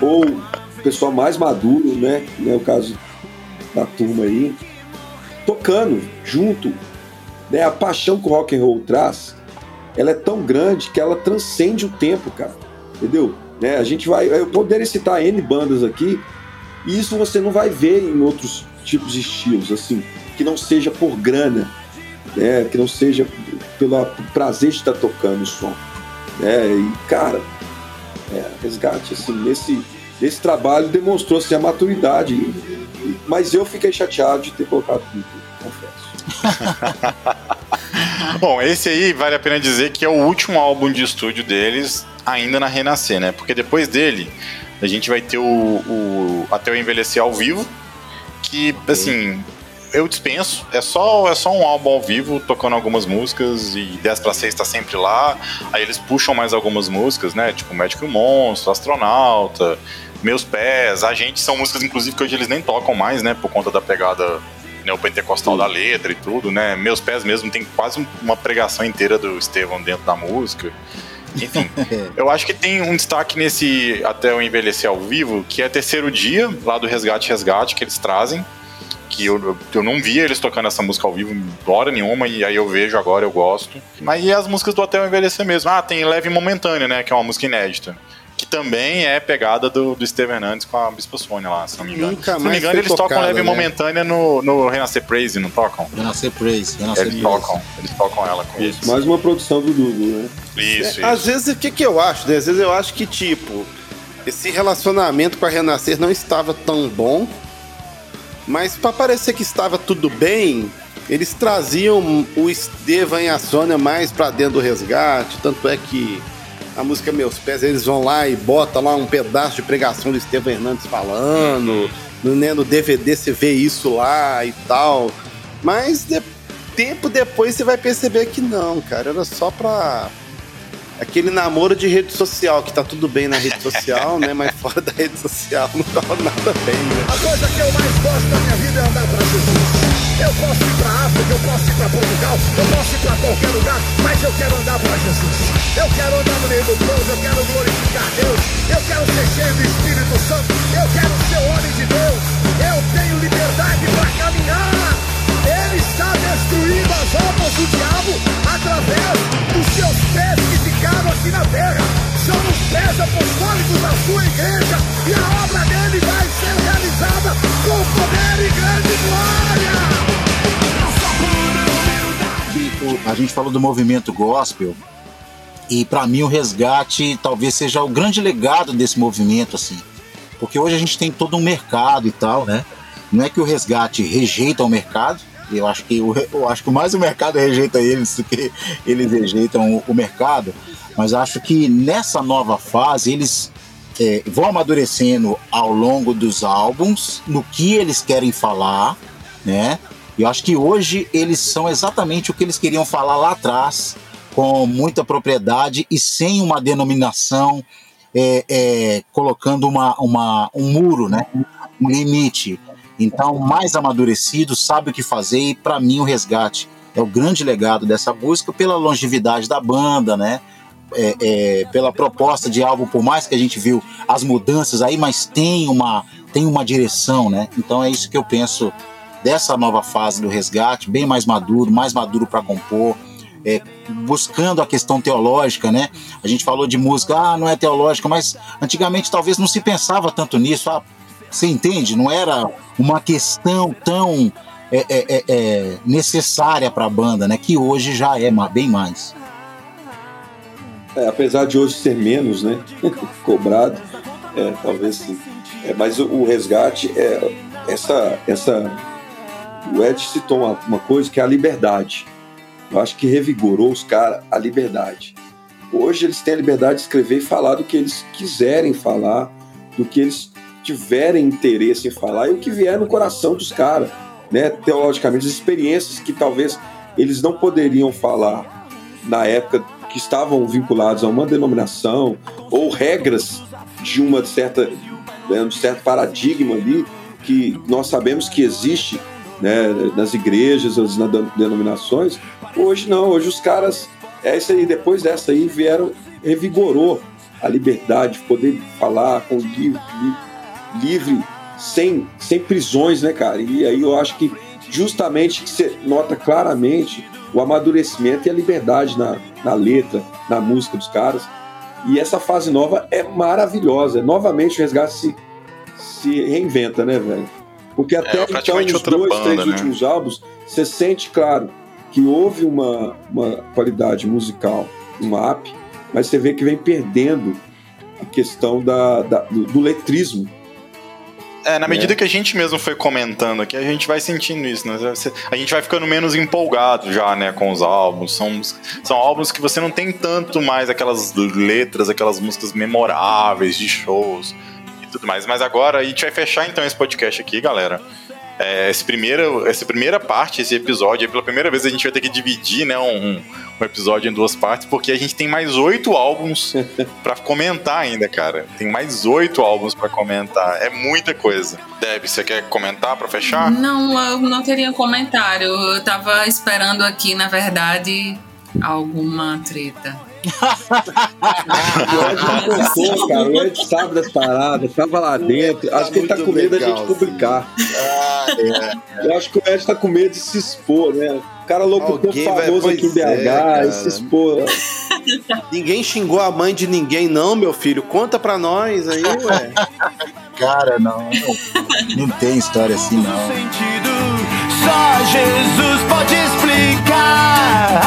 ou pessoal mais maduro, né? né o caso da turma aí, tocando junto. Né? A paixão que o rock and roll traz, ela é tão grande que ela transcende o tempo, cara. Entendeu? Né? A gente vai. Eu poderia citar N bandas aqui, e isso você não vai ver em outros tipos de estilos, assim, que não seja por grana, né? Que não seja pelo prazer de estar tocando o som. Né? E, cara, é, resgate, assim, nesse, nesse trabalho demonstrou-se a maturidade. Mas eu fiquei chateado de ter colocado tudo, confesso. Bom, esse aí vale a pena dizer que é o último álbum de estúdio deles, ainda na Renascer, né? Porque depois dele, a gente vai ter o, o Até Eu Envelhecer ao vivo, que, assim, eu dispenso. É só, é só um álbum ao vivo, tocando algumas músicas, e 10 para 6 tá sempre lá. Aí eles puxam mais algumas músicas, né? Tipo Médico e o Monstro, Astronauta, Meus Pés, A Gente, são músicas, inclusive, que hoje eles nem tocam mais, né? Por conta da pegada neopentecostal da letra e tudo, né? Meus Pés mesmo tem quase uma pregação inteira do Estevão dentro da música. Enfim, eu acho que tem um destaque nesse Até o Envelhecer ao Vivo, que é terceiro dia, lá do Resgate Resgate, que eles trazem. Que eu, eu não via eles tocando essa música ao vivo hora nenhuma, e aí eu vejo agora, eu gosto. Mas e as músicas do Até o Envelhecer mesmo? Ah, tem Leve Momentânea, né? Que é uma música inédita que também é pegada do, do Steven Hernandes com a Bispo Sônia lá, se não me engano. Nunca se não me engano, eles tocam leve né? momentânea no, no Renascer Praise, não tocam? Renascer Praise, Renascer eles Praise. tocam, eles tocam ela com isso. Mais uma produção do Dudu, né? Isso, é, isso. Às vezes, o que, que eu acho, né? Às vezes eu acho que, tipo, esse relacionamento com a Renascer não estava tão bom, mas para parecer que estava tudo bem, eles traziam o Estevam e a Sônia mais para dentro do resgate, tanto é que a música Meus Pés, eles vão lá e botam lá um pedaço de pregação do Estevam Hernandes falando. No, né, no DVD você vê isso lá e tal. Mas de, tempo depois você vai perceber que não, cara. Era só pra. Aquele namoro de rede social, que tá tudo bem na rede social, né? Mas fora da rede social não tá nada bem, né? A coisa que eu mais gosto da minha vida é andar pra Jesus. Eu posso ir pra África, eu posso ir pra Portugal, eu posso ir pra qualquer lugar, mas eu quero andar pra Jesus. Eu quero andar no meio do povo, eu quero glorificar Deus, eu quero ser cheio do Espírito Santo, eu quero ser homem de Deus, eu tenho liberdade pra caminhar. Ele está destruindo as obras do diabo através dos seus pés que ficaram aqui na terra. São os pés apostólicos da sua igreja e a obra dele vai ser realizada com poder e grande glória. a gente falou do movimento gospel e para mim o resgate talvez seja o grande legado desse movimento assim, porque hoje a gente tem todo um mercado e tal, né? Não é que o resgate rejeita o mercado, eu acho que eu acho que mais o mercado rejeita eles do que eles rejeitam o, o mercado, mas acho que nessa nova fase eles é, vão amadurecendo ao longo dos álbuns no que eles querem falar, né? Eu acho que hoje eles são exatamente o que eles queriam falar lá atrás, com muita propriedade e sem uma denominação, é, é, colocando uma, uma, um muro, né? um limite. Então, mais amadurecido, sabe o que fazer, e para mim o resgate é o grande legado dessa música pela longevidade da banda, né? É, é, pela proposta de álbum, por mais que a gente viu as mudanças aí, mas tem uma, tem uma direção, né? Então é isso que eu penso dessa nova fase do resgate, bem mais maduro, mais maduro para compor, é, buscando a questão teológica, né? A gente falou de música, ah, não é teológica, mas antigamente talvez não se pensava tanto nisso. Ah, você entende? Não era uma questão tão é, é, é, é necessária para a banda, né? Que hoje já é bem mais. É, apesar de hoje ser menos, né? Cobrado, é, talvez sim. mas o, o resgate é essa essa o Ed citou uma, uma coisa que é a liberdade. Eu acho que revigorou os caras a liberdade. Hoje eles têm a liberdade de escrever e falar do que eles quiserem falar, do que eles tiverem interesse em falar e o que vier no coração dos caras, né? Teologicamente, as experiências que talvez eles não poderiam falar na época que estavam vinculados a uma denominação ou regras de uma certa, né, um certo paradigma ali que nós sabemos que existe né, nas igrejas, nas denominações. Hoje não, hoje os caras, essa aí, depois dessa aí, vieram, revigorou a liberdade, poder falar com livre, livre sem, sem prisões, né, cara? E aí eu acho que justamente você nota claramente o amadurecimento e a liberdade na, na letra, na música dos caras. E essa fase nova é maravilhosa. Novamente o resgate se, se reinventa, né, velho? Porque até é, então, nos dois, banda, três né? últimos álbuns, você sente, claro, que houve uma, uma qualidade musical, um up, mas você vê que vem perdendo a questão da, da do, do, letrismo. É, na medida é. que a gente mesmo foi comentando aqui, a gente vai sentindo isso, né? A gente vai ficando menos empolgado já, né, com os álbuns. São, são álbuns que você não tem tanto mais aquelas letras, aquelas músicas memoráveis de shows tudo mais. Mas agora a gente vai fechar então esse podcast aqui, galera. É, esse primeiro, essa primeira parte, esse episódio, pela primeira vez a gente vai ter que dividir né, um, um episódio em duas partes, porque a gente tem mais oito álbuns para comentar ainda, cara. Tem mais oito álbuns para comentar. É muita coisa. Deb, você quer comentar para fechar? Não, eu não teria comentário. Eu tava esperando aqui, na verdade, alguma treta. O Ed não contou, cara. O Ed sabe das paradas, tava lá dentro. Tá acho que ele tá com medo da gente publicar. Eu acho que o Ed tá com medo de se expor, né? O cara locutor vai- famoso aqui em é, BH, e se expor. Ninguém xingou a mãe de ninguém, não, meu filho. Conta pra nós aí, ué. Cara, não. Não tem história assim, não. sentido. Só Jesus pode explicar.